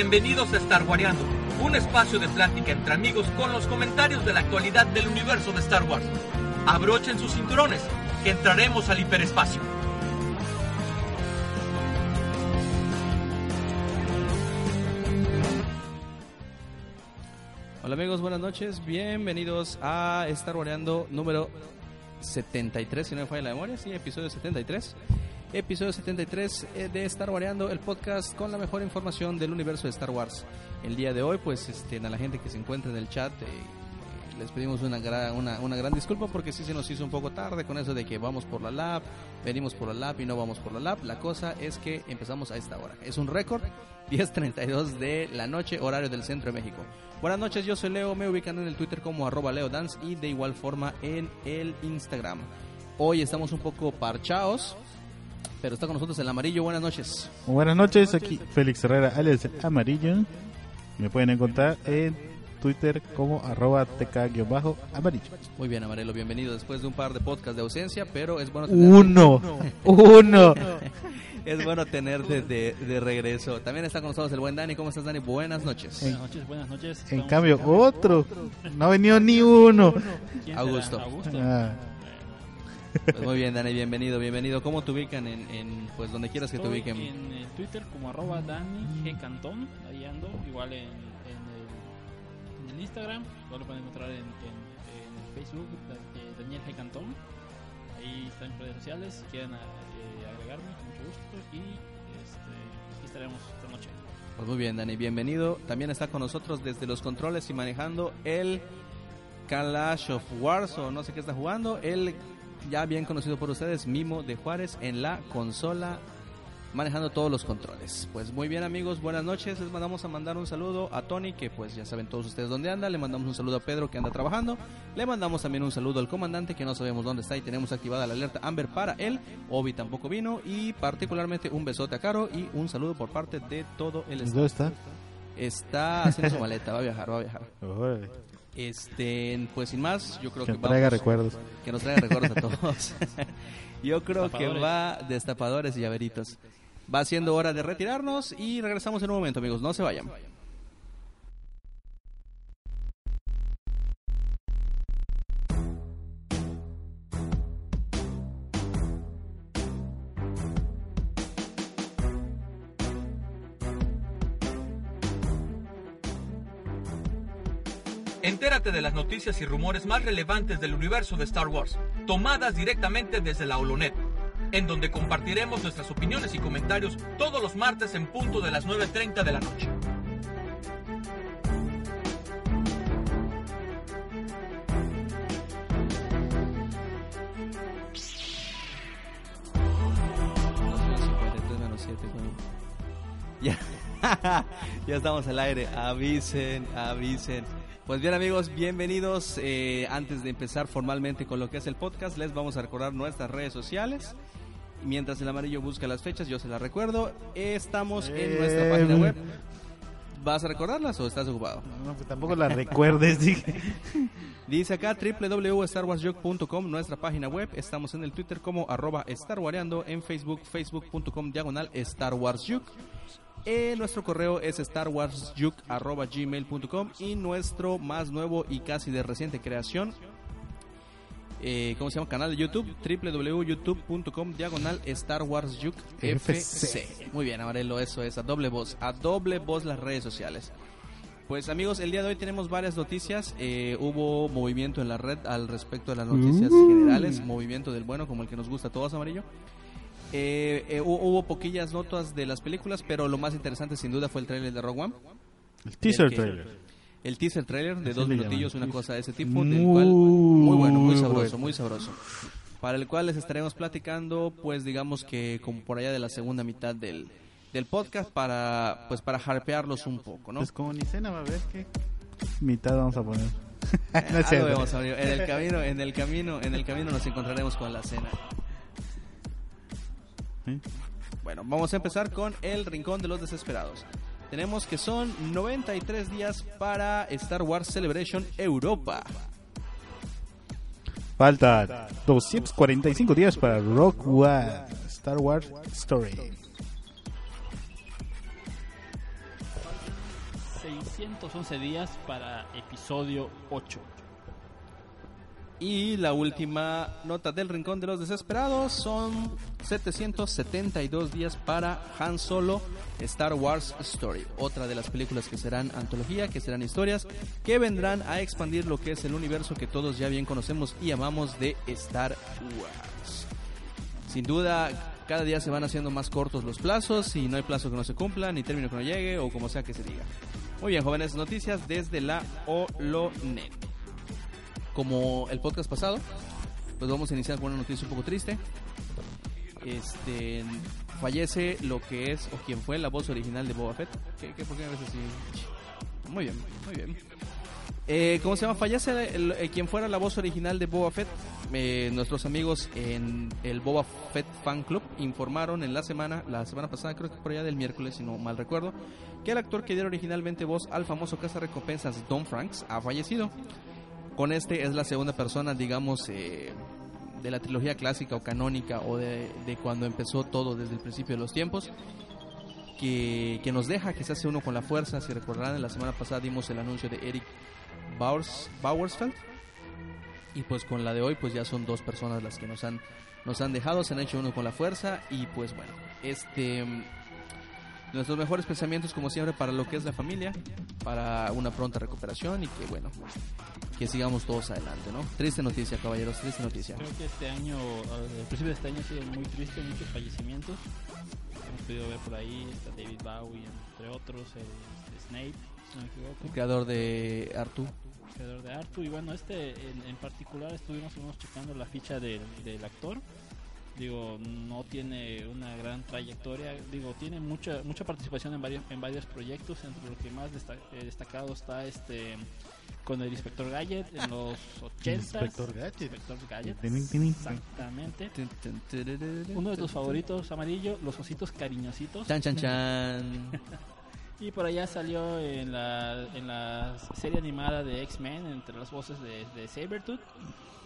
Bienvenidos a Star Wareando, un espacio de plática entre amigos con los comentarios de la actualidad del universo de Star Wars. Abrochen sus cinturones, que entraremos al hiperespacio. Hola amigos, buenas noches, bienvenidos a Star Wareando número 73, si no me falla la memoria, sí, episodio 73. Episodio 73 eh, de Star Wareando, el podcast con la mejor información del universo de Star Wars. El día de hoy, pues este, a la gente que se encuentra en el chat, eh, les pedimos una, gra- una, una gran disculpa porque sí se nos hizo un poco tarde con eso de que vamos por la lab, venimos por la lab y no vamos por la lab. La cosa es que empezamos a esta hora. Es un récord, 10.32 de la noche, horario del centro de México. Buenas noches, yo soy Leo, me ubican en el Twitter como arroba leodance y de igual forma en el Instagram. Hoy estamos un poco parchados, pero está con nosotros el amarillo. Buenas noches. Buenas noches, aquí Félix Herrera, alias el Amarillo. Me pueden encontrar en Twitter como arroba tk-amarillo. Muy bien, Amarelo, bienvenido después de un par de podcasts de ausencia, pero es bueno tener Uno, uno. Es bueno tenerte de, de regreso. También está con nosotros el buen Dani. ¿Cómo estás, Dani? Buenas noches. En- Buenas noches, buenas noches. En cambio, acá. otro. No ha venido ni uno. Augusto. Augusto. Ah, Pues muy bien, Dani, bienvenido, bienvenido. ¿Cómo te ubican en, en, pues donde quieras que te ubiquen? en Twitter como arroba Dani G. Cantón, ahí ando, igual en, en, el, en el Instagram, igual lo pueden encontrar en, el Facebook, eh, Daniel G. Cantón, ahí está en redes sociales, si quieren eh, agregarme, con mucho gusto, y este, aquí estaremos esta noche. Pues muy bien, Dani, bienvenido. También está con nosotros desde los controles y manejando el Clash of Wars o no sé qué está jugando. El ya bien conocido por ustedes, Mimo de Juárez en la consola manejando todos los controles. Pues muy bien amigos, buenas noches. Les mandamos a mandar un saludo a Tony, que pues ya saben todos ustedes dónde anda. Le mandamos un saludo a Pedro, que anda trabajando. Le mandamos también un saludo al comandante, que no sabemos dónde está y tenemos activada la alerta Amber para él. Obi tampoco vino. Y particularmente un besote a Caro y un saludo por parte de todo el staff. ¿Dónde está? Está haciendo su maleta, va a viajar, va a viajar. Este, pues sin más, yo creo Que que traiga vamos- recuerdos. que nos traiga recuerdos a todos. Yo creo que va destapadores y llaveritos. Va siendo hora de retirarnos y regresamos en un momento, amigos. No se vayan. Entérate de las noticias y rumores más relevantes del universo de Star Wars, tomadas directamente desde la Holonet, en donde compartiremos nuestras opiniones y comentarios todos los martes en punto de las 9.30 de la noche. Ya, ya estamos al aire. Avisen, avisen. Pues bien amigos, bienvenidos. Eh, antes de empezar formalmente con lo que es el podcast, les vamos a recordar nuestras redes sociales. Mientras el amarillo busca las fechas, yo se las recuerdo. Estamos en nuestra Eh, página web. ¿Vas a recordarlas o estás ocupado? No, pues tampoco la recuerdes, dije. Dice acá www.starwarsjoke.com, nuestra página web. Estamos en el Twitter como arroba starwareando, en Facebook, facebook.com diagonal Star Wars Juke. Eh, nuestro correo es starwarsjuke.gmail.com y nuestro más nuevo y casi de reciente creación, eh, ¿cómo se llama? Canal de YouTube, www.youtube.com diagonal Star Wars FC. Muy bien, Amarelo, eso es, a doble voz, a doble voz las redes sociales. Pues amigos, el día de hoy tenemos varias noticias. Eh, hubo movimiento en la red al respecto de las noticias Uh. generales, movimiento del bueno, como el que nos gusta a todos, amarillo. Eh, eh, hu- hubo poquillas notas de las películas, pero lo más interesante sin duda fue el trailer de Rogue One. El teaser que- trailer. El teaser trailer de Así dos minutillos, una cosa de ese tipo, del Muy cual muy bueno, muy sabroso, bueno. muy sabroso. Para el cual les estaremos platicando, pues digamos que como por allá de la segunda mitad del, del podcast para pues para harpearlos un poco, ¿no? Pues como ni cena va a ver que mitad vamos a poner. no es cierto. vemos, amigo. En el camino, en el camino, en el camino nos encontraremos con la cena. Bueno, vamos a empezar con el Rincón de los Desesperados. Tenemos que son 93 días para Star Wars Celebration Europa. Faltan 245 días para Rock One Star Wars Story. 611 días para episodio 8. Y la última nota del Rincón de los Desesperados son 772 días para Han Solo Star Wars Story, otra de las películas que serán antología, que serán historias, que vendrán a expandir lo que es el universo que todos ya bien conocemos y amamos de Star Wars. Sin duda, cada día se van haciendo más cortos los plazos y no hay plazo que no se cumpla, ni término que no llegue o como sea que se diga. Muy bien, jóvenes, noticias desde la Olonet como el podcast pasado, pues vamos a iniciar con una noticia un poco triste. Este fallece lo que es o quien fue la voz original de Boba Fett. ¿Qué, qué por qué veces así? Muy bien, muy bien. Eh, ¿Cómo se llama? Fallece el, eh, quien fuera la voz original de Boba Fett. Eh, nuestros amigos en el Boba Fett Fan Club informaron en la semana, la semana pasada, creo que por allá del miércoles, si no mal recuerdo, que el actor que diera originalmente voz al famoso recompensas Don Franks ha fallecido. Con este es la segunda persona, digamos, eh, de la trilogía clásica o canónica o de, cuando empezó todo desde el principio de los tiempos. Que, nos deja, que se hace uno con la fuerza. Si recordarán, la semana pasada dimos el anuncio de Eric Bowers, Bowersfeld. Y pues con la de hoy, pues ya son dos personas las que nos han, nos han dejado, se han hecho uno con la fuerza. Y pues bueno, este Nuestros mejores pensamientos, como siempre, para lo que es la familia, para una pronta recuperación y que, bueno, que sigamos todos adelante, ¿no? Triste noticia, caballeros, triste noticia. Creo que este año, el principio de este año ha sido muy triste, muchos fallecimientos. Hemos podido ver por ahí, está David Bowie, entre otros, Snape, si no me equivoco. El creador de Artu. El creador de Artu, y bueno, este en, particular estuvimos, checando la ficha del, del actor digo no tiene una gran trayectoria. Digo tiene mucha mucha participación en varios en varios proyectos. Entre lo que más eh, destacado está este con el inspector Gadget en los 80 inspector Gadget. Inspector Gadget. Exactamente. Uno de tus favoritos amarillo los ositos cariñositos. Chan chan chan. Y por allá salió en la, en la serie animada de X-Men entre las voces de, de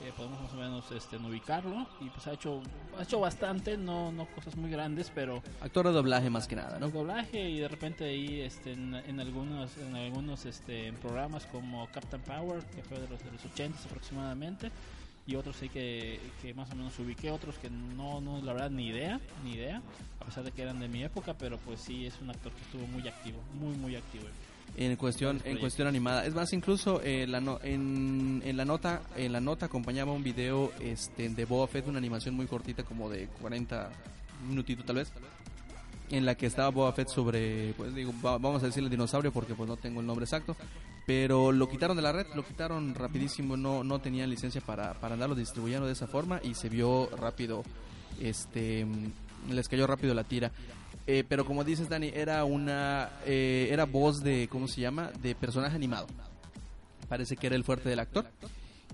Sabretooth podemos más o menos este, ubicarlo y pues ha hecho ha hecho bastante no no cosas muy grandes pero actor de doblaje más que nada no doblaje y de repente ahí este en, algunos en algunos este programas como Captain Power que fue de los de los 80 aproximadamente y otros sí que, que más o menos ubiqué otros que no no la verdad ni idea ni idea a pesar de que eran de mi época pero pues sí es un actor que estuvo muy activo muy muy activo en cuestión en cuestión animada. Es más incluso eh, la en, en, la nota en la nota acompañaba un video este de Boba Fett una animación muy cortita como de 40 minutitos tal vez en la que estaba Boba Fett sobre pues digo vamos a decirle dinosaurio porque pues no tengo el nombre exacto pero lo quitaron de la red lo quitaron rapidísimo no no tenían licencia para para andarlo distribuyendo de esa forma y se vio rápido este les cayó rápido la tira eh, pero como dices, Dani, era una eh, era voz de, ¿cómo se llama? De personaje animado. Parece que era el fuerte del actor.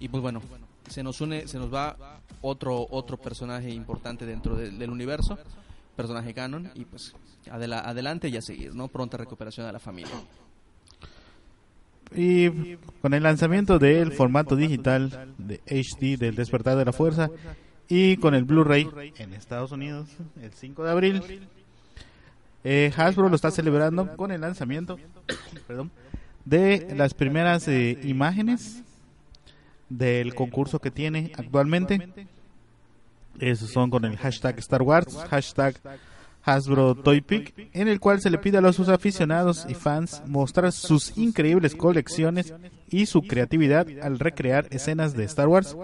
Y pues bueno, se nos une, se nos va otro otro personaje importante dentro del universo, personaje canon, y pues adelante y a seguir, ¿no? Pronta recuperación de la familia. Y con el lanzamiento del formato digital de HD del Despertar de la Fuerza y con el Blu-ray en Estados Unidos el 5 de abril, eh, Hasbro lo está celebrando con el lanzamiento de las primeras eh, imágenes del concurso que tiene actualmente. Esos son con el hashtag Star Wars, hashtag Hasbro Toy Pick, en el cual se le pide a sus aficionados y fans mostrar sus increíbles colecciones y su creatividad al recrear escenas de Star Wars,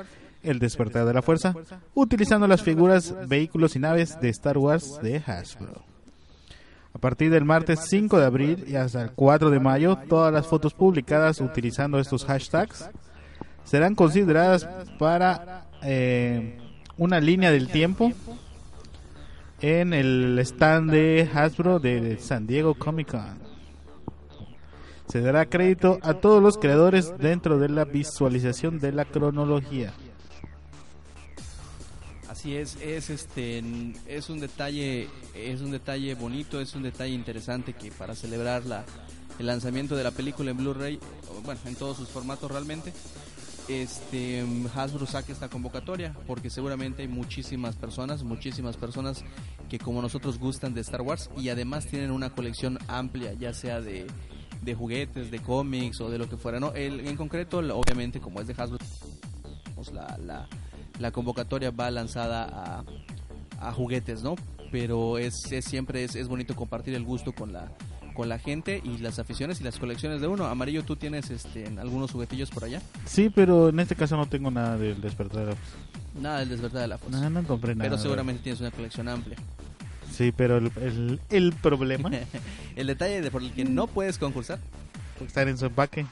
El despertar de la fuerza, utilizando las figuras, vehículos y naves de Star Wars de Hasbro. A partir del martes 5 de abril y hasta el 4 de mayo, todas las fotos publicadas utilizando estos hashtags serán consideradas para eh, una línea del tiempo en el stand de Hasbro de San Diego Comic Con. Se dará crédito a todos los creadores dentro de la visualización de la cronología. Así es, es este es un detalle es un detalle bonito, es un detalle interesante que para celebrar la, el lanzamiento de la película en Blu-ray, bueno, en todos sus formatos realmente, este Hasbro saque esta convocatoria porque seguramente hay muchísimas personas, muchísimas personas que como nosotros gustan de Star Wars y además tienen una colección amplia, ya sea de de juguetes, de cómics o de lo que fuera, ¿no? El, en concreto, obviamente, como es de Hasbro, la, la, la convocatoria va lanzada a, a juguetes, ¿no? Pero es, es siempre es, es bonito compartir el gusto con la con la gente y las aficiones y las colecciones de uno. Amarillo, ¿tú tienes este, algunos juguetillos por allá? Sí, pero en este caso no tengo nada del despertar de la fuerza. Nada del despertar de la fuerza. No, no compré nada. pero seguramente tienes una colección amplia. Sí, pero el, el, el problema el detalle de por el que no puedes concursar. estar en su empaque.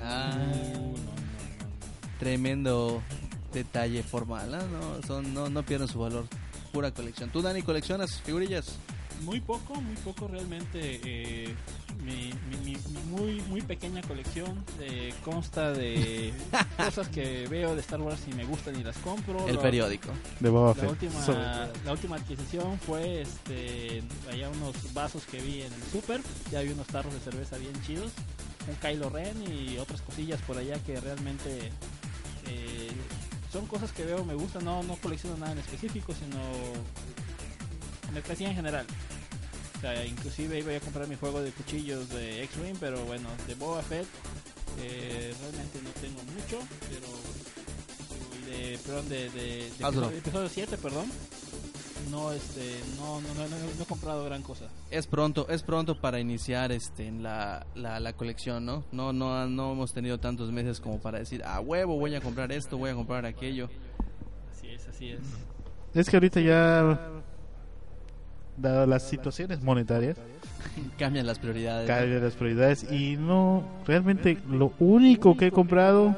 Ah, no, no, no. tremendo detalle formal. ¿ah? No, son, no, no pierden su valor. Pura colección. ¿Tú, Dani, coleccionas figurillas? Muy poco, muy poco realmente. eh, mi, mi- mi- mi muy muy pequeña colección eh, consta de cosas que veo de Star Wars y me gustan y las compro. El La- periódico. De Boba La Fett. última, So- la última adquisición fue este allá unos vasos que vi en el super, ya vi unos tarros de cerveza bien chidos, un Kylo Ren y otras cosillas por allá que realmente eh, son cosas que veo me gustan, no, no colecciono nada en específico, sino mercancía en general. O sea, inclusive iba a comprar mi juego de cuchillos de X-Wing, pero bueno, de Boba Fett eh, realmente no tengo mucho, pero de, perdón, de, de, episodio, episodio 7, perdón. No, este, no, no, no, no- no he comprado gran cosa. Es pronto, es pronto para iniciar este en la, la, la colección, ¿no? No, no, no hemos tenido tantos meses como para decir, a huevo, voy a comprar esto, voy a comprar aquello. Así es, así es. Es que ahorita ya, dado las situaciones monetarias, Cambian las prioridades. cambian las prioridades y no, realmente lo único que he comprado,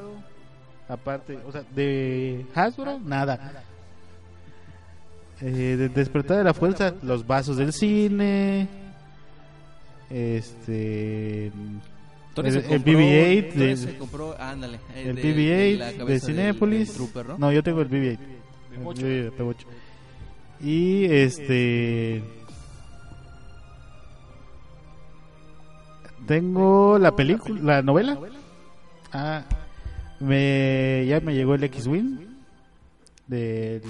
aparte, o sea, de Hasbro, nada. Eh, de Despertar de la Fuerza, los vasos del cine, este, el- el compró- BB-8 Tony de- se compró, ándale, el de- BB-8 la de del- Cinépolis. del Trooper, ¿no? No, yo tengo el BB-8. B8. El B8. Y este. Tengo la película, la novela. Ah, me, ya me llegó el X-Wing de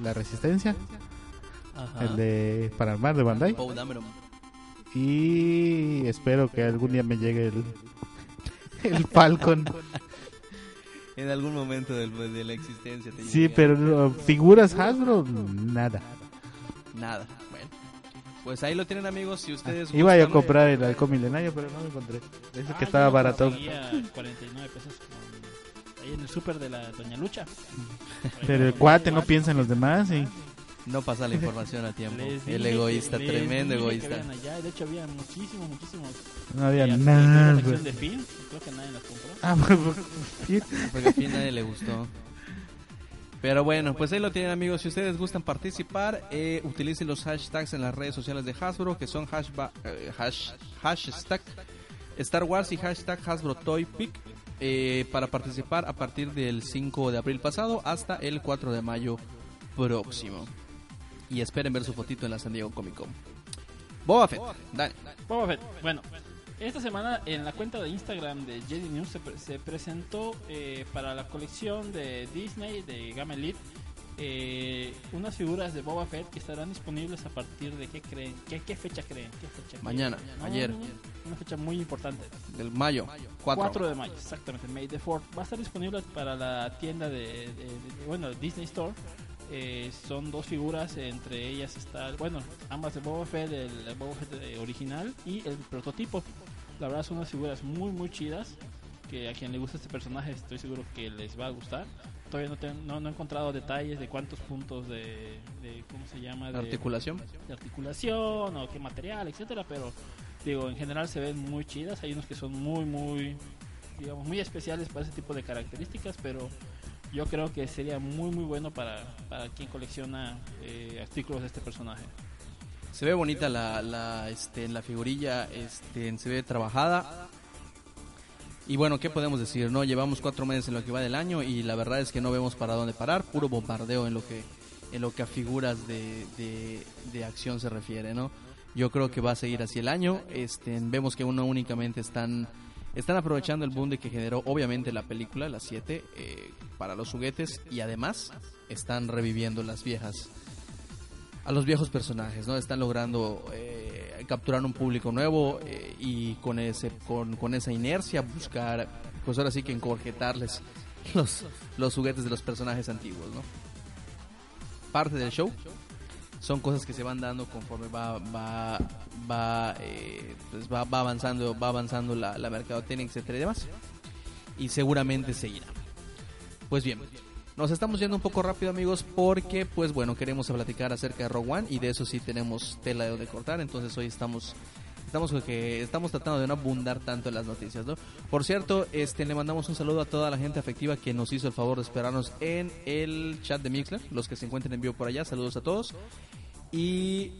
la Resistencia, Ajá. el de para armar de Bandai. Dameron. Y espero que algún día me llegue el, el Falcon. En algún momento del- de la existencia te Sí, pero figuras Hasbro, nada. Nada, bueno. Pues ahí lo tienen amigos, si ustedes Iba yo a comprar el halcón milenario, pero no lo encontré. Ese Ah, que estaba barato. conseguí a 49 pesos ahí en el super de la Doña Lucha. Pero el cuate no piensa en los demás y No pasa la información a tiempo. El egoísta, que- les tremendo egoísta. allá. De hecho, había muchísimos, muchísimos. no había eh, nada. film. Creo que nadie las compró. Ah, pues, sí. Porque al fin nadie le gustó. Pero bueno, pues ahí lo tienen amigos. Si ustedes gustan participar, eh, utilicen los hashtags en las redes sociales de Hasbro, que son hashba- eh, hash- hashtag Star Wars y hashtag Hasbro Toy Pick, eh, para participar a partir del 5 de abril pasado hasta el 4 de mayo próximo. Y esperen ver su fotito en la San Diego Comic Con. Boba Fett, dale. Boba Fett. Bueno, esta semana en la cuenta de Instagram de Jedi News se, pre- se presentó eh, para la colección de Disney de Gamma Elite eh, unas figuras de Boba Fett que estarán disponibles a partir de qué creen, qué, qué fecha creen, ¿Qué fecha creen? Mañana, ayer. no, no, una fecha muy importante. Del mayo 4. 4 de mayo, exactamente, May the 4 Va a estar disponible para la tienda de, de- de- bueno, Disney Store. Eh, son dos figuras, entre ellas está, bueno, ambas de Boba Fett, el, el Boba Fett eh, original y el prototipo. La verdad son unas figuras muy, muy chidas. Que a quien le gusta este personaje estoy seguro que les va a gustar. Todavía no, te- no, no he encontrado detalles de cuántos puntos de, de ¿cómo se llama? De, Articulación. de articulación o qué material, etcétera, pero digo, en general se ven muy chidas, hay unos que son muy muy digamos muy especiales para ese tipo de características, pero yo creo que sería muy muy bueno para, para quien colecciona eh, artículos de este personaje. Se ve bonita la, la, este, la figurilla, este, se ve trabajada. Y bueno, ¿qué podemos decir? no Llevamos cuatro meses en lo que va del año y la verdad es que no vemos para dónde parar, puro bombardeo en lo que, en lo que a figuras de, de, de acción se refiere, ¿no? Yo creo que va a seguir así el año. Este, vemos que uno únicamente están, están aprovechando el boom de que generó obviamente la película, las 7, para los juguetes y además están reviviendo las viejas a los viejos personajes, ¿no? Están logrando eh, capturar un público nuevo eh, y con ese con, con esa inercia buscar pues ahora sí que encorjetarles los, los juguetes de los personajes antiguos, ¿no? Parte del show. Son cosas que se van dando conforme va va va, eh, pues va, va avanzando va avanzando la, la mercadotecnia etcétera y demás. Y seguramente seguirá. Pues bien nos estamos yendo un poco rápido amigos porque pues bueno queremos platicar acerca de Rogue One y de eso sí tenemos tela de cortar. Entonces hoy estamos estamos que estamos tratando de no abundar tanto en las noticias no por cierto este le mandamos un saludo a toda la gente afectiva que nos hizo el favor de esperarnos en el chat de Mixler los que se encuentren en vivo por allá. Saludos a todos. Y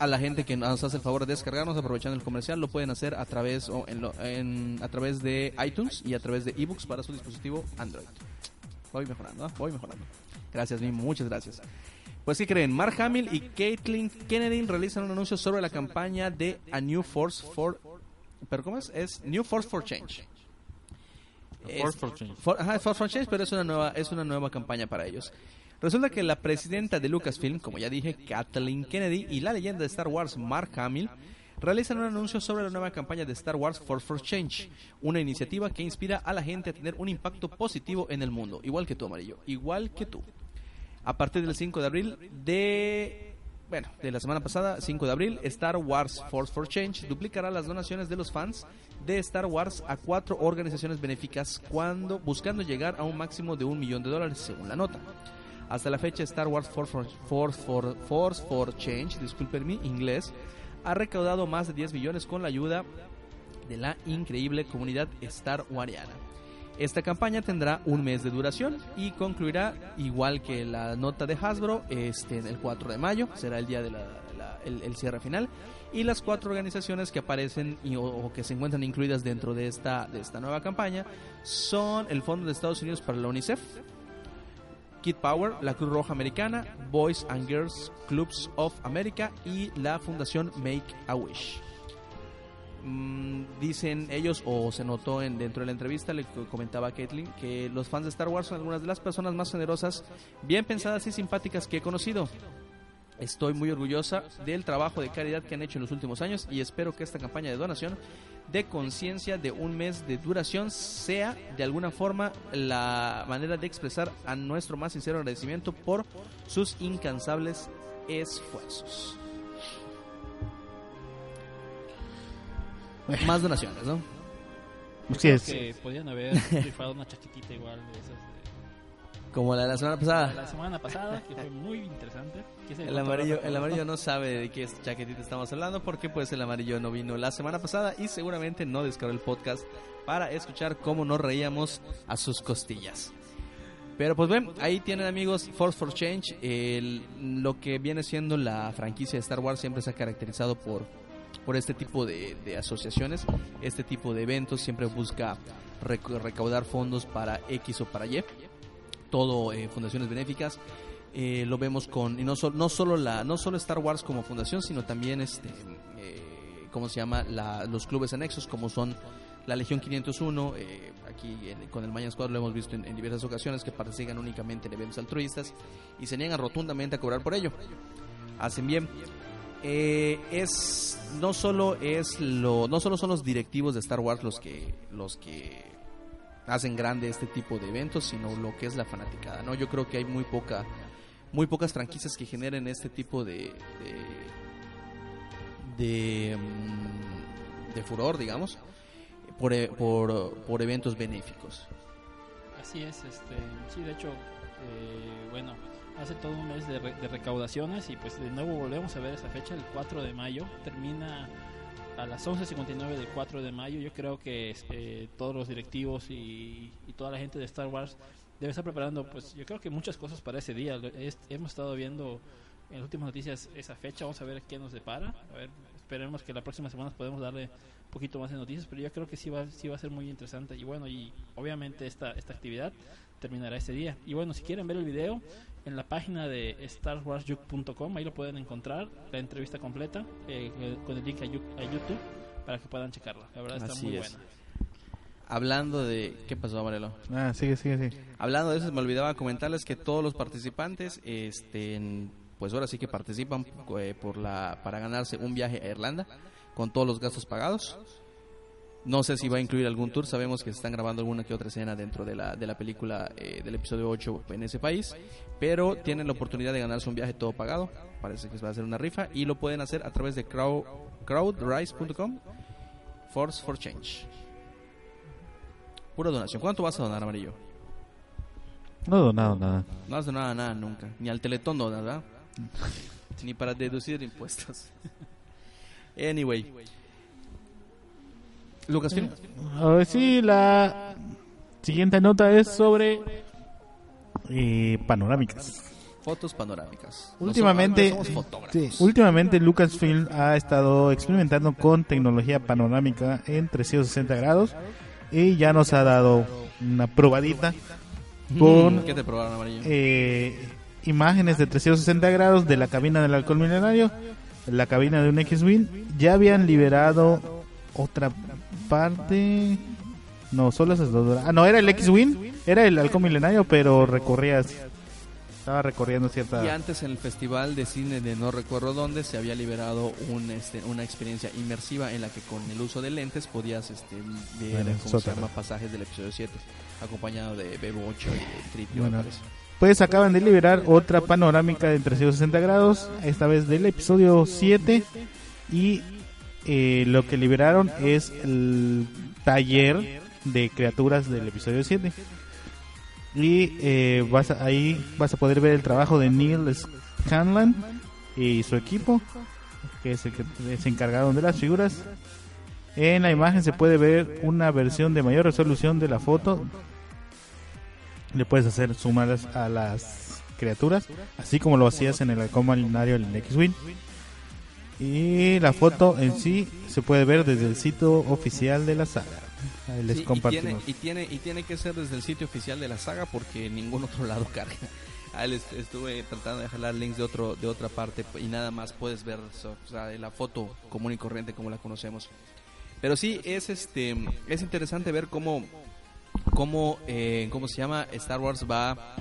a la gente que nos hace el favor de descargarnos aprovechando el comercial lo pueden hacer a través o en- a través de iTunes y a través de ebooks para su dispositivo Android voy mejorando ¿ah? voy mejorando gracias Mimo muchas gracias pues sí creen Mark Hamill y Caitlin Kennedy realizan un anuncio sobre la campaña de A New Force for pero cómo es es New Force for Change Force for Change. For- ajá, Force for Change, pero es una nueva es una nueva campaña para ellos. Resulta que la presidenta de Lucasfilm, como ya dije, Kathleen Kennedy y la leyenda de Star Wars Mark Hamill realizan un anuncio sobre la nueva campaña de Star Wars Force for Change, una iniciativa que inspira a la gente a tener un impacto positivo en el mundo, igual que tú, amarillo, igual que tú. A partir del 5 de abril de bueno, de la semana pasada, 5 de abril, Star Wars Force for Change duplicará las donaciones de los fans de Star Wars a cuatro organizaciones benéficas cuando buscando llegar a un máximo de un millón de dólares, según la nota. Hasta la fecha, Star Wars Force for, for, Force for Change, disculpen mi inglés, ha recaudado más de 10 millones con la ayuda de la increíble comunidad Star Wariana. Esta campaña tendrá un mes de duración y concluirá igual que la nota de Hasbro este, el 4 de mayo, será el día del el, el cierre final. Y las cuatro organizaciones que aparecen o que se encuentran incluidas dentro de esta, de esta nueva campaña son el Fondo de Estados Unidos para la UNICEF, Kid Power, la Cruz Roja Americana, Boys and Girls Clubs of America y la Fundación Make a Wish. Mm, dicen ellos, o se notó en, dentro de la entrevista, le co- comentaba a Caitlin, que los fans de Star Wars son algunas de las personas más generosas, bien pensadas y simpáticas que he conocido. Estoy muy orgullosa del trabajo de caridad que han hecho en los últimos años y espero que esta campaña de donación de conciencia de un mes de duración sea de alguna forma la manera de expresar a nuestro más sincero agradecimiento por sus incansables esfuerzos. Más donaciones, ¿no? Yo Sí, creo es- que podían haber rifado una chaquetita igual de esas de- Como la de la semana la pasada. semana pasada, que fue muy interesante. ¿Quién sabe El amarillo, el amarillo no sabe de qué chaquetita estamos hablando porque pues el amarillo no vino la semana pasada y seguramente no descargó el podcast para escuchar cómo nos reíamos a sus costillas. Pero pues ven, ahí tienen amigos Force for Change, el- lo que viene siendo la franquicia de Star Wars siempre se ha caracterizado por, por este tipo de, de asociaciones, este tipo de eventos, siempre busca rec- recaudar fondos para X o para Y, todo eh, fundaciones benéficas. Eh, lo vemos con y no, sol- no solo la no solo Star Wars como fundación sino también este eh, cómo se llama la- los clubes anexos como son la Legión 501 eh, aquí en- con el Mayan Squad lo hemos visto en, diversas ocasiones que participan únicamente en eventos altruistas y se niegan rotundamente a cobrar por ello hacen bien es no solo es lo no solo son los directivos de Star Wars los que los que hacen grande este tipo de eventos, sino lo que es la fanaticada, ¿no? Yo creo que hay muy poca muy pocas franquicias que generen este tipo de de mm, furor, digamos, por, e- por, por eventos benéficos. Así es, este, sí, de hecho, eh, bueno, hace todo un mes de, re- de recaudaciones y pues de nuevo volvemos a ver esa fecha, el 4 de mayo, termina a las 11.59 del 4 de mayo. Yo creo que este, todos los directivos y, y toda la gente de Star Wars debe estar preparando, pues yo creo que muchas cosas para ese día. Hemos estado viendo en las últimas noticias esa fecha, vamos a ver qué nos depara. A ver, esperemos que la próxima semana podemos darle un poquito más de noticias, pero yo creo que sí va, sí va a ser muy interesante. Y bueno, y obviamente esta, esta actividad terminará ese día. Y bueno, si quieren ver el video, en la página de starwarsjuk.com, ahí lo pueden encontrar, la entrevista completa, eh, eh, con el link a, Yu- a YouTube, para que puedan checarla. La verdad está Así muy es. buena. Hablando de ¿qué pasó, Amarelo? Ah, sigue, sigue, sigue. Hablando de eso, me olvidaba comentarles que todos los participantes este, pues ahora sí que participan eh, por la para ganarse un viaje a Irlanda con todos los gastos pagados. No sé si va a incluir algún tour, sabemos que se están grabando alguna que otra escena dentro de la, de la película eh, del episodio 8 en ese país, pero tienen la oportunidad de ganarse un viaje todo pagado, parece que va a ser una rifa, y lo pueden hacer a través de crowd, crowdrise.com, Force for Change. Pura donación. ¿Cuánto vas a donar, Amarillo? No he donado nada. No has donado nada nunca, ni al Teletón no, ¿verdad? ni para deducir impuestos. anyway. Lucasfilm. A ver, sí, la siguiente nota es sobre eh, panorámicas. Fotos panorámicas. Últimamente, somos sí, últimamente Lucasfilm ha estado experimentando con tecnología panorámica en 360 grados y ya nos ha dado una probadita con ¿Qué te probaron, Amarillo? eh, imágenes de 360 grados de la cabina del alcohol milenario, la cabina de un X-Wing. Ya habían liberado otra parte. No, solo esas dos. Ah, no, era el X-Wing, era el halcón milenario, pero recorrías. Estaba recorriendo Y cierta. antes en el festival de cine de no recuerdo dónde se había liberado un, este, una experiencia inmersiva en la que con el uso de lentes podías este, ver Bueno, ¿cómo se sótano. llama? pasajes del episodio 7 acompañado de Bebo 8 y Tripio Bueno. me parece. Pues acaban de liberar otra panorámica de 360 grados, esta vez del episodio 7. Y eh, lo que liberaron es el taller de criaturas del episodio 7. Y eh, vas a- ahí vas a poder ver el trabajo de Neil Scanlan y su equipo, que es el que se encargaron de las figuras. En la imagen se puede ver una versión de mayor resolución de la foto le puedes hacer sumas a las criaturas, así como lo hacías en el halcón malinario en el X-Wing. Y la foto en sí se puede ver desde el sitio oficial de la saga. Ahí les Sí, y, tiene, compartimos. y, tiene, y tiene que ser desde el sitio oficial de la saga porque en ningún otro lado carga. Ahí les estuve tratando de jalar links de otro de otra parte y nada más puedes ver o sea, la foto común y corriente como la conocemos. Pero sí es este es interesante ver cómo cómo eh, cómo se llama Star Wars va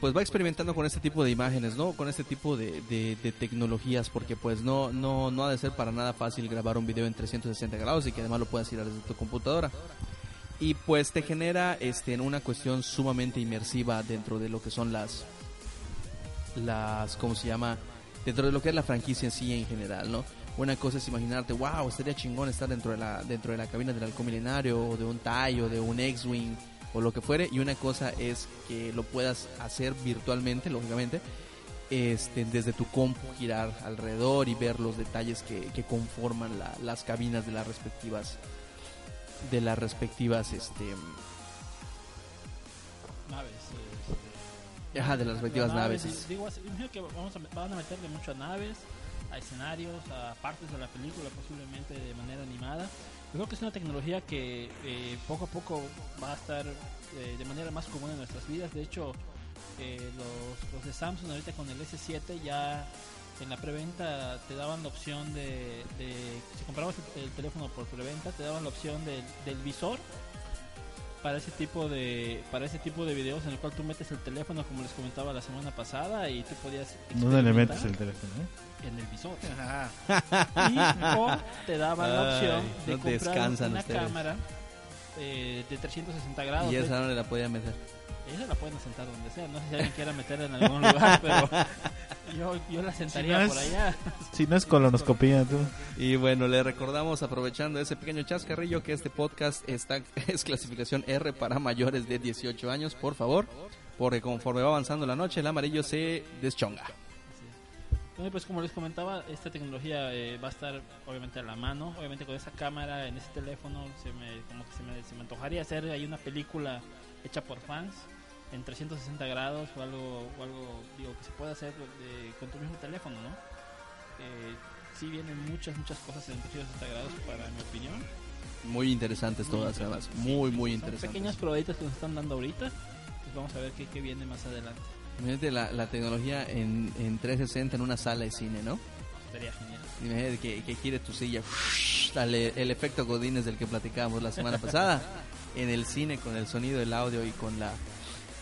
pues va experimentando con este tipo de imágenes, ¿no? Con este tipo de, de- tecnologías, porque pues no, no, no ha de ser para nada fácil grabar un video en 360 grados y que además lo puedas ir desde tu computadora. Y pues te genera este, una cuestión sumamente inmersiva dentro de lo que son las, las, ¿cómo se llama? Dentro de lo que es la franquicia en sí en general, ¿no? Una cosa es imaginarte, wow, estaría chingón estar dentro de la, dentro de la cabina del halcón milenario, o de un TIE, o de un X-Wing, o lo que fuere, y una cosa es que lo puedas hacer virtualmente, lógicamente, este, desde tu compu girar alrededor y ver los detalles que, que conforman la- las cabinas de las respectivas de las respectivas este Naves. este, ajá, de las respectivas naves. Digo, así, imagino que vamos a, van a meterle mucho a naves, a escenarios, a partes de la película, posiblemente de manera animada. Yo creo que es una tecnología que eh, poco a poco va a estar eh, de manera más común en nuestras vidas. De hecho, eh, los, los de Samsung ahorita con el S7 ya en la preventa te daban la opción de, de si comprabas el, el teléfono por preventa te daban la opción del, del visor para ese tipo de para ese tipo de videos en el cual tú metes el teléfono como les comentaba la semana pasada y tú podías ¿Dónde le metes el teléfono? eh? En el visor y o te daban la opción Ay, de no comprar descansan una ustedes. cámara eh, de 360 grados Y esa no le la podía meter. esa la pueden sentar donde sea no sé si alguien quiera meterla en algún lugar pero yo, yo la sentaría Si no por es- allá Si no es colonoscopía, tú. Y bueno, le recordamos, aprovechando ese pequeño chascarrillo, que este podcast está es clasificación R para mayores de 18 años, por favor, porque conforme va avanzando la noche, el amarillo se deschonga. Pues como les comentaba, esta tecnología eh, va a estar obviamente a la mano, obviamente con esa cámara en ese teléfono, se me, como que se me, se me antojaría hacer ahí una película hecha por fans en 360 grados o algo, o algo digo que se puede hacer de- con tu mismo teléfono, ¿no? Eh, sí vienen muchas, muchas cosas en 360 grados para mi opinión. Muy interesantes todas, además. Muy, muy interesantes. pequeñas probaditas que nos están dando ahorita, pues vamos a ver qué, qué viene más adelante. Imagínate la, la tecnología en, en 360 en una sala de cine, ¿no? Sería genial. Imagínate que, que gire tu silla, dale el efecto Godínez del que platicábamos la semana pasada, en el cine con el sonido, el audio y con la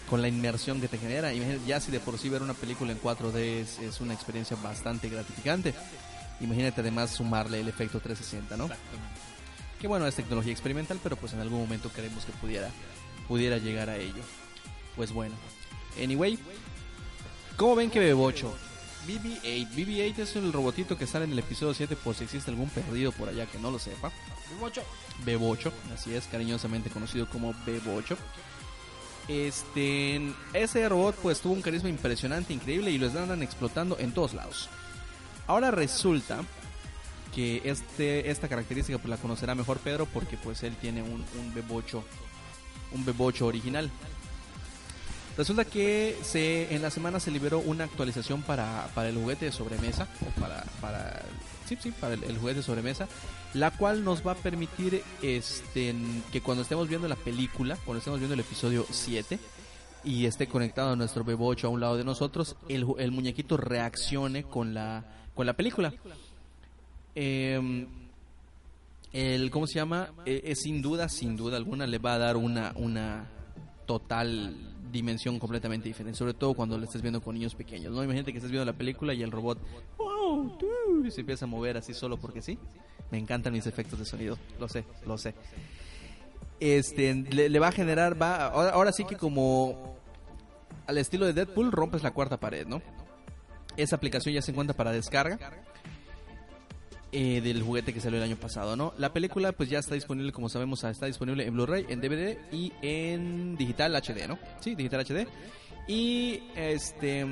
con la inmersión que te genera. Imagínate, ya si de por sí ver una película en 4D es, es una experiencia bastante gratificante. Imagínate además sumarle el efecto 360, ¿no? Exactamente. Que bueno, es tecnología experimental, pero pues en algún momento queremos que pudiera, pudiera llegar a ello. Pues bueno. Anyway, ¿cómo ven que Bebocho? BB-8. BB-8 es el robotito que sale en el episodio 7 por si existe algún perdido por allá que no lo sepa. Bocho. Bebocho, así es, cariñosamente conocido como Bebocho. Este, ese robot pues tuvo un carisma impresionante, increíble y lo están explotando en todos lados. Ahora resulta que este, esta característica pues la conocerá mejor Pedro porque pues él tiene un, un Bebocho, un Bebocho original. Resulta que se, en la semana se liberó una actualización para, para el juguete de sobremesa, o para, para, sí, sí, para el, juguete de sobremesa, la cual nos va a permitir este, que cuando estemos viendo la película, cuando estemos viendo el episodio 7, y esté conectado nuestro bebocho a un lado de nosotros, el, el muñequito reaccione con la, con la película. Em, el, ¿cómo se llama? Eh, sin duda, sin duda alguna, le va a dar una, una total dimensión completamente diferente, sobre todo cuando lo estés viendo con niños pequeños, ¿no? Imagínate que estés viendo la película y el robot, wow, se empieza a mover así solo porque sí. Me encantan mis efectos de sonido, lo sé, lo sé. Este, le, le va a generar, va, ahora, ahora sí que como al estilo de Deadpool rompes la cuarta pared, ¿no? Esa aplicación ya se encuentra para descarga eh, del juguete que salió el año pasado, ¿no? La película pues ya está disponible, como sabemos, está disponible en Blu-ray, en DVD y en digital HD, ¿no? Sí, digital HD. Y este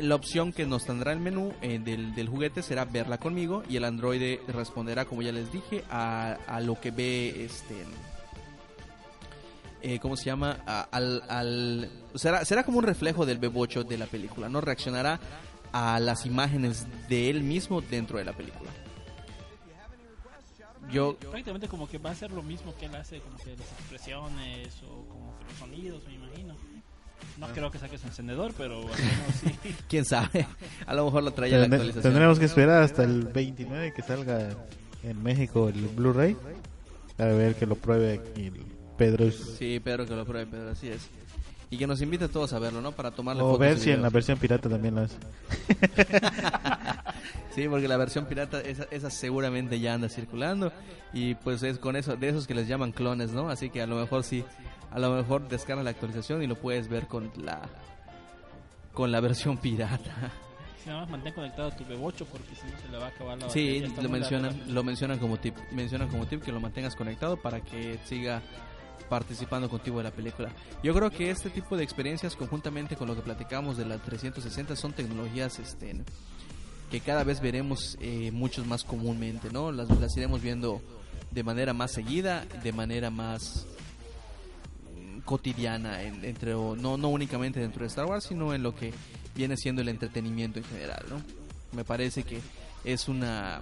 la opción que nos tendrá el menú eh, del, del juguete será verla conmigo y el androide responderá, como ya les dije, a, a lo que ve este eh, ¿cómo se llama? Al, al- será, será como un reflejo del bebocho de la película, ¿no? Reaccionará a las imágenes de él mismo dentro de la película. Yo, Prácticamente como que va a ser lo mismo que él hace, como que las expresiones o como que los sonidos, me imagino. No creo que saque su encendedor, pero al menos sí. quién sabe, a lo mejor lo traía la Tendré- actualización. Tendremos que esperar hasta el 29 que salga en México el Blu-ray para ver que lo pruebe aquí el Pedro. Sí, Pedro que lo pruebe, Pedro, así es. Y que nos invite a todos a verlo, ¿no? Para tomarle O ver si en la versión pirata también lo hace. Sí, porque la versión pirata, esa, esa seguramente ya anda circulando. Y pues es con eso, de esos que les llaman clones, ¿no? Así que a lo mejor sí, a lo mejor descarga la actualización y lo puedes ver con la con la versión pirata. Si nada más mantén conectado tu bebocho porque si no se le va a acabar la Sí, batería, lo mencionan, lo mencionan como tip, mencionan como tip que lo mantengas conectado para que siga participando contigo de la película. Yo creo que este tipo de experiencias conjuntamente con lo que platicamos de la 360 son tecnologías este que cada vez veremos eh, muchos más comúnmente, ¿no? Las, las iremos viendo de manera más seguida, de manera más mm, cotidiana en- entre no no únicamente dentro de Star Wars, sino en lo que viene siendo el entretenimiento en general, ¿no? Me parece que es una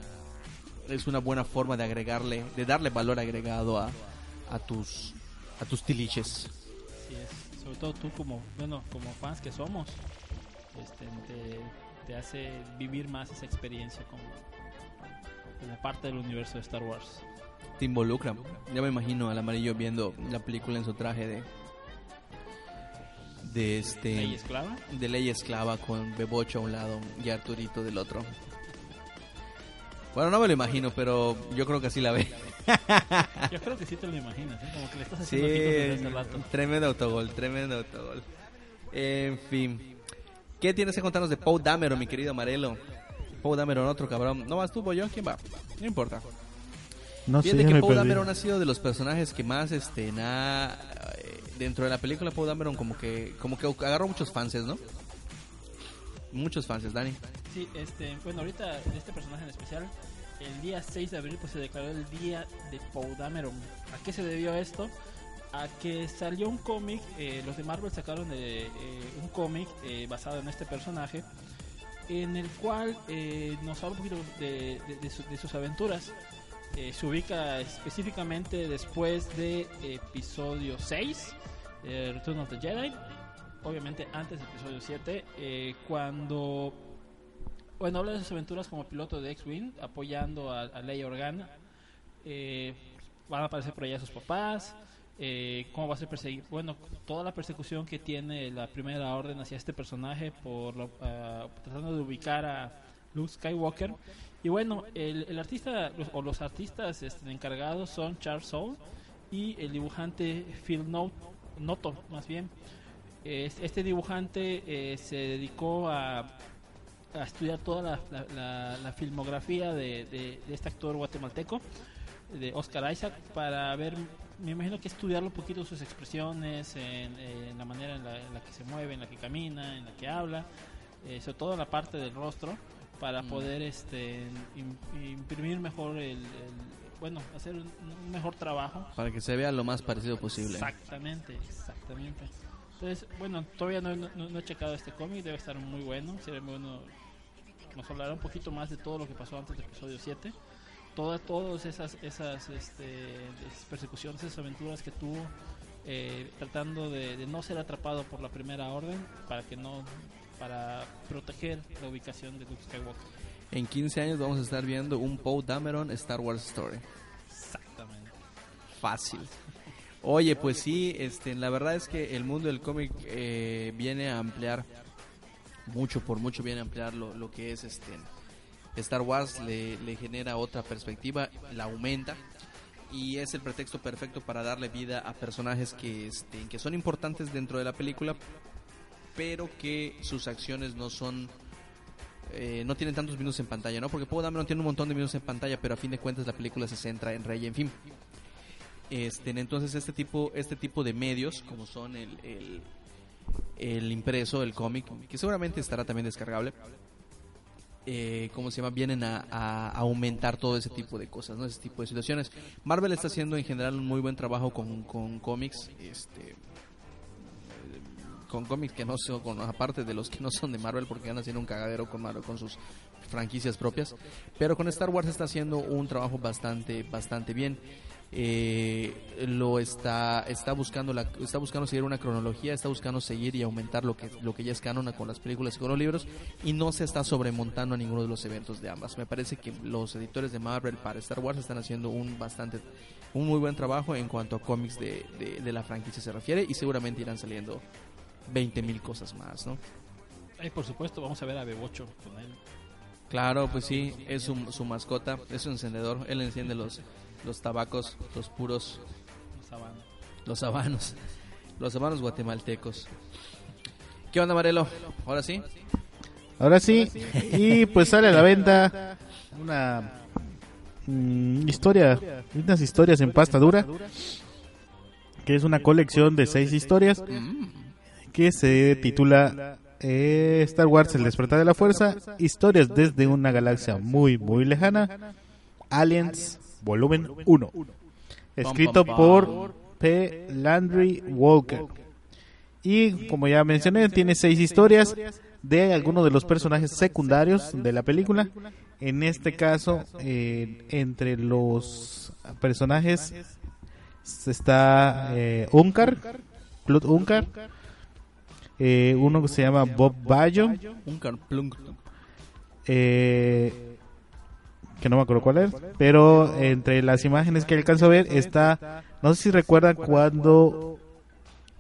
es una buena forma de agregarle, de darle valor agregado a, a tus a tus tiliches. Así es. Sobre todo tú como, bueno, como fans que somos, este, te, te hace vivir más esa experiencia como, como parte del universo de Star Wars. Te involucra. Ya me imagino al amarillo viendo la película en su traje de de este Ley esclava. de ley esclava con Bebocho a un lado y Arturito del otro. Bueno, no me lo imagino, pero yo creo que así la ve. Yo creo que sí te lo imaginas, ¿eh? como que le estás Sí, haciendo ojitos desde hace rato. tremendo autogol, tremendo autogol. En fin. ¿Qué tienes que contarnos de Poe Dameron, mi querido Amarelo? Poe Dameron, otro cabrón. ¿No vas tú, voy yo? ¿Quién va? No importa. No sé, Fíjate ya que perdí. Dameron ha sido de los personajes que más este na- eh, dentro de la película Poe Dameron como que como que agarró muchos fans, ¿no? Muchos fans, Dani. Sí, este, bueno, ahorita este personaje en especial, el día 6 de abril pues se declaró el día de Poe Dameron. ¿A qué se debió esto? A que salió un cómic, eh, los de Marvel sacaron eh, eh, un cómic eh, basado en este personaje, en el cual eh, nos habla un poquito de, de- de su- de sus aventuras. Eh, se ubica específicamente después de episodio 6, eh, Return of the Jedi, obviamente antes del episodio 7, eh, cuando bueno, habla de sus aventuras como piloto de X-Wing, apoyando a, a Leia Organa. Eh, van a aparecer por allá sus papás. eh, cómo va a ser perseguido. Bueno, toda la persecución que tiene la primera orden hacia este personaje por lo- ah, tratando de ubicar a Luke Skywalker. Y bueno, el, el artista los- o los artistas este, encargados son Charles Soule y el dibujante Phil Not- Noto, más bien. Es- Este dibujante eh, se dedicó a, a estudiar toda la, la- la- la filmografía de, de- de este actor guatemalteco, de Oscar Isaac, para ver, me imagino que estudiarlo un poquito sus expresiones, en, en la manera en la, en la que se mueve, en la que camina, en la que habla, eh, sobre todo en la parte del rostro, para Mm. poder este, im- imprimir mejor el, el- bueno, hacer un mejor trabajo Para que se vea lo más parecido posible. Exactamente, exactamente. Entonces, bueno, todavía no, no- no he checado este cómic, debe estar muy bueno. Sería muy bueno. Nos hablará un poquito más de todo lo que pasó antes del episodio 7. Todas todas esas, esas, este, esas persecuciones, esas aventuras que tuvo, eh, tratando de, de no ser atrapado por la primera orden para que no para proteger la ubicación de Luke Skywalker. En 15 años vamos a estar viendo un Poe Dameron Star Wars Story. Exactamente. Fácil. Oye, pues sí, este, la verdad es que el mundo del cómic eh, viene a ampliar mucho, por mucho viene a ampliar lo, lo que es este Star Wars, le, le genera otra perspectiva, la aumenta y es el pretexto perfecto para darle vida a personajes que, este, que son importantes dentro de la película, pero que sus acciones no son eh, no tienen tantos minutos en pantalla, ¿no? Porque Poe Dameron tiene un montón de minutos en pantalla, pero a fin de cuentas la película se centra en Rey, en fin. Este, entonces este tipo, este tipo de medios, como son el, el, impreso, el cómic, que seguramente estará también descargable, eh, ¿cómo se llama? Vienen a, aumentar todo ese tipo de cosas, ¿no? Ese tipo de situaciones. Marvel está haciendo en general un muy buen trabajo con, con cómics, este, con cómics que no son, con, aparte de los que no son de Marvel, porque van haciendo un cagadero con Marvel, con sus franquicias propias, pero con Star Wars está haciendo un trabajo bastante, bastante bien. Eh, lo está está buscando la, está buscando seguir una cronología está buscando seguir y aumentar lo que lo que ya es canon con las películas y con los libros y no se está sobremontando a ninguno de los eventos de ambas me parece que los editores de Marvel para Star Wars están haciendo un bastante un muy buen trabajo en cuanto a cómics de, de, de la franquicia se refiere y seguramente irán saliendo 20 mil cosas más no Ay, por supuesto, vamos a ver a Bebocho con él. Claro, pues sí, es su, su mascota, es un encendedor, él enciende los, los tabacos, los puros, los habanos, los habanos guatemaltecos. ¿Qué onda, Marelo? ¿Ahora sí? Ahora sí, y pues sale a la venta una mm, historia, unas historias en pasta dura, que es una colección de seis historias que se titula eh, Star Wars El despertar de la fuerza, historias desde una galaxia muy muy lejana, Aliens volumen 1, escrito por P. Landry Walker. Y como ya mencioné, tiene seis historias de algunos de los personajes secundarios de la película. En este caso, eh, entre los personajes está eh, Unkar, Clut Unkar, eh, uno que se llama Bob Bayo, Un carplunk. eh, que no me acuerdo cuál es, pero entre las imágenes que alcanzo a ver está, no sé si recuerdan cuando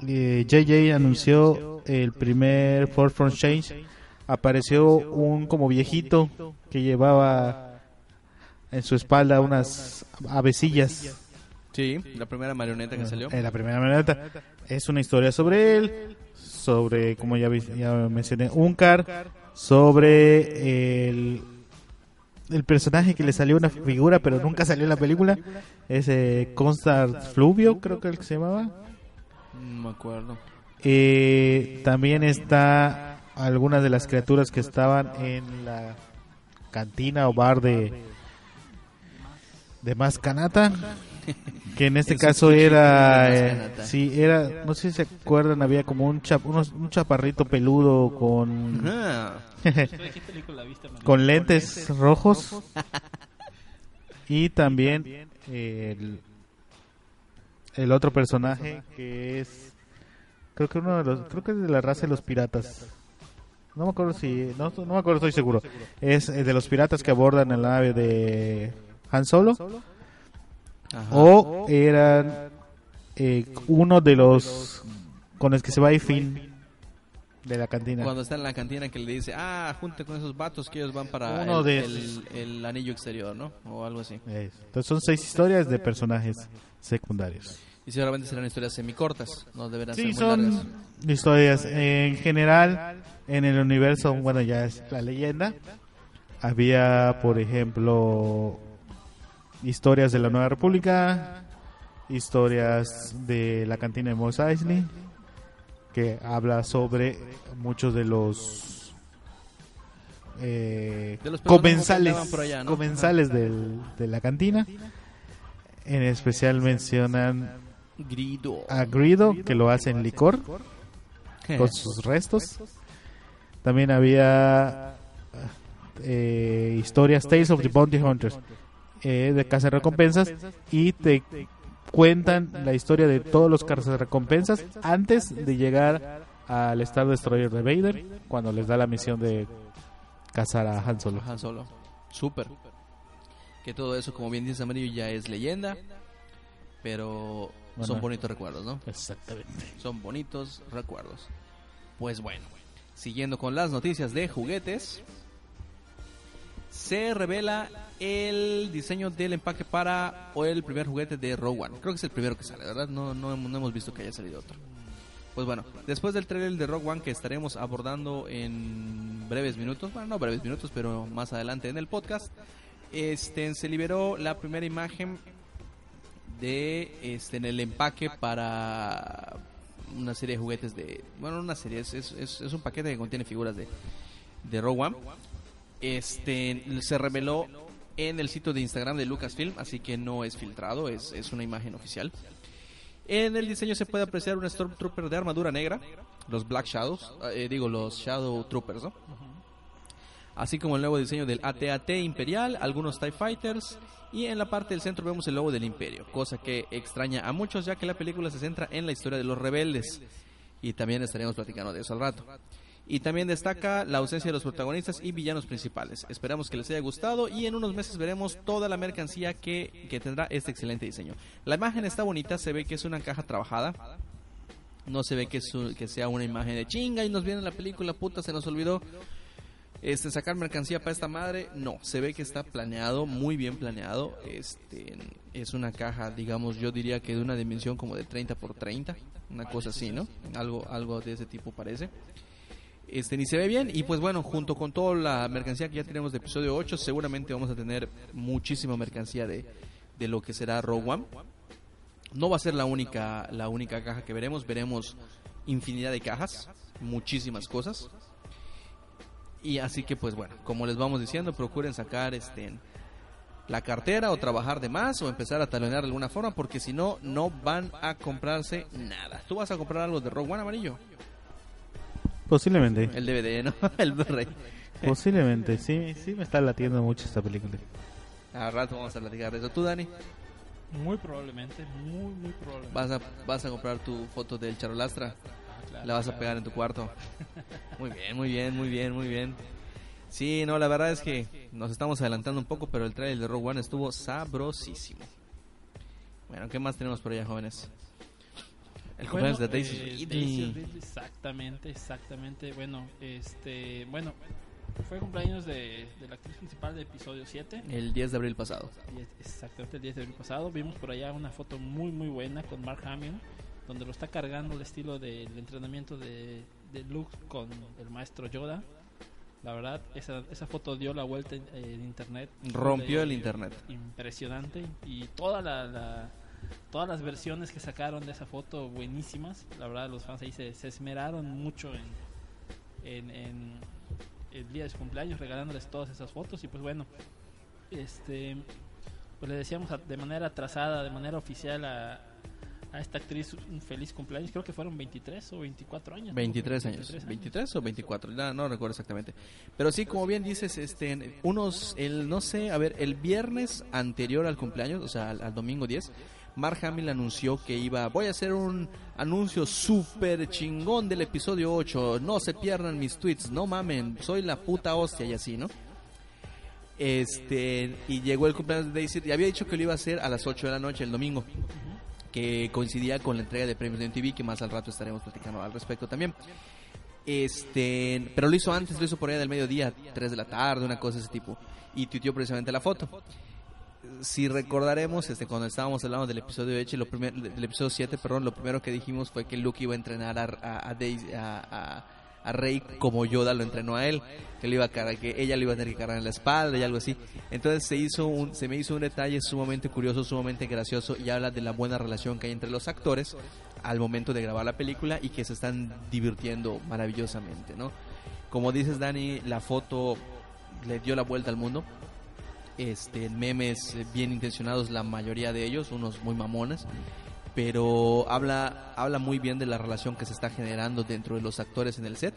eh, JJ anunció el primer Ford Front Change, apareció un como viejito que llevaba en su espalda unas avecillas. Sí, la primera marioneta que salió. En la primera marioneta. Es una historia sobre él, sobre, como ya, mencioné, Unkar, sobre el, el personaje que le salió una figura, pero nunca salió en la película. Es eh, Constant Fluvio, creo que el que se llamaba. No me acuerdo. Eh, también está algunas de las criaturas que estaban en la cantina o bar de de Mascanata que en este caso era eh, sí era no sé si se acuerdan había como un chap, unos- un chaparrito peludo con con lentes rojos y también el, el otro personaje que es creo que uno de los creo que es de la raza de los piratas. No me acuerdo si no, no me acuerdo estoy seguro. Es eh, de los piratas que abordan la nave de Han Solo Ajá. o eran eh, uno de los con los que se va a Finn de la cantina. Cuando está en la cantina que le dice, ah, junte con esos vatos que ellos van para Uno el, de el- el anillo exterior, ¿no? O algo así. Es. Entonces son seis historias de personajes secundarios. Y seguramente serán historias semicortas, no deberán Sí, ser muy largas. son historias. En general, en el universo, bueno, ya es la leyenda. Había, por ejemplo, historias de la Nueva República, historias de la cantina de Mos Eisley, que habla sobre muchos de los eh, De los personajes comensales, comensales del- de la cantina. En especial mencionan a Grido, que lo hace en licor, con sus restos. También había eh, historias Tales of the Bounty Hunters, eh, de recompensas y te cuentan la historia de todos los recompensas antes de llegar al Star Destroyer de Vader, cuando les da la misión de cazar a Han Solo. Han Solo. Súper. Que todo eso, como bien dice Amarillo, ya es leyenda. Pero Bueno. son bonitos recuerdos, ¿no? Exactamente. Son bonitos recuerdos. Pues bueno, siguiendo con las noticias de juguetes, se revela el diseño del empaque para o el primer juguete de One. Creo que es el primero que sale, ¿verdad? No, no, no hemos visto que haya salido otro. Pues bueno, después del trailer de Rogue One que estaremos abordando en breves minutos, bueno, no breves minutos, pero más adelante en el podcast, este se liberó la primera imagen de este en el empaque para una serie de juguetes de bueno no una serie es, es- es un paquete que contiene figuras de de Rogue One este se reveló en el sitio de Instagram de Lucasfilm así que no es filtrado es, es una imagen oficial en el diseño se puede apreciar un Stormtrooper de armadura negra los Black Shadows eh, digo los Shadow Troopers ¿no? así como el nuevo diseño del AT-AT Imperial, algunos TIE Fighters y en la parte del centro vemos el logo del Imperio, cosa que extraña a muchos ya que la película se centra en la historia de los rebeldes y también estaremos platicando de eso al rato. Y también destaca la ausencia de los protagonistas y villanos principales. Esperamos que les haya gustado y en unos meses veremos toda la mercancía que, que tendrá este excelente diseño. La imagen está bonita, se ve que es una caja trabajada. No se ve que, es un- que sea una imagen de chinga y nos viene la película, puta, se nos olvidó este sacar mercancía para esta madre no se ve que está planeado muy bien planeado este es una caja digamos yo diría que de una dimensión como de 30 por 30 una cosa así no algo algo de ese tipo parece este ni se ve bien y pues bueno junto con toda la mercancía que ya tenemos de episodio 8 seguramente vamos a tener muchísima mercancía de, de lo que será Rogue One no va a ser la única la única caja que veremos veremos infinidad de cajas muchísimas cosas y así que pues bueno, como les vamos diciendo, procuren sacar este la cartera o trabajar de más o empezar a talonear de alguna forma porque si no no van a comprarse nada. ¿Tú vas a comprar algo de Rogue One amarillo? Posiblemente. El DVD, ¿no? El Blu-ray. Posiblemente, sí, sí me está latiendo mucho esta película. Al rato vamos a platicar de eso. ¿Tú, Dani? Muy probablemente, muy, muy probablemente. ¿Vas a, vas a comprar tu foto del Charolastra? Ah, claro, La vas a pegar en tu cuarto. Muy bien, muy bien, muy bien, muy bien. Sí, no, la verdad es que nos estamos adelantando un poco, pero el trailer de Rogue One estuvo sabrosísimo. Bueno, ¿qué más tenemos por allá, jóvenes? El cumpleaños de Daisy eh, Ridley. Daisy Exactamente, exactamente. Bueno, este, bueno, fue cumpleaños de, de la actriz principal de episodio 7. El 10 de abril pasado. Exactamente el 10 de abril pasado. Vimos por allá una foto muy, muy buena con Mark Hamill, donde lo está cargando el estilo del entrenamiento de, de Luke con el maestro Yoda. La verdad, esa, esa foto dio la vuelta en, en internet. Rompió el internet. Impresionante. Y toda la, la- todas las versiones que sacaron de esa foto, buenísimas. La verdad, los fans ahí se, se esmeraron mucho en, en, en el día de su cumpleaños, regalándoles todas esas fotos. Y pues bueno, este pues le decíamos a- de manera atrasada, de manera oficial a, a esta actriz un feliz cumpleaños. Creo que fueron 23 o 24 años. ¿no? 23 años. 23 o 24, no, no recuerdo exactamente. Pero sí, como bien dices, este, unos, el, no sé, a ver, el viernes anterior al cumpleaños, o sea, al, al domingo 10, Mark Hamill anunció que iba, voy a hacer un anuncio súper chingón del episodio 8, no se pierdan mis tweets, no mamen, soy la puta hostia y así, ¿no? Este, y llegó el cumpleaños de Daisy, y había dicho que lo iba a hacer a las 8 de la noche el domingo. que coincidía con la entrega de premios de MTV, que más al rato estaremos platicando al respecto también. Este, pero lo hizo antes, lo hizo por ahí del mediodía, 3 de la tarde, una cosa de ese tipo. Y tuiteó precisamente la foto. Si recordaremos, este, cuando estábamos hablando del episodio 8, lo primer, episodio 7, perdón, lo primero que dijimos fue que Luke iba a entrenar a, Daisy- a- Rey como Yoda lo entrenó a él, que, le iba a cargar, que ella le iba a tener que cargar en la espalda y algo así. Entonces se hizo se me hizo un detalle sumamente curioso, sumamente gracioso y habla de la buena relación que hay entre los actores al momento de grabar la película y que se están divirtiendo maravillosamente, ¿no? Como dices Dani, la foto le dio la vuelta al mundo. Este, memes eh, bien intencionados, la mayoría de ellos, unos muy mamones, pero habla, habla muy bien de la relación que se está generando dentro de los actores en el set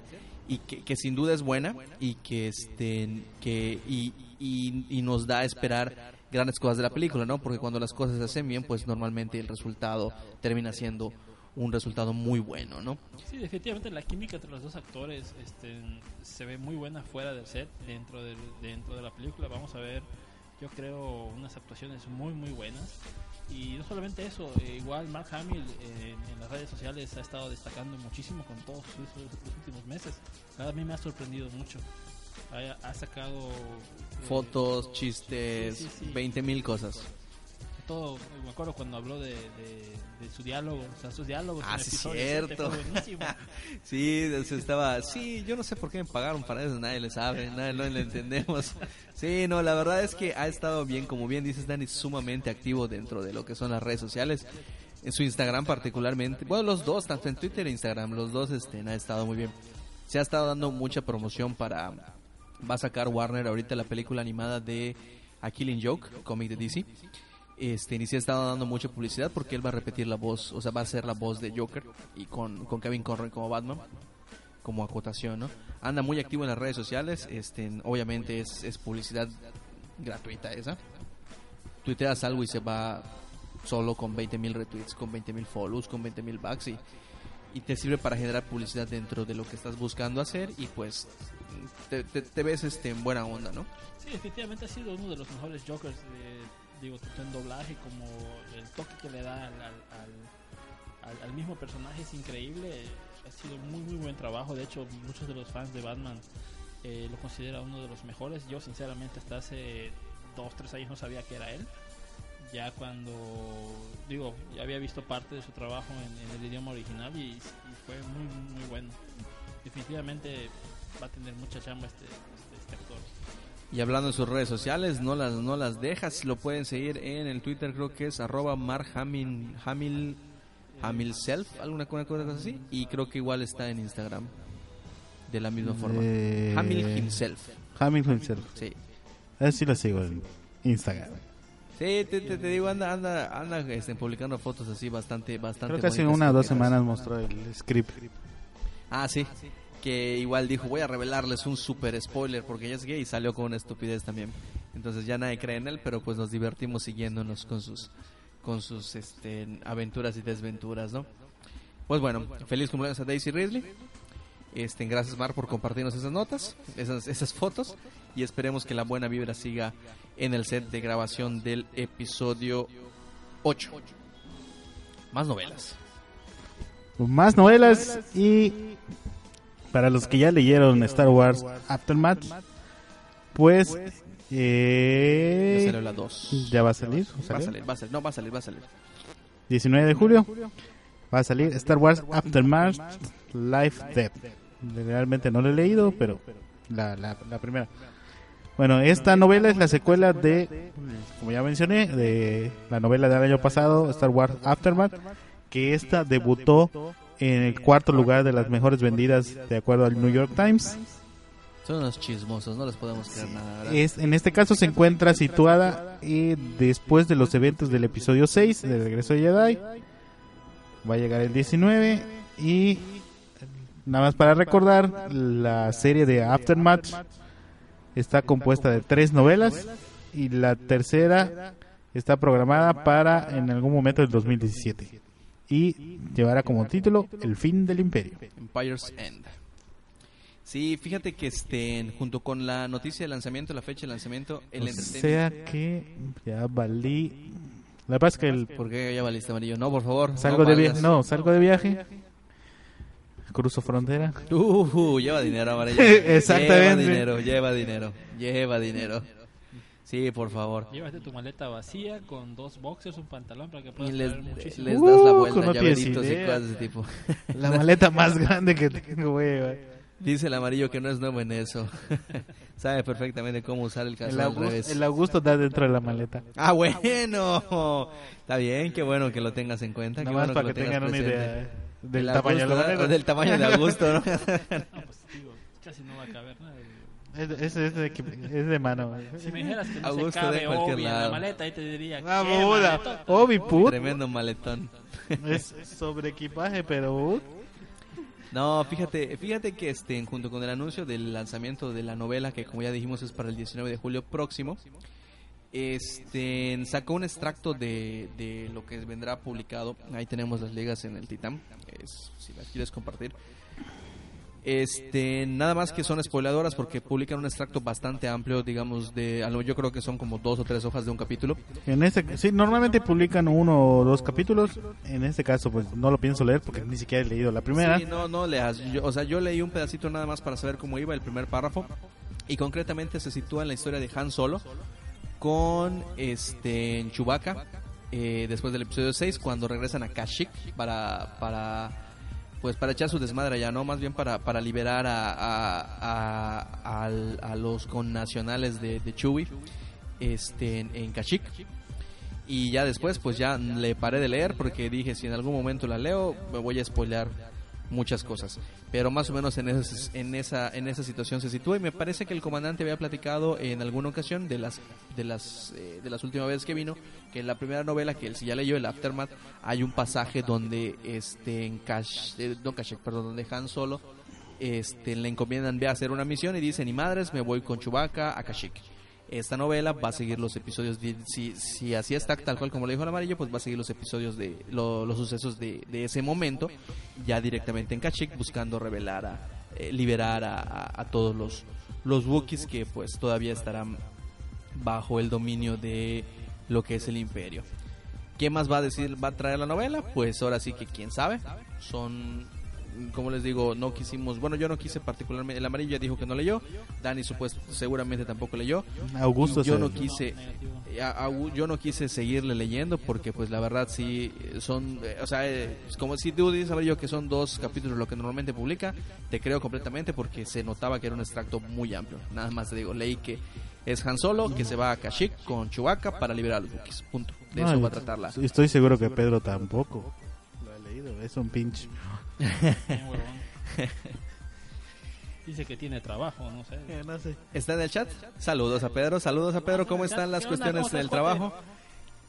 y que, que sin duda es buena y que este que y, y- y nos da a esperar grandes cosas de la película, ¿no? Porque cuando las cosas se hacen bien, pues normalmente el resultado termina siendo un resultado muy bueno, ¿no? Sí, definitivamente la química entre los dos actores este, se ve muy buena fuera del set, dentro, del, dentro de la película. Vamos a ver, yo creo, unas actuaciones muy, muy buenas. Y no solamente eso, eh, igual Mark Hamill eh, en las redes sociales ha estado destacando muchísimo con todos sus, sus- los últimos meses. A mí me ha sorprendido mucho. Ha, ha sacado eh, Fotos, chistes, Sí, sí, sí. 20 mil cosas. Todo. Me acuerdo cuando habló de, de- de su diálogo, o sea, sus diálogos. Ah, sí, cierto. Sí, estaba, sí, yo no sé por qué me pagaron para eso, nadie le sabe, nadie no le entendemos. Sí, no, la verdad es que ha estado bien, como bien dices Dani, sumamente activo dentro de lo que son las redes sociales. En su Instagram particularmente, bueno, los dos, tanto en Twitter e Instagram, los dos este, han estado muy bien. Se ha estado dando mucha promoción para, va a sacar Warner ahorita la película animada de A Killing Joke, cómic de DC. Este, y se estado dando mucha publicidad porque él va a repetir la voz, o sea, va a ser la voz de Joker y con, con Kevin Conroy como Batman, como acotación, ¿no? Anda muy activo en las redes sociales, este, obviamente es, es publicidad gratuita esa. Tuiteas algo y se va solo con 20 mil retweets, con 20 mil follows, con 20 mil bucks y, y te sirve para generar publicidad dentro de lo que estás buscando hacer y pues te, te- te ves este, en buena onda, ¿no? Sí, definitivamente ha sido uno de los mejores Jokers, eh, digo, tanto en doblaje como el toque que le da al, al, mismo personaje es increíble. Ha sido muy, muy buen trabajo. De hecho, muchos de los fans de Batman eh, lo considera uno de los mejores. Yo, sinceramente, hasta hace dos, tres años no sabía que era él. Ya cuando, digo, ya había visto parte de su trabajo en, el idioma original y, fue muy, muy bueno. Definitivamente va a tener mucha chamba este, este actor. Y hablando de sus redes sociales, no las, no las dejas, lo pueden seguir en el Twitter, creo que es arroba marhamil, hamil, alguna una cosa así, y creo que igual está en Instagram, de la misma forma. Eh, Hamil himself, Hamil himself. sí. Así lo sigo en Instagram. Sí, te, te, te digo, anda, anda, anda este, publicando fotos así bastante, bastante Creo que hace una o dos semanas mostró el script. Ah, sí. Que igual dijo, voy a revelarles un super spoiler porque ella es gay y salió con una estupidez también. Entonces ya nadie cree en él, pero pues nos divertimos siguiéndonos con sus con sus este, aventuras y desventuras, ¿no? Pues bueno, feliz cumpleaños a Daisy Ridley. Este, gracias Mar por compartirnos esas notas, esas, esas fotos y esperemos que la buena vibra siga en el set de grabación del episodio 8. Más novelas. Más novelas y para los que ya leyeron Star Wars Aftermath, pues Ya eh, salió la 2. ya va a salir. Va a salir, va a salir, no va a salir, va a salir. 19 de julio va a salir Star Wars Aftermath Life Death. Realmente no lo he leído, pero la, la, la primera. Bueno, esta novela es la secuela de, como ya mencioné, de la novela del año pasado, Star Wars Aftermath, que esta debutó en el cuarto lugar de las mejores vendidas de acuerdo al New York Times. Son unos chismosos, no les podemos creer nada, ¿verdad? Es, en este caso se encuentra situada eh, después de los eventos del episodio 6 de Regreso de Jedi. Va a llegar el 19 y nada más para recordar, la serie de Aftermath está compuesta de tres novelas y la tercera está programada para en algún momento del 2017 y llevará como título El fin del imperio. Empire's End. Sí, fíjate que este, junto con la noticia de lanzamiento, la fecha de lanzamiento, el O sea que ya valí La es que el, ¿Por qué ya valiste amarillo? No, por favor. salgo no de viaje, no, salgo de viaje, cruzo frontera. Uh, lleva dinero amarillo. Exactamente. Lleva dinero, lleva dinero, lleva dinero. Sí, por favor. Llévate tu maleta vacía con dos boxers, un pantalón para que Y puedas les, traer muchísimo. les das la Uh, vuelta, no tienes llaveritos y idea. cosas de ese tipo. La maleta más grande que tengo, güey. Dice el amarillo que no es nuevo en eso. Sabe perfectamente cómo usar el El, calzón al Augusto, revés. el Augusto da dentro de la maleta. Ah, bueno. Está bien, qué bueno que lo tengas en cuenta. Qué Nada más bueno para que tengan una presente. idea del El tamaño de la Augusto. Del tamaño de Augusto, ¿no? No, pues digo, casi no va a caber nada. Es, es, es de, es de mano. Si me dijeras que no Augusto se cabe de cualquier Obi en la lado. maleta, ahí te diría Ah. Obi, put. Tremendo maletón. Es sobre equipaje, pero No, fíjate, fíjate que este, junto con el anuncio del lanzamiento de la novela, que como ya dijimos es para el 19 de julio próximo, este, sacó un extracto de, de lo que vendrá publicado. Ahí tenemos las ligas en el Titan, es, si las quieres compartir. Este, nada más que son spoiladoras porque publican un extracto bastante amplio, digamos, de, yo creo que son como dos o tres hojas de un capítulo. en este, sí, normalmente publican uno o dos capítulos. En este caso, pues no lo pienso leer porque ni siquiera he leído la primera. Sí, no, no leas. Yo- o sea, yo leí un pedacito nada más para saber cómo iba el primer párrafo. Y concretamente se sitúa en la historia de Han Solo con este Chewbacca eh, después del episodio 6 cuando regresan a Kashyyyk para para pues para echar su desmadre allá, ¿no? Más bien para, para liberar a, a, a, los connacionales de, de este, en, en. Y ya después, pues ya le paré de leer porque dije, si en algún momento la leo, me voy a spoilear muchas cosas. Pero más o menos en, ese- en, esa, en esa situación se sitúa y me parece que el comandante había platicado en alguna ocasión de las de las eh, de las últimas veces que vino que en la primera novela que él sí ya leyó el Aftermath hay un pasaje donde este en Cash eh, no Kashyyyk, perdón donde Han Solo este le encomiendan ve a hacer una misión y dice ni madres me voy con Chewbacca a Kashyyyk esta novela va a seguir los episodios, de- si, si así está tal cual como le dijo el amarillo, pues va a seguir los episodios de lo- los sucesos de, ese momento, ya directamente en Kashyyyk, buscando revelar, a, eh, liberar a todos los, los Wookiees que pues todavía estarán bajo el dominio de lo que es el imperio. ¿Qué más va a decir, va a traer la novela? Pues ahora sí que quién sabe. Son, como les digo, no quisimos, bueno, yo no quise particularmente, el amarillo ya dijo que no leyó, Dani supuesto, seguramente tampoco leyó. Augusto yo no quise Negativo. eh, a- a- yo no quise seguirle leyendo porque pues la verdad sí eh, son eh, o sea eh, como si tú dices amarillo que son dos capítulos lo que normalmente publica te creo completamente porque se notaba que era un extracto muy amplio nada más te digo leí que es Han Solo que se va a Kashyyyk con Chewbacca para liberar a los Wookiees punto de No, eso va a tratarla Estoy seguro que Pedro tampoco lo ha leído. Es un pinche. Dice que tiene trabajo, no sé. no sé. está en el chat. Saludos a Pedro. Saludos a Pedro. Cómo están las cuestiones ¿Cómo del trabajo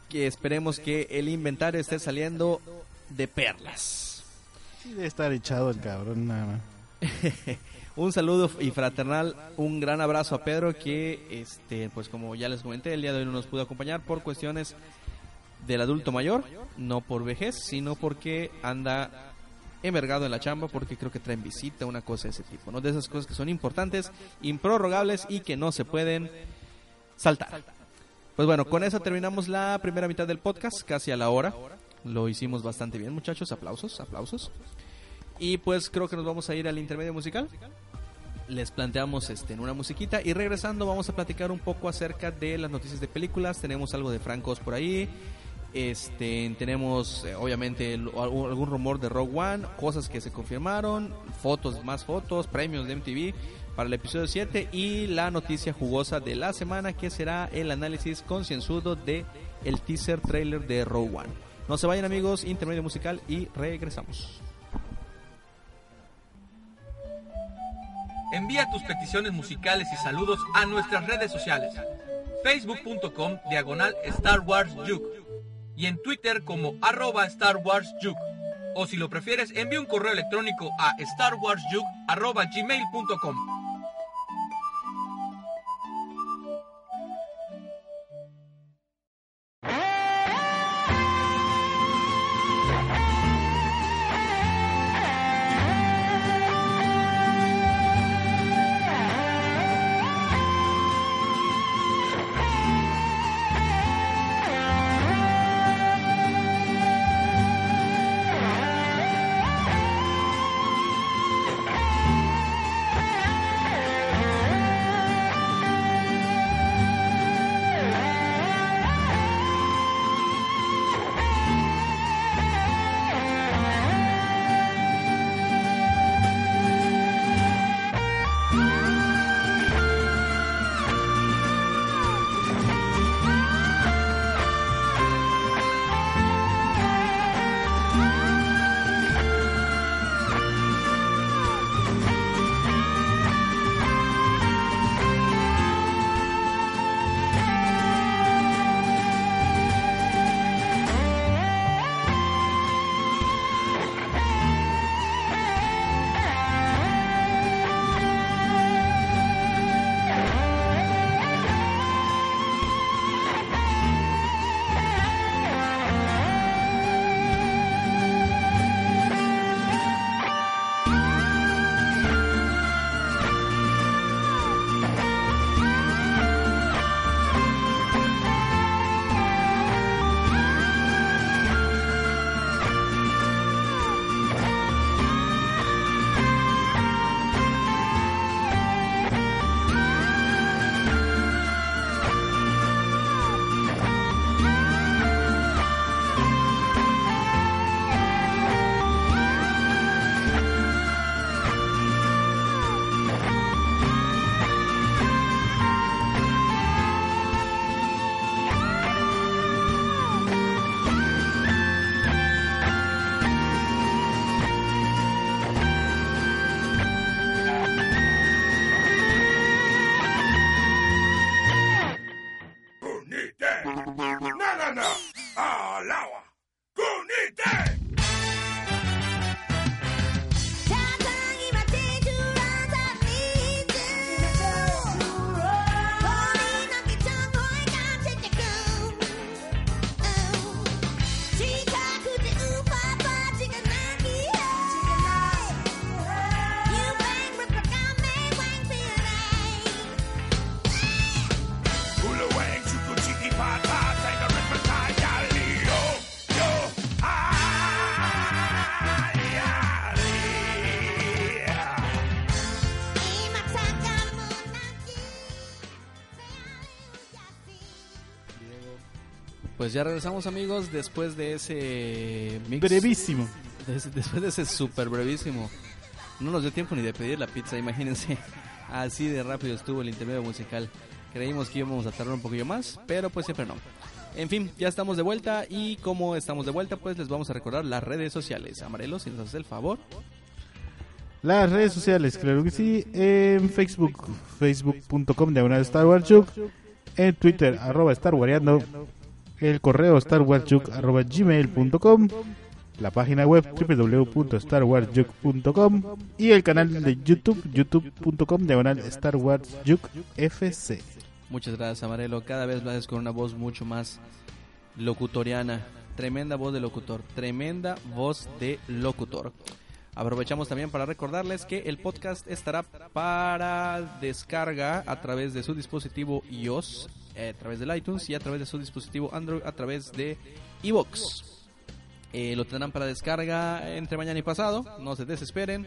que esperemos que el inventario esté saliendo de perlas. Sí, debe estar echado el cabrón, nada más. Un saludo y fraternal, un gran abrazo a Pedro que, este, pues como ya les comenté, el día de hoy no nos pudo acompañar por cuestiones del adulto mayor, no por vejez, sino porque anda emergado en la chamba, porque creo que traen visita, una cosa de ese tipo, ¿no? De esas cosas que son importantes, improrrogables y que no se pueden saltar. Pues bueno, con eso terminamos la primera mitad del podcast, casi a la hora. Lo hicimos bastante bien, muchachos. Aplausos, aplausos. Y pues creo que nos vamos a ir al intermedio musical. Les planteamos este, en una musiquita y regresando vamos a platicar un poco acerca de las noticias de películas. Tenemos algo de Francos por ahí. Este, tenemos eh, obviamente algún, rumor de Rogue One, cosas que se confirmaron, fotos, más fotos, premios de MTV para el episodio 7 y la noticia jugosa de la semana que será el análisis concienzudo de el teaser trailer de Rogue One. No se vayan amigos, intermedio musical y regresamos. Envía tus peticiones musicales y saludos a nuestras redes sociales. Facebook.com diagonal Star Wars Juke y en Twitter como arroba Star Wars Juke. O si lo prefieres, envía un correo electrónico a starwarsjuke Pues ya regresamos amigos después de ese mix. Brevísimo. de después de ese súper brevísimo. No nos dio tiempo ni de pedir la pizza, imagínense. Así de rápido estuvo el intermedio musical. Creímos que íbamos a tardar un poquillo más, pero pues siempre no. En fin, ya estamos de vuelta y como estamos de vuelta, pues les vamos a recordar las redes sociales. Amarelos, si nos haces el favor. Las redes sociales, claro que sí. En Facebook, facebook.com diagonal Star Wars. En Twitter, arroba Star Wareando. El correo starwarchuk arroba gmail.com. La página web www.starwarsjuk.com. Y el canal de YouTube, youtube.com diagonal FC. Muchas gracias, Amarelo. Cada vez lo haces con una voz mucho más locutoriana. Tremenda voz de locutor. Tremenda voz de locutor. Aprovechamos también para recordarles que el podcast estará para descarga a través de su dispositivo iOS, eh, a través del iTunes y a través de su dispositivo Android a través de iVoox. Eh, lo tendrán para descarga entre mañana y pasado, no se desesperen.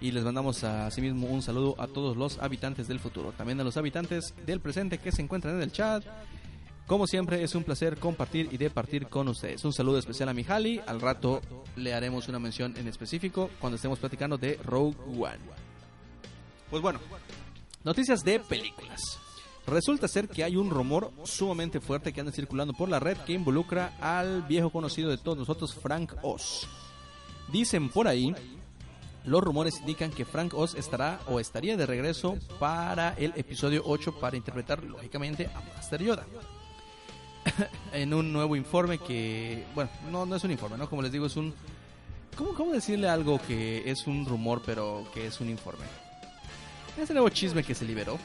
Y les mandamos asimismo un saludo a todos los habitantes del futuro, también a los habitantes del presente que se encuentran en el chat. Como siempre, es un placer compartir y departir con ustedes. Un saludo especial a Mijali. Al rato le haremos una mención en específico cuando estemos platicando de Rogue One. Pues bueno, noticias de películas. Resulta ser que hay un rumor sumamente fuerte que anda circulando por la red que involucra al viejo conocido de todos nosotros, Frank Oz. Dicen por ahí, los rumores indican que Frank Oz estará o estaría de regreso para el episodio 8 para interpretar, lógicamente, a Master Yoda. en un nuevo informe que, bueno, no, no es un informe, ¿no? Como les digo, es un... ¿Cómo, ¿Cómo decirle algo que es un rumor pero que es un informe? Ese nuevo chisme que se liberó.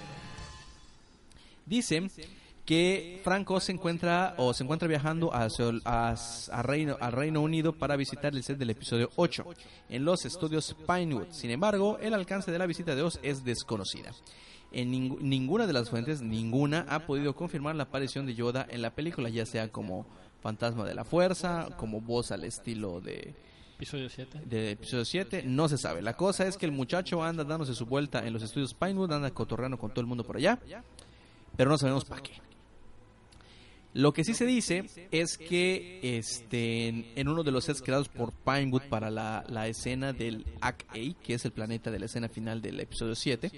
Dice que Franco se encuentra o se encuentra viajando a, Reino, al Reino Unido para visitar el set del episodio 8 en los estudios Pinewood. Sin embargo, el alcance de la visita de Oz es desconocida. En ning- ninguna de las fuentes, ninguna, ha podido confirmar la aparición de Yoda en la película, ya sea como fantasma de la fuerza, como voz al estilo de, Episodio 7. de episodio 7, no se sabe. La cosa es que el muchacho anda dándose su vuelta en los estudios Pinewood, anda cotorreando con todo el mundo por allá, pero no sabemos para qué. Lo que sí se dice es que este, en- uno de los sets creados por Pinewood para la, la escena del Act A, que es el planeta de la escena final del episodio 7,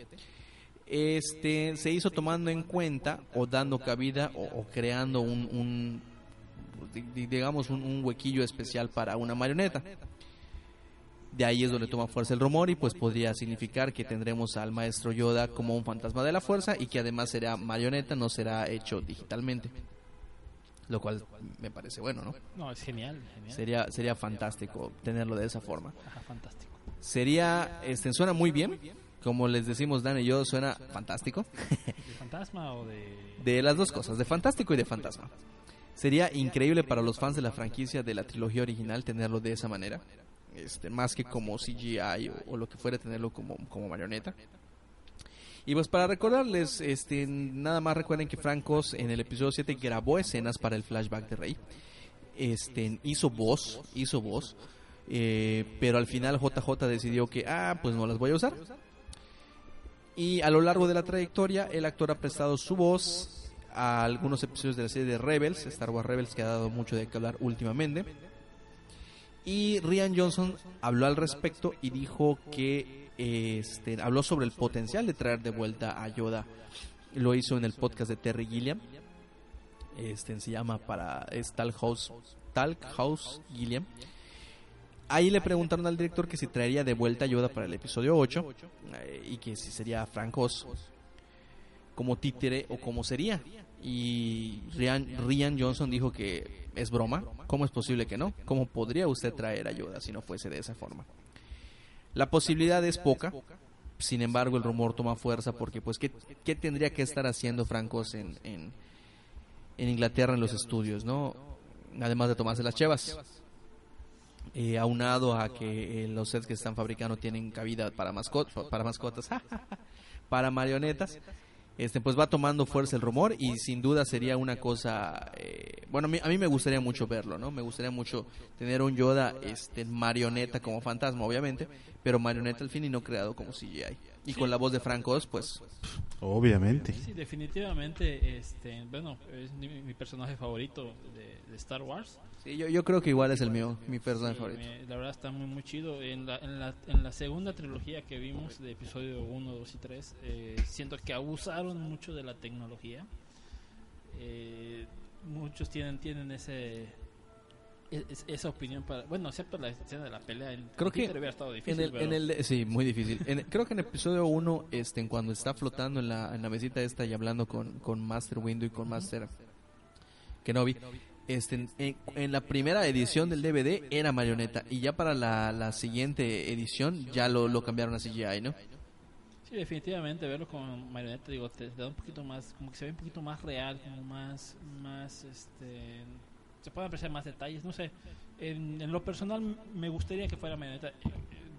este, se hizo tomando en cuenta o dando cabida o, creando un, un, di- di- digamos un huequillo especial para una marioneta. De ahí es donde toma fuerza el rumor y pues podría significar que tendremos al maestro Yoda como un fantasma de la fuerza y que además será marioneta, no será hecho digitalmente. Lo cual me parece bueno, ¿no? No, es genial. genial. Sería, sería fantástico tenerlo de esa forma. Ajá, fantástico. Sería, este, suena muy bien. Como les decimos Dan y yo, suena fantástico. ¿De fantasma o de.? De las dos cosas, de fantástico y de fantasma. Sería increíble para los fans de la franquicia de la trilogía original tenerlo de esa manera. Este, más que como CGI o, o lo que fuera tenerlo como, como marioneta. Y pues para recordarles, este, nada más recuerden que Francos en el episodio 7 grabó escenas para el flashback de Rey. Este, hizo voz, hizo voz. eh, pero al final JJ decidió que, ah, pues no las voy a usar. Y a lo largo de la trayectoria, el actor ha prestado su voz a algunos episodios de la serie de Rebels, Star Wars Rebels, que ha dado mucho de qué hablar últimamente. Y Rian Johnson habló al respecto y dijo que este, habló sobre el potencial de traer de vuelta a Yoda. Lo hizo en el podcast de Terry Gilliam. Este se llama para es Talk House, Talk House Gilliam. Ahí le preguntaron al director que si traería de vuelta a Yoda para el episodio 8 eh, y que si sería Frank Oz. como títere o como sería. Y Rian, Johnson dijo que es broma. ¿Cómo es posible que no? ¿Cómo podría usted traer a Yoda si no fuese de esa forma? La posibilidad es poca. Sin embargo, el rumor toma fuerza porque, pues, ¿qué, tendría que estar haciendo Francos en, en, Inglaterra en los estudios, no? Además de tomarse las chevas. Eh, aunado a que eh, los sets que están fabricando tienen cabida para, mascot para mascotas, para marionetas, este pues va tomando fuerza el rumor y sin duda sería una cosa, eh, bueno, a mí, a mí me gustaría mucho verlo, ¿no? Me gustaría mucho tener un Yoda este, marioneta como fantasma, obviamente, pero marioneta al fin y no creado como CGI. Y con la voz de Frank Oz, pues Obviamente. Sí, definitivamente, este, bueno, es mi, mi personaje favorito de, de Star Wars. sí, yo, yo creo que igual es el mío, mi personaje Sí, favorito. me- la verdad está muy, muy chido. En la, en, la, en la segunda trilogía que vimos de episodio 1, 2 y 3, eh, siento que abusaron mucho de la tecnología. Eh, muchos tienen, tienen ese es- esa opinión para bueno excepto la escena de la pelea en Creo que hubiera estado difícil En el, pero- en el, sí, muy difícil. En- creo que en episodio 1, este, en cuando está flotando en la, en la mesita esta y hablando con, con Master Windu y con Master Kenobi, este, en, en- en la primera edición del DVD era marioneta y ya para la, la siguiente edición ya lo, lo cambiaron a CGI, ¿no? Sí, definitivamente verlo con marioneta, digo, te, te da un poquito más, como que se ve un poquito más real, como más, más, este, se pueden apreciar más detalles, no sé. En, en lo personal me gustaría que fuera marioneta, eh,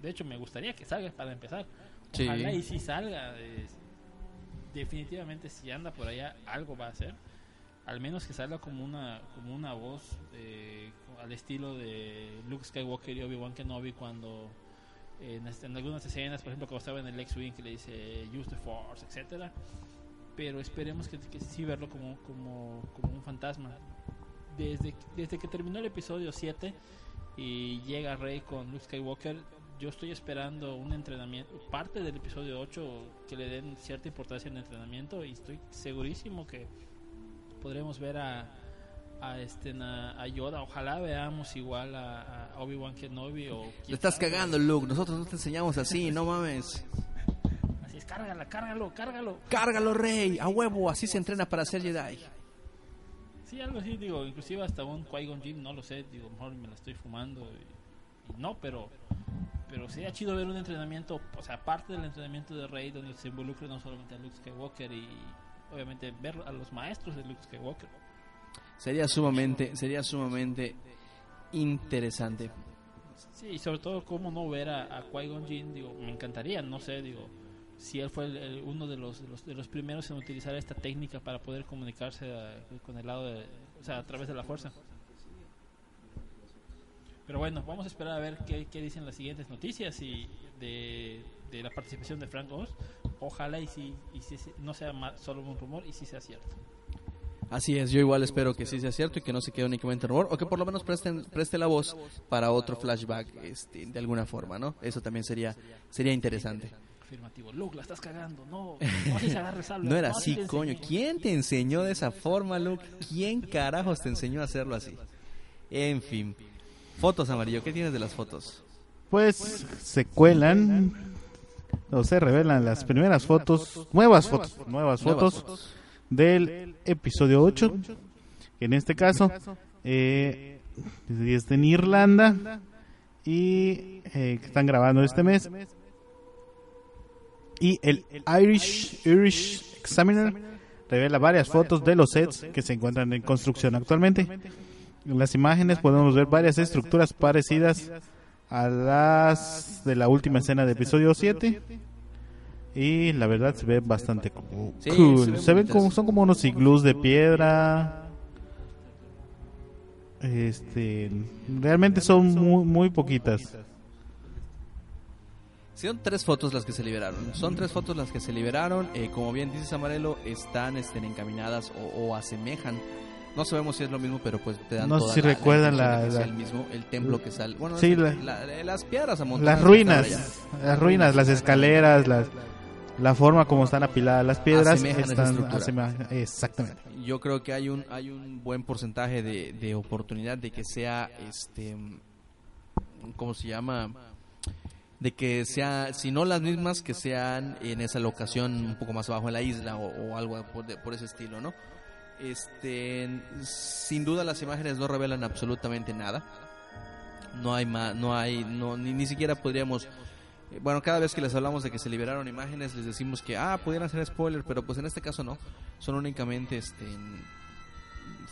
de hecho me gustaría que salga para empezar. Sí. Ojalá y si salga, eh, definitivamente si anda por allá algo va a hacer. Al menos que salga como una, como una voz eh, al estilo de Luke Skywalker y Obi-Wan Kenobi cuando en, este- en algunas escenas, por ejemplo, cuando estaba en el X-Wing que le dice Use the Force, etcétera. Pero esperemos que, que sí verlo como, como, como un fantasma. Desde, desde que terminó el episodio 7 y llega Rey con Luke Skywalker, yo estoy esperando un entrenamiento, parte del episodio 8 que le den cierta importancia en el entrenamiento y estoy segurísimo que podremos ver a, a, este, a, a Yoda. Ojalá veamos igual a, a Obi-Wan Kenobi o... Quién estás sabe. cagando, Luke. Nosotros no te enseñamos así, no mames. Así es, cárgala, cárgalo, cárgalo. Cárgalo, rey. A huevo. Así se entrena para ser Jedi. Sí, algo así, digo, inclusive hasta un Qui-Gon Jinn, no lo sé, digo, mejor me la estoy fumando y, y no, pero pero sería chido ver un entrenamiento, o sea, aparte del entrenamiento de Rey, donde se involucre no solamente a Luke Skywalker y obviamente ver a los maestros de Luke Skywalker. Sería sumamente, sería sumamente interesante. Sí, y sobre todo, cómo no ver a, a Qui-Gon Jinn, digo, me encantaría, no sé, digo, si él fue el- uno de los, de los primeros en utilizar esta técnica para poder comunicarse a- con el lado de, o sea, a través de la fuerza. Pero bueno, vamos a esperar a ver qué, qué dicen las siguientes noticias y de, de la participación de Frank Oz. Ojalá y si, y si no sea ma- solo un rumor y si sea cierto. Así es, yo igual espero que sí sea cierto y que no se quede únicamente rumor, o que por lo menos presten, preste la voz para otro flashback este, de alguna forma, ¿no? Eso también sería, sería interesante. Afirmativo, Luke, la estás cagando, no, no era así coño. enseñé". ¿Quién te enseñó de esa forma, Luke? ¿Quién carajos te enseñó a hacerlo así? En fin. Fotos, Amarillo, ¿qué tienes de las fotos? Pues se cuelan o se revelan las primeras fotos, nuevas fotos, nuevas Nuevas fotos del episodio 8. que En este caso, eh, es en Irlanda y eh, que están grabando este mes. Y el Irish, Irish Examiner revela varias fotos de los sets que se encuentran en construcción actualmente. En las imágenes podemos ver varias estructuras parecidas a las de la última escena de episodio 7 y la verdad se ve bastante Sí, cool. se ve Se ven como son como unos iglús de piedra. Este, realmente son muy, muy poquitas. Son tres fotos las que se liberaron. Son tres fotos las que se liberaron. eh, como bien dices, Amarelo, están este, encaminadas o, o asemejan. No sabemos si es lo mismo, pero pues te dan No sé si la- la recuerdan la- sea la- el mismo, el templo que sale. Bueno, Sí, es- la- la- las piedras amontonadas Las ruinas, las ruinas, las escaleras, las, la forma como están apiladas las piedras Asemejan están exactamente. Yo creo que hay un hay un buen porcentaje de, de oportunidad de que sea este ¿cómo se llama? De que sea, si no las mismas, que sean en esa locación un poco más abajo en la isla o, algo por, de- ese estilo, ¿no? Este, sin duda las imágenes no revelan absolutamente nada. No hay más, no hay, no, ni, ni siquiera podríamos eh, bueno, cada vez que les hablamos de que se liberaron imágenes, les decimos que, ah, pudieran ser spoiler, pero pues en este caso no. Son únicamente este,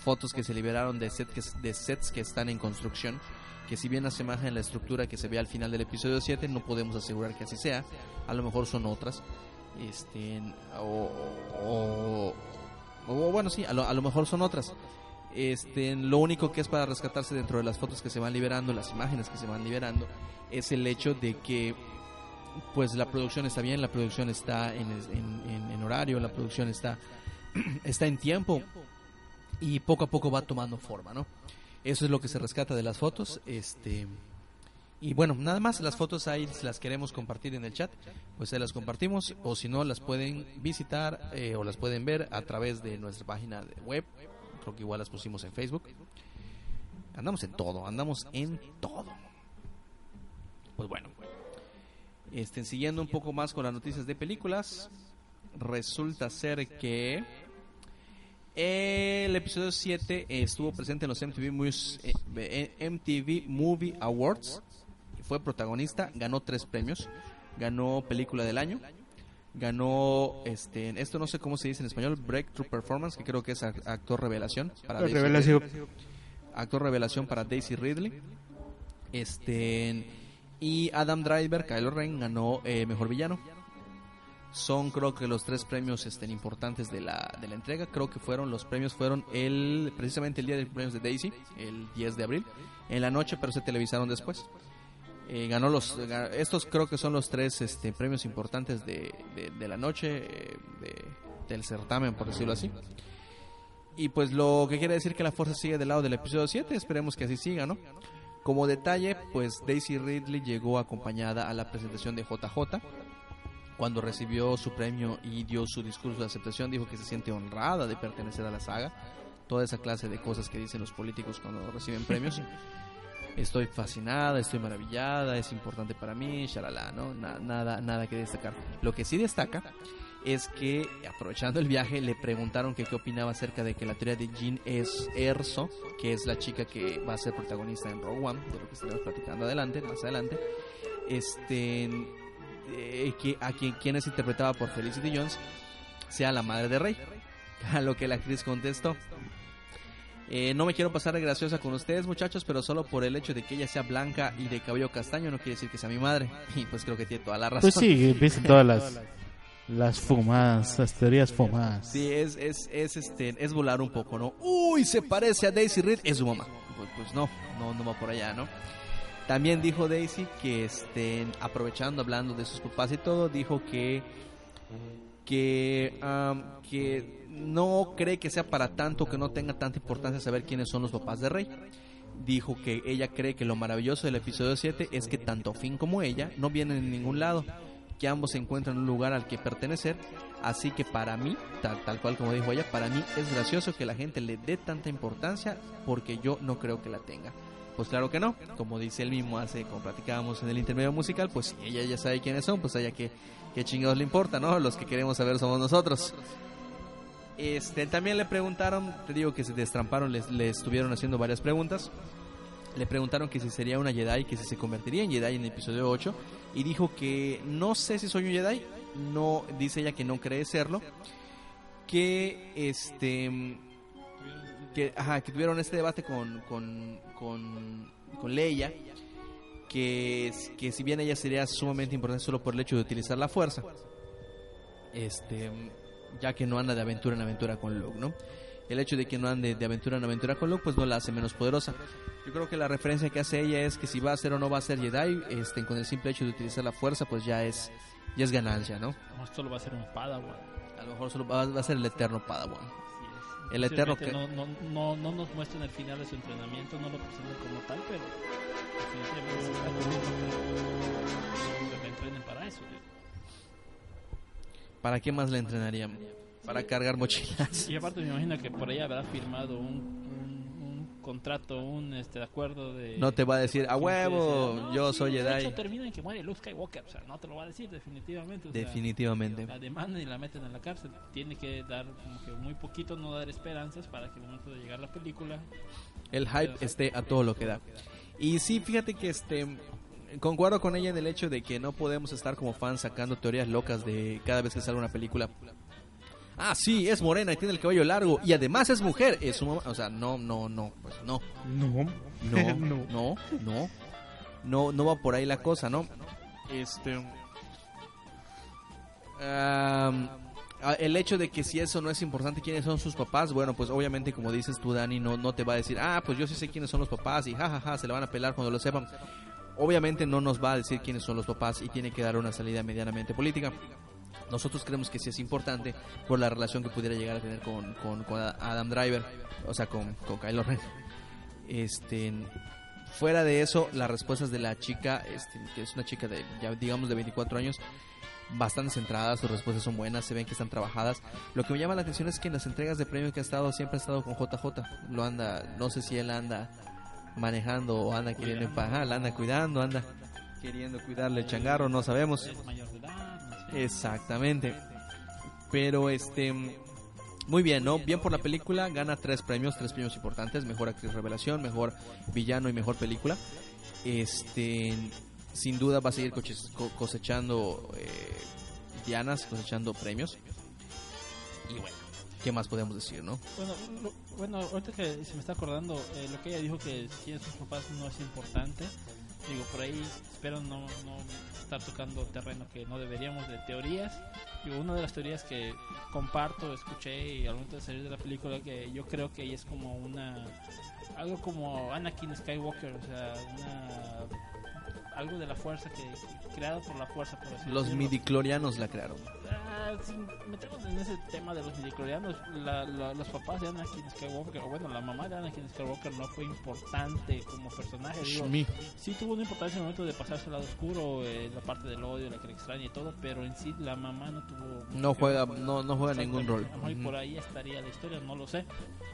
fotos que se liberaron de, set que, de sets que están en construcción. Que si bien hace imagen la estructura que se ve al final del episodio 7, no podemos asegurar que así sea. A lo mejor son otras. Este, o, o- bueno, sí, a lo, a lo mejor son otras. Este, lo único que es para rescatarse dentro de las fotos que se van liberando, las imágenes que se van liberando, es el hecho de que pues la producción está bien, la producción está en, en- en- en horario, la producción está, está en tiempo y poco a poco va tomando forma, ¿no? Eso es lo que se rescata de las fotos, este y bueno, nada más las fotos ahí si las queremos compartir en el chat, pues se las compartimos o si no las pueden visitar eh, o las pueden ver a través de nuestra página de web, creo que igual las pusimos en Facebook. Andamos en todo, andamos en todo. Pues bueno, este, siguiendo un poco más con las noticias de películas, resulta ser que el episodio 7 estuvo presente en los MTV, Mus- eh, eh, MTV Movie Awards. Fue protagonista, ganó tres premios. Ganó película del año. Ganó, este, esto no sé cómo se dice en español, Breakthrough Performance, que creo que es ac- actor revelación. Para Daisy Revelación. actor revelación para Daisy Ridley. Este y Adam Driver, Kylo Ren ganó eh, mejor villano. Son creo que los tres premios este, importantes de la, de la entrega. Creo que fueron los premios fueron el precisamente el día de premios de Daisy, el 10 de abril, en la noche, pero se televisaron después. Eh, ganó los ga- estos creo que son los tres este, premios importantes de, de- la noche eh, de- del certamen, por decirlo así. Y pues lo que quiere decir que la fuerza sigue del lado del episodio 7, esperemos que así siga, ¿no? Como detalle, pues Daisy Ridley llegó acompañada a la presentación de JJ. Cuando recibió su premio y dio su discurso de aceptación, dijo que se siente honrada de pertenecer a la saga. Toda esa clase de cosas que dicen los políticos cuando reciben premios. Estoy fascinada, estoy maravillada, es importante para mí, shalala, ¿no? Na- nada, nada que destacar. Lo que sí destaca es que, aprovechando el viaje, le preguntaron que qué opinaba acerca de que la teoría de Jean es Erso, que es la chica que va a ser protagonista en Rogue One, de lo que estaremos platicando adelante, más adelante, este, eh, que a quien, quien es interpretada por Felicity Jones, sea la madre de Rey. A lo que la actriz contestó. Eh, no me quiero pasar de graciosa con ustedes, muchachos, pero solo por el hecho de que ella sea blanca y de cabello castaño no quiere decir que sea mi madre. Y pues creo que tiene toda la razón. Pues sí, empiezan todas las, las fumadas, las teorías fumadas. Sí, es, es, es, este, es volar un poco, ¿no? Uy, se parece a Daisy Reed, es su mamá. Pues, pues no, no, no va por allá, ¿no? También dijo Daisy que, este, aprovechando, hablando de sus papás y todo, dijo que, que, que no cree que sea para tanto, que no tenga tanta importancia saber quiénes son los papás de Rey. Dijo que ella cree que lo maravilloso del episodio 7 es que tanto Finn como ella no vienen de ningún lado, que ambos se encuentran en un lugar al que pertenecer, así que para mí, tal, tal cual como dijo ella, para mí es gracioso que la gente le dé tanta importancia porque yo no creo que la tenga. Pues claro que no, como dice él mismo hace, como platicábamos en el intermedio musical, pues si ella ya sabe quiénes son, pues a ella que, que chingados le importa, ¿no? Los que queremos saber somos nosotros. Este, también le preguntaron, te digo que se destramparon, les, le estuvieron haciendo varias preguntas. Le preguntaron que si sería una Jedi, que si se convertiría en Jedi en el episodio 8. Y dijo que no sé si soy un Jedi. No, dice ella que no cree serlo. Que este. Que, ajá, que tuvieron este debate con, con, con Leia. Que, que si bien ella sería sumamente importante solo por el hecho de utilizar la fuerza. Este ya que no anda de aventura en aventura con Luke, ¿no? El hecho de que no ande de aventura en aventura con Luke, pues no la hace menos poderosa. Yo creo que la referencia que hace ella es que si va a ser o no va a ser Jedi, este, con el simple hecho de utilizar la fuerza, pues ya es, ya es ganancia, ¿no? No, solo va a ser un Padawan. A lo mejor solo va, va a ser el eterno Padawan. El eterno Posiblemente No, no, no, no nos muestran el final de su entrenamiento, no lo presentan como tal, pero definitivamente se está comiendo para que entrenen para eso. ¿Para qué más le entrenarían? Para cargar mochilas. Y aparte me imagino que por ahí habrá firmado un, un contrato, un este, acuerdo de... No te va a decir, a huevo, no, yo sí, soy de Jedi. hecho, termina en que muere Luke Skywalker, o sea, no te lo va a decir definitivamente. o sea, Definitivamente. la demandan y la meten en la cárcel. Tiene que dar como que muy poquito, no dar esperanzas para que al momento de llegar la película. el hype esté a todo lo que da. Y sí, fíjate que este concuerdo con ella en el hecho de que no podemos estar como fans sacando teorías locas de cada vez que sale una película. Ah, sí, es morena y tiene el cabello largo y además es mujer. Es su mamá. O sea, no, no, no, pues no. No. No, no, no. No, no va por ahí la cosa, ¿no? Este. ah, el hecho de que si eso no es importante, quiénes son sus papás, bueno, pues obviamente, como dices tú, Dani, no, no te va a decir, ah, pues yo sí sé quiénes son los papás y jajaja, se le van a pelar cuando lo sepan. Obviamente no nos va a decir quiénes son los papás y tiene que dar una salida medianamente política. Nosotros creemos que sí es importante por la relación que pudiera llegar a tener con, con, con Adam Driver, o sea, con, con Kylo Ren. Este, fuera de eso, las respuestas de la chica, este, que es una chica de, ya digamos, de 24 años, bastante centradas, sus respuestas son buenas, se ven que están trabajadas. Lo que me llama la atención es que en las entregas de premio que ha estado, siempre ha estado con JJ. Lo anda, no sé si él anda manejando o anda queriendo empajar, anda cuidando, anda queriendo cuidarle el changarro, no sabemos. Es mayor Exactamente. Pero este muy bien, ¿no? Bien por la película, gana tres premios, tres premios importantes, mejor actriz revelación, mejor villano y mejor película. Este sin duda va a seguir cosechando eh, dianas, cosechando premios. Y bueno, ¿qué más podemos decir, no? Bueno, bueno, ahorita que se me está acordando, eh, lo que ella dijo que si tiene sus papás no es importante. Digo, por ahí espero no, no estar tocando terreno que no deberíamos de teorías. Digo, una de las teorías que comparto, escuché y al momento de salir de la película, que yo creo que es como una. Algo como Anakin Skywalker, o sea, una. Algo de la fuerza que. creado por la fuerza, por así Los midiclorianos la crearon. Ah, si metemos en ese tema de los midichlorianos, la, la- los papás de Anakin Skywalker, bueno, la mamá de Anakin Skywalker no fue importante como personaje. Digo, Shmi. sí tuvo una importancia en el momento de pasarse al lado oscuro, eh, la parte del odio, la que le extraña y todo, pero en sí la mamá no tuvo... No juega, no, no juega ningún rol. A lo mejor y Ujú. por ahí estaría la historia, no lo sé.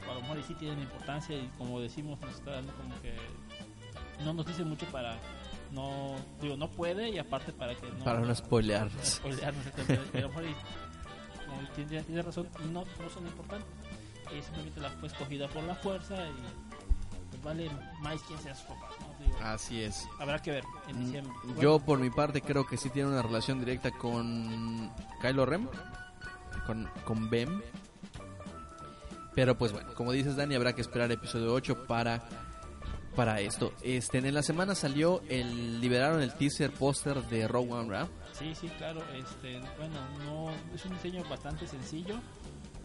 A lo mejor sí tienen importancia y como decimos nos está dando como que... No nos dice mucho para... No, digo, no puede y aparte para que no... Para no spoilear. pero y- tiene, tiene razón, no, no son importantes. Eh, simplemente la fue escogida por la fuerza y pues vale más quién sea su papá. ¿no? Digo, Así es. habrá que ver en diciembre. Mm, Bueno, Yo por mi parte creo que sí tiene una relación directa con Kylo Ren, con, con Bem. Pero pues bueno, como dices Dani, habrá que esperar episodio 8 para para esto. Este en la semana salió el liberaron el teaser póster de Rogue One, ¿verdad? Sí, sí, claro. Este, bueno, no es un diseño bastante sencillo,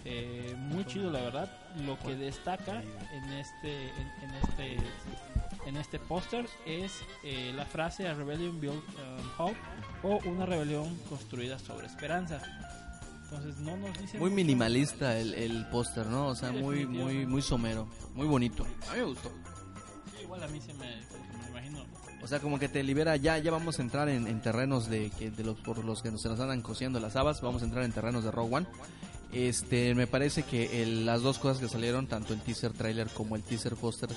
eh, muy chido la verdad. Lo que destaca en este, en, en este, en este póster es eh, la frase "A rebellion built on hope" o una rebelión construida sobre esperanza. Entonces no nos dice Muy mucho. minimalista el, el póster, ¿no? O sea, muy muy muy somero, muy bonito. A mí me gustó. A mí se me, imagino. O sea, como que te libera, ya ya vamos a entrar en, en terrenos de, los por los que se nos andan cosiendo las habas, vamos a entrar en terrenos de Rogue One. Este, me parece que las dos cosas que salieron, tanto el teaser trailer como el teaser póster,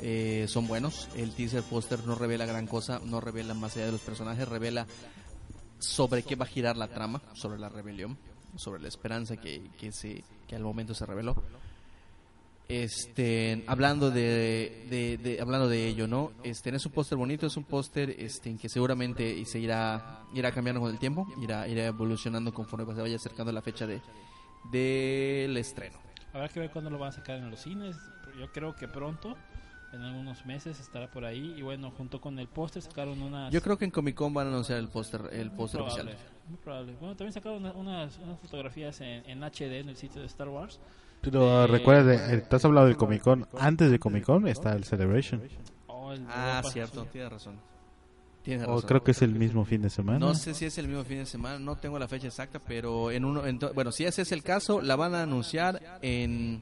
eh, son buenos. El teaser póster no revela gran cosa, no revela más allá de los personajes, revela sobre qué va a girar la trama, sobre la rebelión, sobre la esperanza que, que, se, que al momento se reveló. Este, hablando de, de- de- hablando de ello, ¿no? Este, es un póster bonito, es un póster este, en que seguramente se irá, irá cambiando con el tiempo, irá, irá evolucionando conforme se vaya acercando la fecha de del estreno. Habrá que ver cuándo lo van a sacar en los cines. Yo creo que pronto, en algunos meses estará por ahí. Y bueno, junto con el póster sacaron unas. Yo creo que en Comic Con van a anunciar el póster, el póster oficial. Muy probable. Bueno, también sacaron una- unas, unas fotografías en, en HD en el sitio de Star Wars. Pero Eh, recuerda, de- te has hablado del Comic Con. Antes de Comic Con está el Celebration. Oh, el Ah, Europa, cierto, sí. tienes razón. Tienes O razón. creo que es el mismo fin de semana. No sé si es el mismo fin de semana, no tengo la fecha exacta, pero en uno, en bueno, si ese es el caso, la van a anunciar en.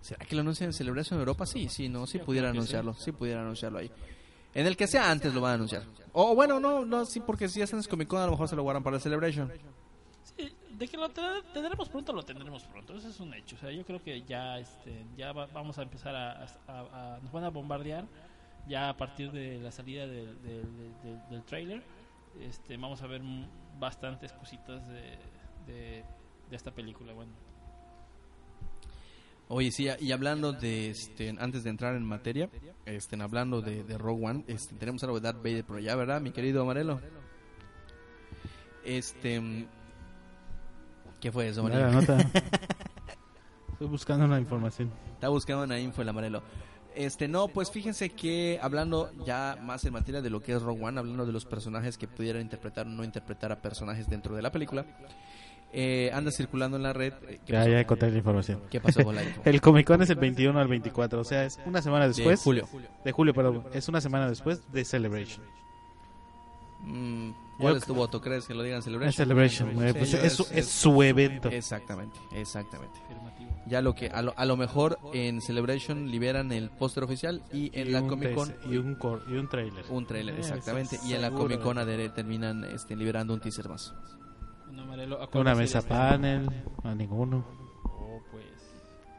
¿Será que lo anuncian en Celebration Europa? Sí, sí, no, sí pudiera anunciarlo, sí pudiera anunciarlo ahí. En el que sea antes lo van a anunciar. O bueno, no, no, sí, porque si hacen Comic Con a lo mejor se lo guardan para el Celebration. De que lo ten- tendremos pronto, lo tendremos pronto. Eso es un hecho. O sea, yo creo que ya, este, ya va- vamos a empezar a, Nos van a bombardear ya a partir de la salida del, del, del- trailer. Este, vamos a ver bastantes cositas de, de, esta película. Bueno, Oye, sí, y hablando de, este, antes de entrar en materia, este, hablando de, de Rogue este, tenemos algo de Darth Vader por allá, ¿verdad, mi querido Amarelo? Este, ¿qué fue eso, la nota. Estoy buscando una información. Está buscando una info el Amarelo. Este, no, pues fíjense que hablando ya más en materia de lo que es Rogue One, hablando de los personajes que pudieran interpretar o no interpretar a personajes dentro de la película, eh, anda circulando en la red. eh, ¿qué, Ya, ya encontré la información. ¿Qué pasó con la info? El Comic Con es el 21 al 24, o sea, es una semana De después. julio. De julio, perdón. Es una semana después de Celebration. Mm, ¿Cuál Yo es tu voto? ¿Crees que lo digan Es Celebration? Celebration, eh, pues Sí, es, su- es su evento. Exactamente, exactamente. Ya lo que a lo, a lo mejor en Celebration liberan el póster oficial y en Y la Comic Con y un, cor- y un trailer. un trailer, Eh, exactamente. Y en la. Comic Con terminan este, liberando un teaser más. Un amarelo, ¿a cuál Una mesa este? panel, a ninguno. Oh, pues.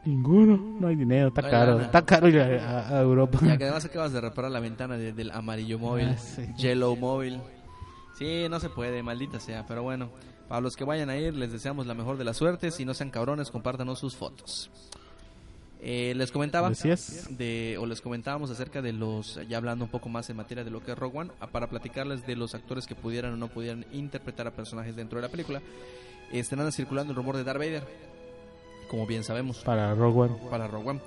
Ninguno, no hay dinero, está No hay caro, lana. está caro ir a, a- a Europa. Ya que además acabas de reparar la ventana de- del amarillo móvil, Ah, sí. Yellow móvil. Sí, no se puede, maldita sea, pero bueno. Para los que vayan a ir, les deseamos la mejor de las suertes. Si no sean cabrones, compártanos sus fotos. Eh, les comentaba de o les comentábamos acerca de los ya hablando un poco más en materia de lo que es Rogue One para platicarles de los actores que pudieran o no pudieran interpretar a personajes dentro de la película anda circulando el rumor de Darth Vader como bien sabemos Para Rogue One. para Rogue One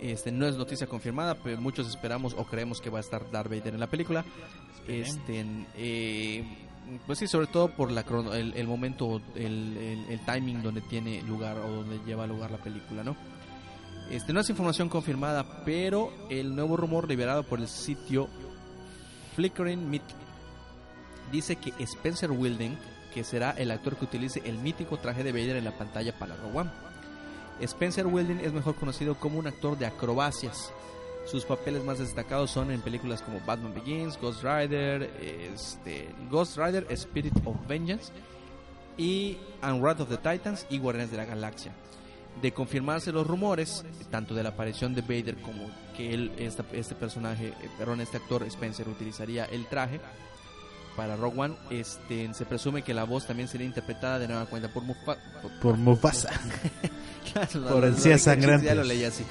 este no es noticia confirmada pero muchos esperamos o creemos que va a estar Darth Vader en la película este eh, pues sí sobre todo por la el, el momento el, el- timing donde tiene lugar o donde lleva lugar la película no este no es información confirmada pero el nuevo rumor liberado por el sitio Flickering Meat dice que Spencer Wilding que será el actor que utilice el mítico traje de Vader en la pantalla para One. Spencer Wilding es mejor conocido como un actor de acrobacias. Sus papeles más destacados son en películas como Batman Begins, Ghost Rider, este, Ghost Rider, Spirit of Vengeance y And Wrath of the Titans y Guardianes de la Galaxia. De confirmarse los rumores, tanto de la aparición de Vader como que él, esta- este personaje, eh, perdón, este actor Spencer utilizaría el traje para Rogue One, este, se presume que la voz también sería interpretada de nueva cuenta por, Mufa- por, Por Mufasa. Por encías la- sangrantes. Ya lo leí así.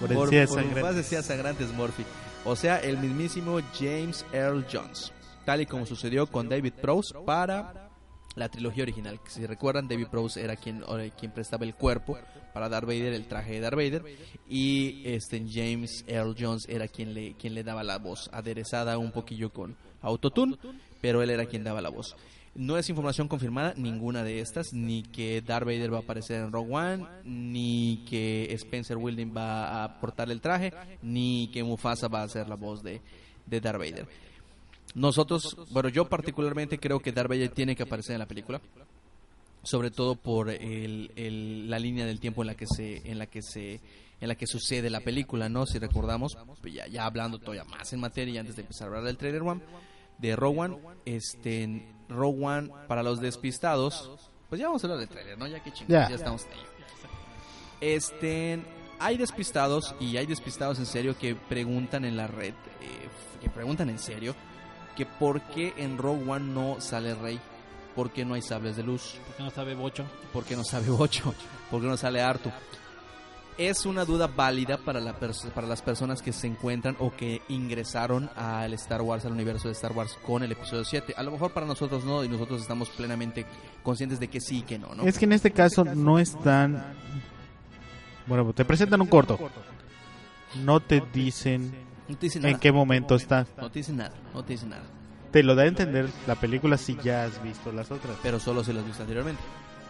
Por encías sangrantes. sangrantes Murphy. O sea, el mismísimo James Earl Jones. Tal y como sucedió con David Prowse para la trilogía original. Si recuerdan, David Prowse era quien, eh, quien prestaba el cuerpo para Darth Vader, el traje de Darth Vader. Y este James Earl Jones era quien le, quien le daba la voz, aderezada un poquillo con autotune, pero él era quien daba la voz. No es información confirmada ninguna de estas, ni que Darth Vader va a aparecer en Rogue One, ni que Spencer Wilding va a portar el traje, ni que Mufasa va a hacer la voz de, de Darth Vader. Nosotros, bueno, yo particularmente creo que Darth Vader tiene que aparecer en la película, sobre todo por el- la línea del tiempo en la que se, en la que se, en la que sucede la película, ¿no? Si recordamos, pues ya, ya hablando todavía más en materia antes de empezar a hablar del trailer one de One, este, Rogue One para los despistados, pues ya vamos a hablar del trailer, ¿no? Ya que chingados, Ya. ya estamos en ello. Este, hay despistados y hay despistados en serio que preguntan en la red, eh, que preguntan en serio, que por qué en Rogue One no sale Rey, por qué no hay sables de luz, ¿Por qué no sabe Bocho? por qué no sabe Ocho, por qué no sale Artu. Es una duda válida para, la para las personas que se encuentran o que ingresaron al Star Wars, al universo de Star Wars con el episodio 7. A lo mejor para nosotros no, y nosotros estamos plenamente conscientes de que sí y que no, ¿no? Es que en este caso no están. Bueno, te presentan un corto. No te dicen No te dicen nada. en qué momento está. No te dicen nada, no te dicen nada. Te lo da a entender la película si ya has visto las otras. pero solo se los visto anteriormente.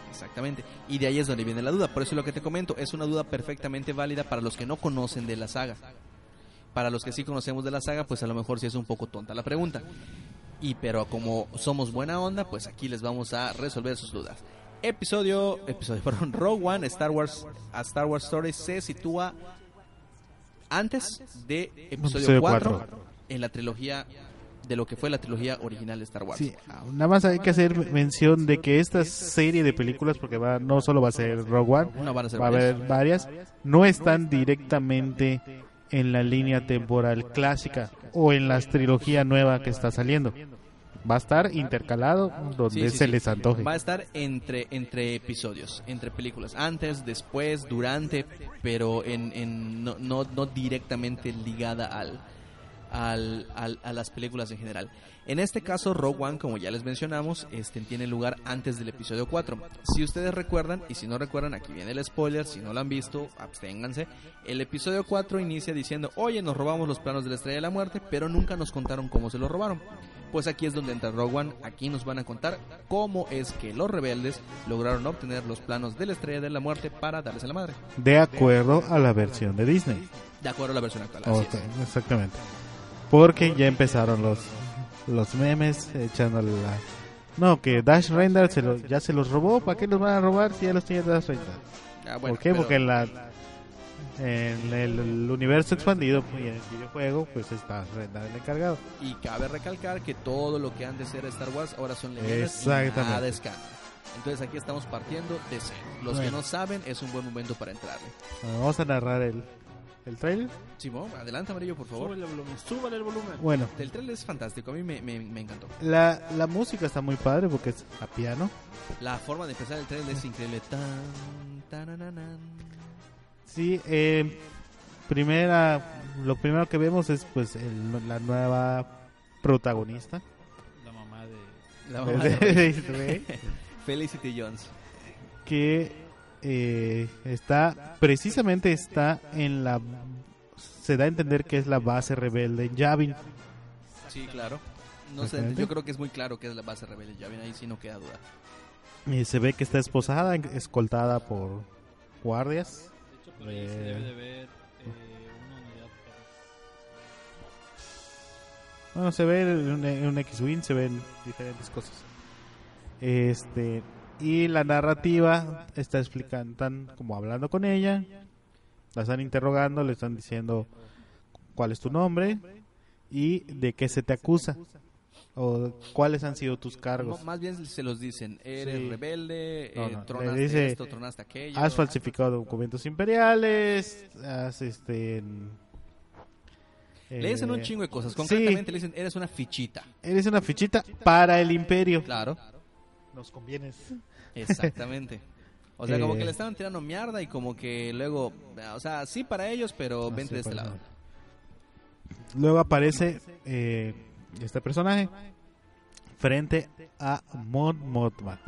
Exactamente. Y de ahí es donde viene la duda. Por eso es lo que te comento. Es una duda perfectamente válida para los que no conocen de la saga. Para los que sí conocemos de la saga, pues a lo mejor sí es un poco tonta la pregunta. Y pero como somos buena onda, pues aquí les vamos a resolver sus dudas. Episodio, episodio, perdón, Rogue One, Star Wars, a Star Wars Story se sitúa antes de episodio Episodio 4 cuatro. en la trilogía de lo que fue la trilogía original de Star Wars. Sí, nada más hay que hacer mención de que esta serie de películas, porque va, no solo va a ser Rogue One, No van a ser va a haber varias, no están directamente en la línea temporal clásica o en la trilogía nueva que está saliendo. Va a estar intercalado donde Sí, sí, se sí. les antoje. Va a estar entre, entre episodios, entre películas, antes, después, durante, pero en, en- no, no, no directamente ligada al, al, al- a las películas en general. En este caso, Rogue One, como ya les mencionamos, este, tiene lugar antes del episodio 4. Si ustedes recuerdan, y si no recuerdan, aquí viene el spoiler, si no lo han visto, absténganse. El episodio 4 inicia diciendo, oye, nos robamos los planos de la Estrella de la Muerte, pero nunca nos contaron cómo se los robaron. Pues aquí es donde entra Rogue One, aquí nos van a contar cómo es que los rebeldes lograron obtener los planos de la Estrella de la Muerte para darles a la madre. De acuerdo a la versión de Disney. De acuerdo a la versión actual. así es. exactamente. Porque ya empezaron los los memes echándole la... No, que Dash Render se lo- ya se los robó. ¿Para qué los van a robar si ya los tiene Dash Render? Ah, bueno, ¿Por qué? Porque en, la, en el, el universo expandido y en el videojuego, pues está Render el encargado. Y cabe recalcar que todo lo que antes era Star Wars ahora son leyendas y nada es. Entonces aquí estamos partiendo de cero. Los que Bueno. no saben es un buen momento para entrarle. Bueno, vamos a narrar el, el trailer. Simón, adelante amarillo por favor. Súbale el volumen, súbale el volumen. Bueno, El trailer es fantástico, a mí me, me- me encantó. la, la música está muy padre porque es a piano. La forma de empezar el trailer es increíble. Tan, tanananan. Sí, eh, primera, lo primero que vemos es pues el- la nueva protagonista. La mamá de. La de- mamá de Felicity Jones. que eh, está precisamente está en la se da a entender que es la base rebelde en Yavin Sí, claro. No sé, yo creo que es muy claro que es la base rebelde. Ya ven ahí, sí no queda duda. y se ve que está esposada escoltada por guardias De hecho, por ahí se debe de ver eh, una unidad. bueno se ve en un, en un X-wing se ven diferentes cosas este y la narrativa está explicando están como hablando con ella la están interrogando le están diciendo cuál es tu nombre y de qué se te acusa o cuáles han sido tus cargos No, más bien se los dicen. Eres Sí. rebelde, No, eh, no, tronaste dice, esto, tronaste aquello. has falsificado documentos imperiales, has este Le dicen un eh, chingo de cosas. sí. Concretamente le dicen, eres una fichita. Eres una fichita para el imperio. Claro, Nos convienes. Exactamente. O sea, como Eh. que le estaban tirando mierda y como que luego, o sea, sí para ellos, pero vente de este lado. Luego aparece eh, este personaje frente a Mon Mothma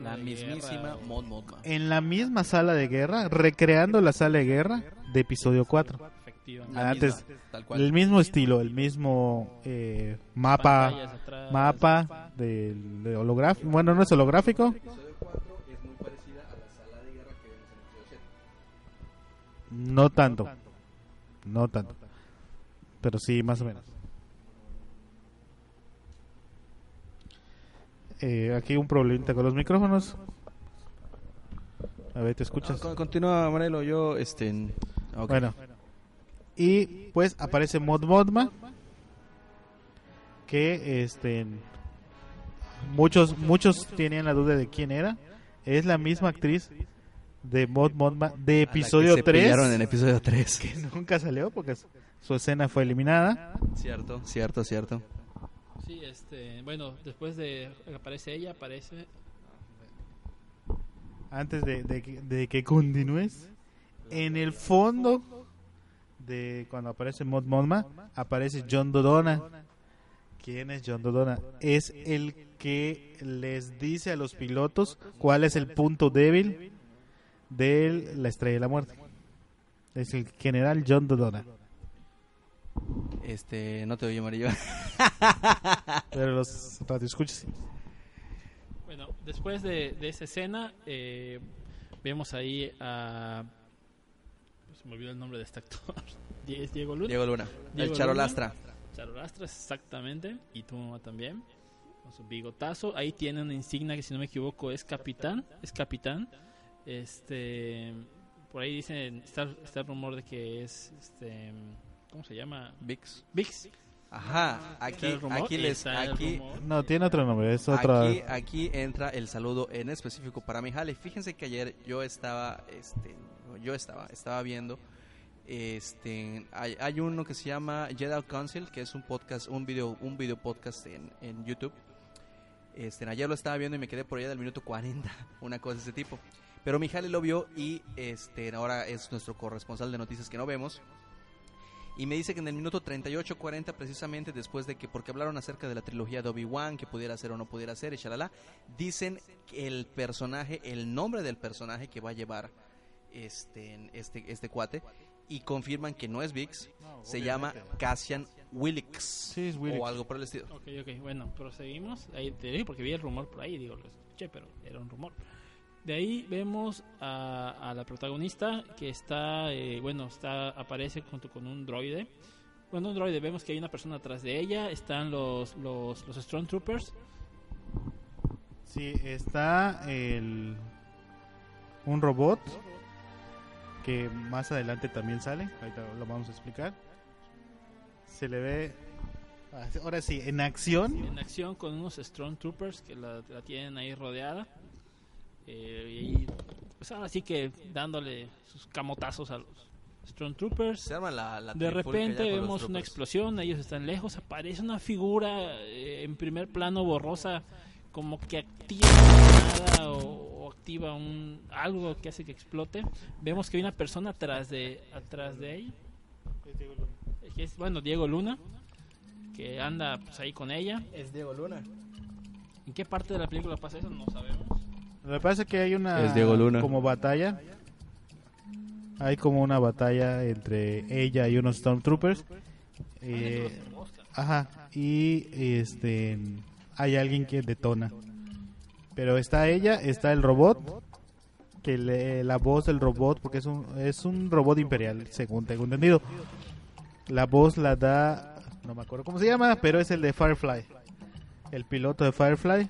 La mismísima Mon Mothma. en la misma sala de guerra, recreando la sala de guerra de episodio 4. Efectivamente. La antes- misma, tal cual. El mismo estilo, el mismo eh, mapa atrás. mapa de holográfico. Bueno, no es holográfico. No tanto. No tanto. Pero sí, más o menos. Eh, aquí un problemita con los micrófonos. A ver, ¿te escuchas? Con- Continúa, Marelo, yo, este... ok. Bueno. Y pues aparece Mod Modma. Que este. Muchos, muchos tenían la duda de quién era. Es la misma actriz de Mod Modma de episodio se 3. pillaron en episodio 3. que nunca salió porque su- su escena fue eliminada. Cierto, cierto, cierto. Sí, este, bueno, después de aparece ella, aparece Antes de, de que- de que continúes, en el fondo de cuando aparece Mod Modma, aparece John Dodona. ¿Quién es John Dodona? Es el que les dice a los pilotos cuál es el punto débil de la Estrella de la Muerte. Es el general John Dodona. Este, no te oye, Amarillo. Pero los radioescuchas sí. Bueno, después de, de esa escena, eh, vemos ahí a. pues, se me olvidó el nombre de este actor. ¿Es Diego Luna? Diego Luna, Diego el charolastra. Charolastra, exactamente. Y tu mamá también. Con su bigotazo. Ahí tiene una insignia que, si no me equivoco, es capitán. Es capitán. Este. Por ahí dicen. Está, está el rumor de que es. Este. ¿Cómo se llama? Vix. Vix. Ajá, aquí, aquí les, aquí. No, tiene otro nombre, es otro. Aquí, aquí entra el saludo en específico para mi jale. Fíjense que ayer yo estaba, este, yo estaba, estaba viendo, este, hay, hay uno que se llama Jedi Council, que es un podcast, un video, un video podcast en, en YouTube. Este, ayer lo estaba viendo y me quedé por allá del minuto 40, una cosa de ese tipo. Pero mi jale lo vio y este, ahora es nuestro corresponsal de noticias que no vemos. Y me dice que en el minuto 38-40, precisamente después de que, porque hablaron acerca de la trilogía de Obi-Wan, que pudiera ser o no pudiera ser, y shalala, dicen que el personaje, el nombre del personaje que va a llevar este, este, este cuate, y confirman que no es Vix, se llama Cassian Willix, Sí, es Willix. o algo por el estilo. Ok, ok, bueno, proseguimos. Ahí te digo porque vi el rumor por ahí, digo, lo escuché, pero era un rumor. De ahí vemos a, a la protagonista que está, eh, bueno, está aparece junto con un droide. Bueno, un droide, vemos que hay una persona atrás de ella, están los, los, los Stormtroopers. Sí, está el un robot que más adelante también sale, ahorita lo vamos a explicar. Se le ve ah, ahora sí en acción. en acción con unos Stormtroopers que la, la tienen ahí rodeada. Eh, y ahí, pues ahora sí que dándole sus camotazos a los Stormtroopers. Se arma la, la De repente vemos una explosión, ellos están lejos, aparece una figura eh, en primer plano borrosa, como que activa nada o, o activa un algo que hace que explote. Vemos que hay una persona atrás de atrás de ella, que es bueno Diego Luna, que anda pues, ahí con ella. Es Diego Luna. ¿En qué parte de la película pasa eso? No sabemos. Lo que pasa es que hay una Es Diego Luna. como batalla. Hay como una batalla entre ella y unos Stormtroopers. Eh, ajá, y este hay alguien que detona. Pero está ella, está el robot, que le- la voz del robot, porque es un, es un robot imperial, según tengo entendido. La voz la da, no me acuerdo cómo se llama, pero es el de Firefly. El piloto de Firefly.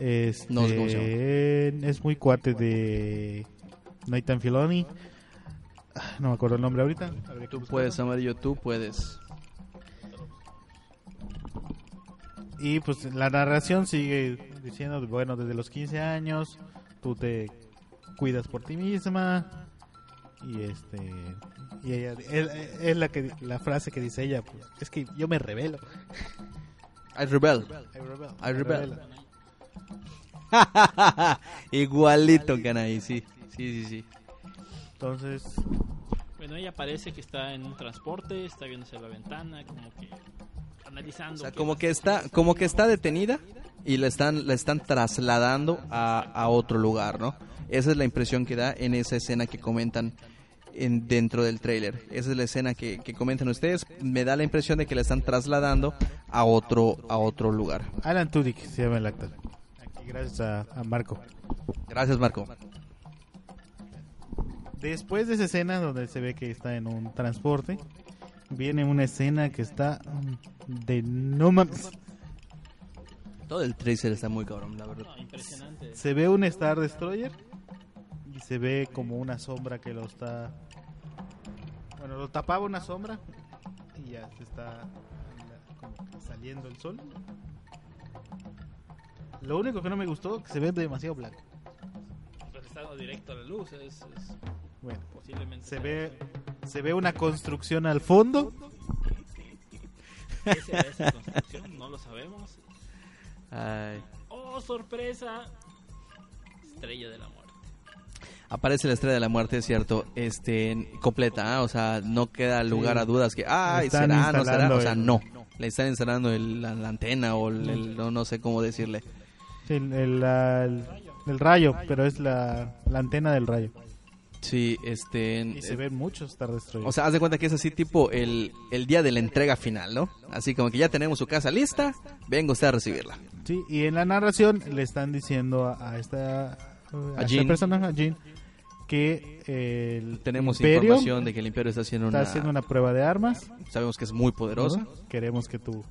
Este, No sé cómo se Es muy cuate de Nathan Filoni. Ah, No me acuerdo el nombre ahorita. Tú puedes, Amarillo, tú puedes. Y pues la narración sigue diciendo, bueno, desde los 15 años tú te cuidas por ti misma y este y ella es, la que la frase que dice ella, pues es que yo me revelo. I rebel. I rebel. I rebel. revelo. Igualito, canay, sí. Sí, sí, sí. Entonces, Bueno, ella parece que está en un transporte, está viéndose a la ventana, como que analizando. O sea, como que está, como que está detenida y la están, la están trasladando a, a otro lugar, ¿no? Esa es la impresión que da en esa escena que comentan en, dentro del tráiler. Esa es la escena que, que comentan ustedes. Me da la impresión de que la están trasladando a otro, a otro lugar. Alan Tudyk se llama el actor. Gracias a, a Marco. Gracias, Marco. Después de esa escena donde se ve que está en un transporte, viene una escena que está de no mames. Todo el trailer está muy cabrón, la verdad. No, impresionante. Se ve un Star Destroyer y se ve como una sombra que lo está. Bueno, lo tapaba una sombra y ya se está como que saliendo el sol. Lo único que no me gustó que se ve demasiado blanco. Pues está directo a la luz, es, es Bueno, posiblemente. se ve se ve una construcción al fondo. ¿Qué será esa construcción? No lo sabemos. Ay. ¡Oh, sorpresa! Estrella de la muerte. Aparece la estrella de la muerte, es cierto, este, completa, ¿ah? o sea, no queda lugar a dudas que, ay, será, no será, o sea, no, le están instalando el- la, la antena o el, el- no, no sé cómo decirle. Sí, el, el- la- el- el rayo, pero es la, la antena del rayo. Sí, este, Y se ven muchos Star Destroyers. o sea, haz de cuenta que es así tipo el, el día de la entrega final, ¿no? Así como que ya tenemos su casa lista, venga usted a recibirla. Sí, y en la narración le están diciendo a, a esta, a esta Jean. persona, a Jean, que el Tenemos Imperio información de que el Imperio está haciendo está una, haciendo una prueba de armas. sabemos que es muy poderosa. Queremos que tú...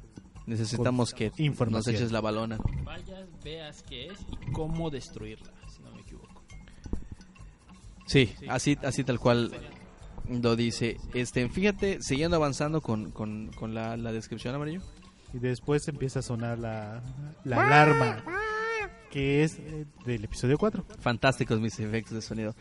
necesitamos que nos eches la balona. Vayas, veas qué es y cómo destruirla, si no me equivoco. Sí, así, así tal cual. Lo dice, este, fíjate, siguiendo avanzando con, con, con la, la descripción amarillo. Y después empieza a sonar la, la alarma, que es eh, del episodio 4. Fantásticos mis efectos de sonido.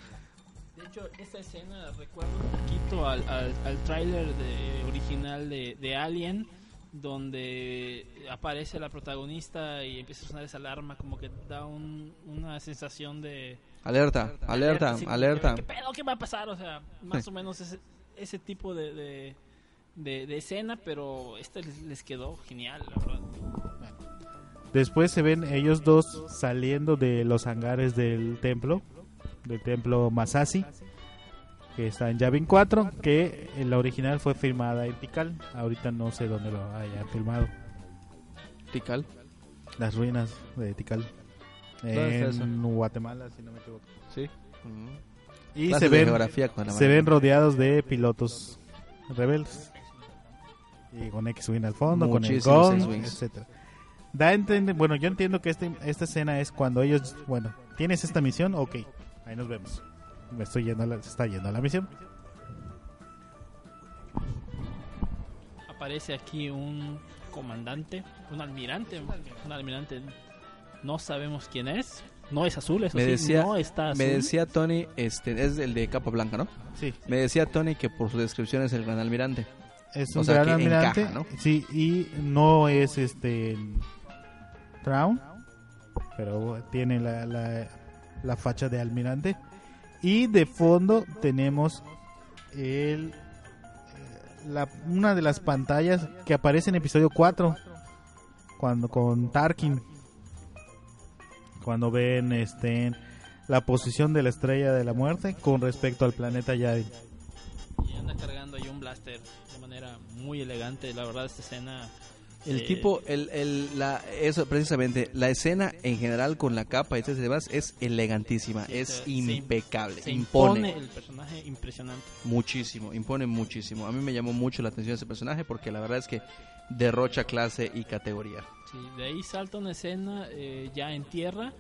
De hecho, esta escena recuerda un poquito al, al, al tráiler de, original de, de Alien, donde aparece la protagonista y empieza a sonar esa alarma, como que da un- una sensación de... Alerta, alerta, alerta. ¿Qué pedo? ¿Qué va a pasar? O sea, más o menos ese, ese tipo de, de, de- de escena, pero este les, les quedó genial, la verdad. Después se ven ellos dos saliendo de los hangares del templo, del templo Masashi, que está en Yavin 4, que la original fue filmada en Tikal. Ahorita no sé dónde lo hayan filmado. Tikal. Las ruinas de Tikal. ¿Dónde está En Guatemala, si no me equivoco. Sí. Y Clases se ven, se ven rodeados de pilotos rebeldes. Y con X-Wing al fondo, con el X-Wings. etcétera. Da entender, bueno, yo entiendo que este, esta escena es cuando ellos, bueno, tienes esta misión, ok, ahí nos vemos. Me estoy yendo a la, se está yendo a la misión. Aparece aquí un comandante, un almirante, un almirante, no sabemos quién es, no es azul, eso Me sí, decía, no está azul. me decía Tony, este, es el de capa blanca, ¿no? Sí, Me decía Tony que por su descripción es el gran almirante. es O un sea, gran que almirante. encaja, ¿no? Sí, y no es este Traun, pero tiene la, la, la facha de almirante. Y de fondo tenemos el, eh, la, una de las pantallas que aparece en episodio 4, cuando con Tarkin, cuando ven este la posición de la estrella de la muerte con respecto al planeta Yavin. Y anda cargando ahí un blaster de manera muy elegante, la verdad esta escena... El eh, tipo, el, el, la, eso precisamente, la escena en general con la capa y demás es elegantísima, Sí, es se- se- impecable, se impone, impone el personaje impresionante. muchísimo, impone muchísimo. A mí me llamó mucho la atención ese personaje porque la verdad es que derrocha clase y categoría. Sí, de ahí salta una escena eh, ya en tierra.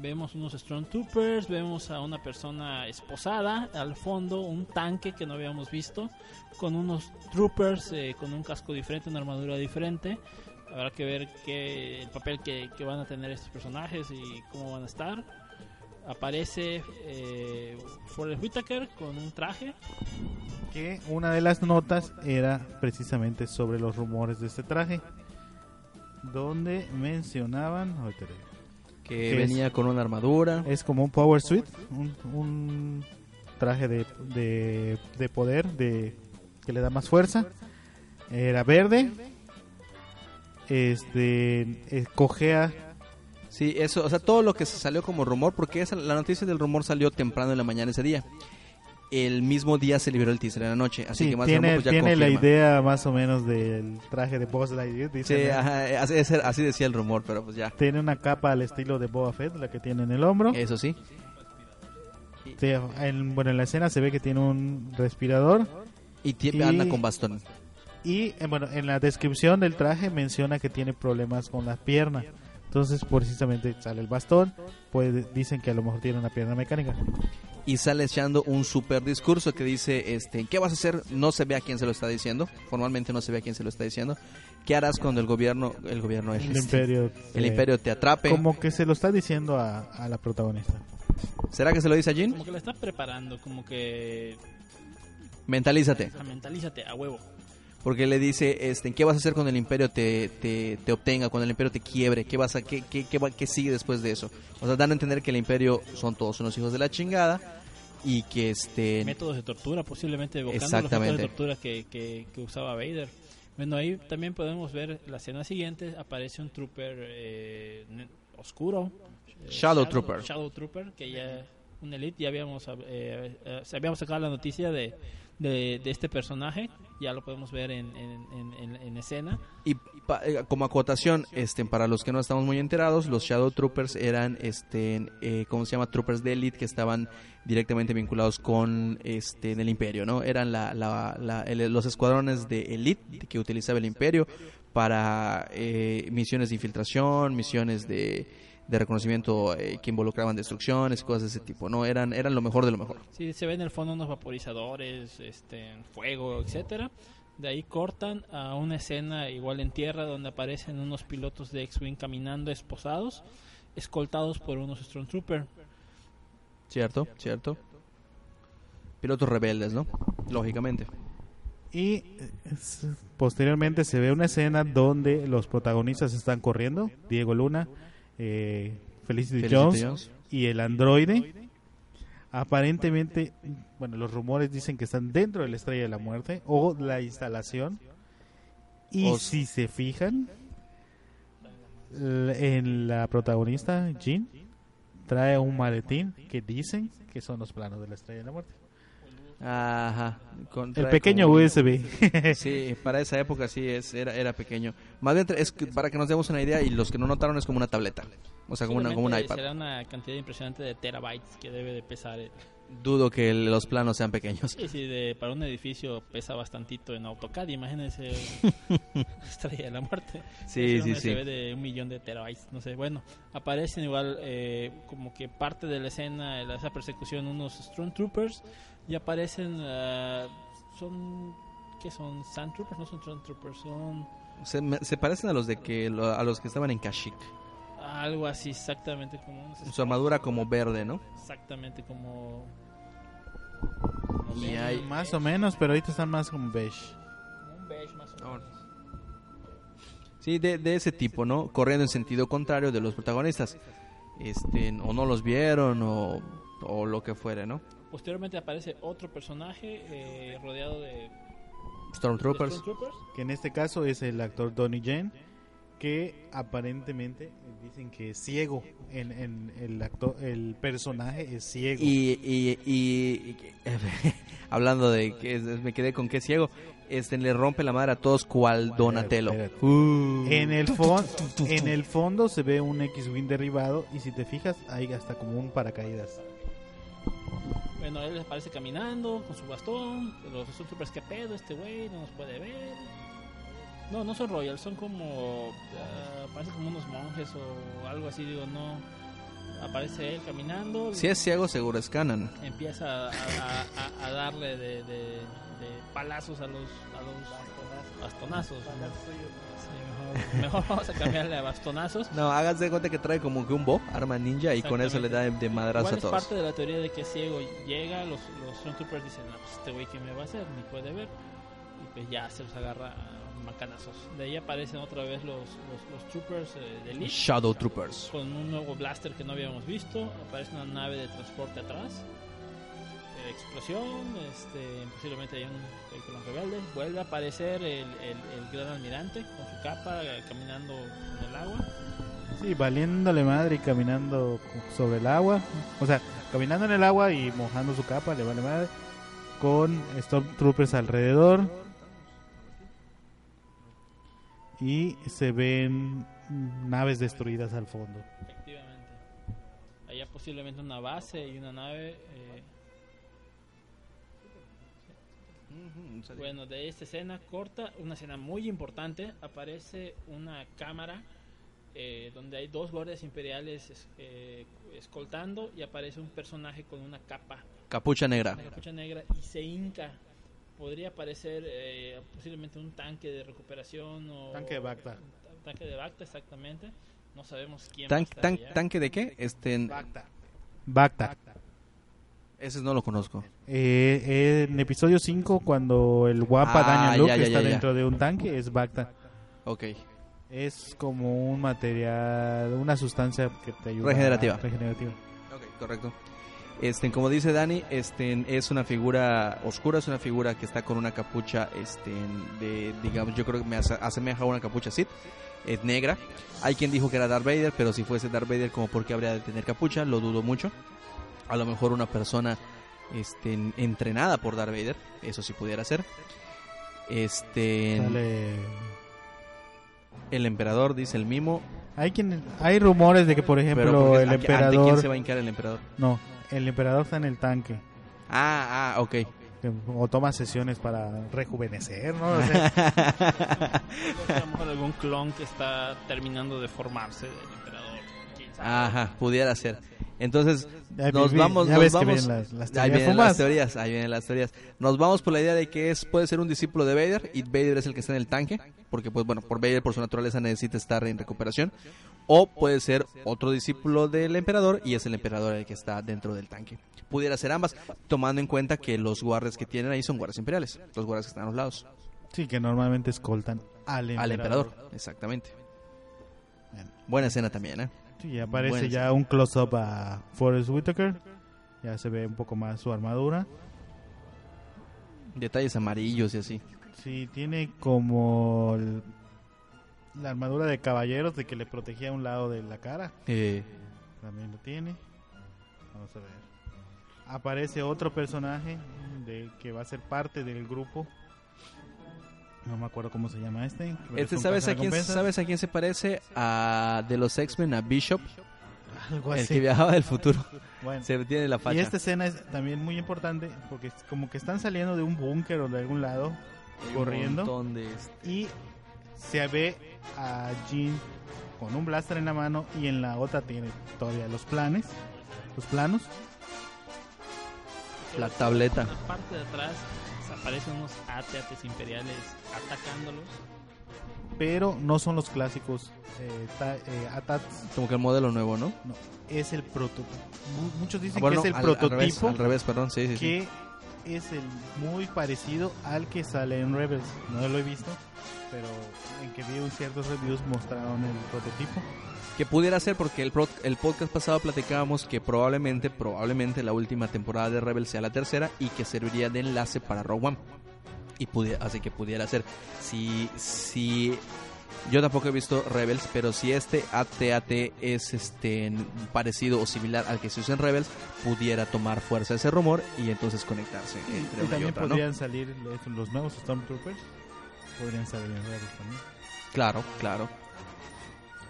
Vemos unos Stormtroopers, vemos a una persona esposada, al fondo un tanque que no habíamos visto, con unos troopers eh, con un casco diferente, una armadura diferente. Habrá que ver qué, el papel que, van a tener estos personajes y cómo van a estar. Aparece eh, Forrest Whitaker con un traje. que una de las notas era precisamente sobre los rumores de este traje, donde mencionaban, Que ¿Qué venía con una armadura. es como un power suit, un, un traje de, de, de poder de que le da más fuerza, era verde, este, eh, cojea, Sí, eso, o sea, todo lo que se salió como rumor, porque esa, la noticia del rumor salió temprano en la mañana ese día. El mismo día se liberó el teaser en la noche, así sí, que más o tiene, menos pues ya tiene la idea más o menos del traje de Buzz Lightyear, dice, Sí, ajá, eh, así, decía el rumor, pero pues ya. tiene una capa al estilo de Boba Fett, la que tiene en el hombro. Eso sí. Sí, en, bueno, en la escena se ve que tiene un respirador Y, Y- anda con bastón. y eh, bueno, en la descripción del traje menciona que tiene problemas con la pierna. Entonces, precisamente sale el bastón, pues dicen que a lo mejor tiene una pierna mecánica. Y sale echando un super discurso que dice, este, ¿qué vas a hacer? No se ve a quién se lo está diciendo. Formalmente no se ve a quién se lo está diciendo. ¿Qué harás cuando el gobierno, el gobierno, el, El imperio, el eh, imperio te atrape? como que se lo está diciendo a, a la protagonista. ¿Será que se lo dice a Jin? Como que la está preparando, como que... Mentalízate. Mentalízate a huevo. Porque le dice, este, ¿qué vas a hacer cuando el imperio te, te, te obtenga, cuando el imperio te quiebre? ¿Qué, vas a, qué, qué, qué, qué sigue después de eso? O sea, dan a entender que el imperio son todos unos hijos de la chingada y que este... métodos de tortura, posiblemente evocando los Exactamente. métodos de tortura que, que, que usaba Vader. Bueno, ahí también podemos ver la escena siguiente, aparece un trooper eh, oscuro. eh, Shadow Trooper. Shadow Trooper, que ya un elite, ya habíamos, eh, eh, habíamos sacado la noticia de, de, de este personaje, ya lo podemos ver en, en, en- en- en escena. Y pa- eh, como acotación, este, para los que no estamos muy enterados, los Shadow Troopers eran, este, eh, ¿cómo se llama? Troopers de Elite que estaban directamente vinculados con este, el Imperio, ¿no? Eran la, la- la- el- los escuadrones de Elite que utilizaba el Imperio para eh, misiones de infiltración, misiones de, de reconocimiento eh, que involucraban destrucciones y cosas de ese tipo, ¿no? Eran, eran lo mejor de lo mejor. Sí, se ve en el fondo unos vaporizadores, este, fuego, etcétera. De ahí cortan a una escena igual en tierra donde aparecen unos pilotos de X-Wing caminando esposados, escoltados por unos Stormtroopers. ¿Cierto? ¿Cierto? Pilotos rebeldes, ¿no? Lógicamente. Y eh, posteriormente se ve una escena donde los protagonistas están corriendo, Diego Luna, eh, Felicity, Felicity Jones, Jones. y el androide. Aparentemente, bueno, los rumores dicen que están dentro de la Estrella de la Muerte o la instalación. Y O- si se fijan, en la protagonista, Jean, trae un maletín que dicen que son los planos de la Estrella de la Muerte. Ajá. con- El pequeño USB. Sí, para esa época sí es, era, era pequeño. Más bien es que para que nos demos una idea y los que no notaron es como una tableta. O sea, como, una, como un iPad. Será una cantidad impresionante de terabytes que debe de pesar. eh. Dudo que el- los planos sean pequeños. Sí, sí, de, para un edificio pesa bastantito en AutoCAD. Imagínense Estrella de la Muerte. Sí, Es sí, un sí. De un millón de terabytes. No sé, bueno, aparecen igual eh, como que parte de la escena, de esa persecución, unos Stormtroopers. Y aparecen, ah, son, ¿qué son? Sandtroopers, no son Stormtroopers, son Se, me- se parecen a los de que a los que estaban en Kashyyyk. algo así exactamente como... Su armadura como verde, ¿no? Exactamente como... Y hay- Más o menos, pero ahorita están más como beige. como un beige más o menos. Sí, de, de ese tipo, ¿no? Corriendo en sentido contrario de los protagonistas. Este, o no los vieron o, o lo que fuere, ¿no? Posteriormente aparece otro personaje eh, rodeado de, de Stormtroopers. Stormtroopers. Que en este caso es el actor Donnie Yen, que aparentemente dicen que es ciego. En, en el actor, el personaje es ciego. Y, y, y- y- hablando de que me quedé con que es ciego, este le rompe la madre a todos cual Donatello. Uh. En el, en el fondo se ve un X-Wing derribado y si te fijas hay hasta como un paracaídas. Bueno, él aparece caminando con su bastón. Los Stormtroopers, ¿qué pedo? Este güey no nos puede ver. No, no son Royals, son como. ah, parecen como unos monjes o algo así, digo, no. Aparece él caminando. Si es ciego, seguro es canon. Empieza a, a- a- a darle de, de- de palazos a los, a los bastonazos. Sí, mejor, mejor vamos a cambiarle a bastonazos. No, hagas de cuenta que trae como que un bo, arma ninja, y con eso le da de, de madrazo a es todos. parte de la teoría de que es ciego. Llega, los, los Stormtroopers dicen, no, pues este güey que me va a hacer, ni puede ver. Y pues ya se los agarra a macanazos. De ahí aparecen otra vez los, los, los troopers eh, de Elite. Shadow Troopers. Con un nuevo blaster que no habíamos visto. Aparece una nave de transporte atrás. Explosión. Este, posiblemente hay un vehículo rebelde. Vuelve a aparecer el, el, el gran almirante con su capa eh, caminando en el agua. Sí, valiéndole madre y caminando sobre el agua. O sea, caminando en el agua y mojando su capa, le vale madre. Con Stormtroopers alrededor. Y se ven naves destruidas al fondo. Efectivamente. Allá posiblemente una base y una nave. eh, bueno, de esta escena corta, una escena muy importante, aparece una cámara eh, donde hay dos guardias imperiales es- eh, escoltando y aparece un personaje con una capa, Capucha negra. una capucha negra y se hinca. Podría aparecer eh, posiblemente un tanque de recuperación o Tanque de Bacta. un tanque de Bacta, exactamente. No sabemos quién Tan- va a estar tan- allá. ¿Tanque de qué? Este, en- Bacta. Ese no lo conozco. Eh, eh, en episodio 5, cuando el guapa Ah, Daniel Luke ya, ya, está ya, dentro de un tanque, es Bacta. Ok. Es como un material, una sustancia que te ayuda. Regenerativa. regenerativa. Ok, correcto. Este, como dice Dani, este, es una figura oscura, es una figura que está con una capucha, este, de, digamos, yo creo que me ase- asemeja a una capucha Sith, es negra. Hay quien dijo que era Darth Vader, pero si fuese Darth Vader, como por qué habría de tener capucha, lo dudo mucho. A lo mejor una persona, este, entrenada por Darth Vader, eso sí pudiera ser. Este, Sale- el emperador dice el mimo, Hay quien, hay rumores de que por ejemplo pero porque- el ¿a- ante emperador, quién se va a hincar el emperador? no, el emperador está en el tanque Ah, ah, ok. o toma sesiones para rejuvenecer, ¿no? O sea, algún clon que está terminando de formarse del emperador. Ajá, pudiera ser. Entonces, nos vamos, nos vamos. las- las ahí vienen las teorías, ahí vienen las teorías. Nos vamos por la idea de que es puede ser un discípulo de Vader y Vader es el que está en el tanque, porque pues bueno, por Vader por su naturaleza necesita estar en recuperación, o puede ser otro discípulo del emperador y es el emperador el que está dentro del tanque. Pudiera ser ambas, tomando en cuenta que los guardias que tienen ahí son guardias imperiales, los guardias que están a los lados, Sí, que normalmente escoltan al emperador. al emperador, exactamente. Buena escena también, ¿eh? Sí, aparece Bueno, ya un close-up a Forrest Whitaker. Ya se ve un poco más su armadura. Detalles amarillos y así. Sí, tiene como el- la armadura de caballeros de que le protegía un lado de la cara. Eh, También lo tiene. Vamos a ver. Aparece otro personaje de que va a ser parte del grupo. No me acuerdo cómo se llama este. pero Este, ¿sabes a, quién. ¿Sabes a quién se parece? A de los X-Men, a Bishop, Algo el así. que viajaba del futuro. Bueno. Se tiene la facha. Y esta escena es también muy importante porque es como que están saliendo de un búnker o de algún lado Hay corriendo. de este- y se ve a Jean con un blaster en la mano y en la otra tiene todavía los planes, los planos. La tableta. En la parte de atrás aparecen unos AT-ATs imperiales atacándolos. pero no son los clásicos eh, ta- eh, ATATs, Como que el modelo nuevo, ¿no? no, es el prototipo. Muchos dicen Ah, bueno, que es el al- al prototipo revés, Al revés, perdón, sí, sí, sí. que es el muy parecido al que sale en Rebels. No lo he visto, pero en que vi un ciertos reviews mostraron el prototipo. Que pudiera ser porque el, el podcast pasado platicábamos que probablemente, probablemente la última temporada de Rebel sea la tercera y que serviría de enlace para Rogue One. Y pudiera, así que pudiera ser. Si, si yo tampoco he visto Rebels, pero si este AT-AT es este parecido o similar al que se usa en Rebels, pudiera tomar fuerza ese rumor y entonces conectarse entre y una y también otra, ¿no? podrían salir los, los nuevos Stormtroopers. Podrían salir en Rebels también. Claro, claro.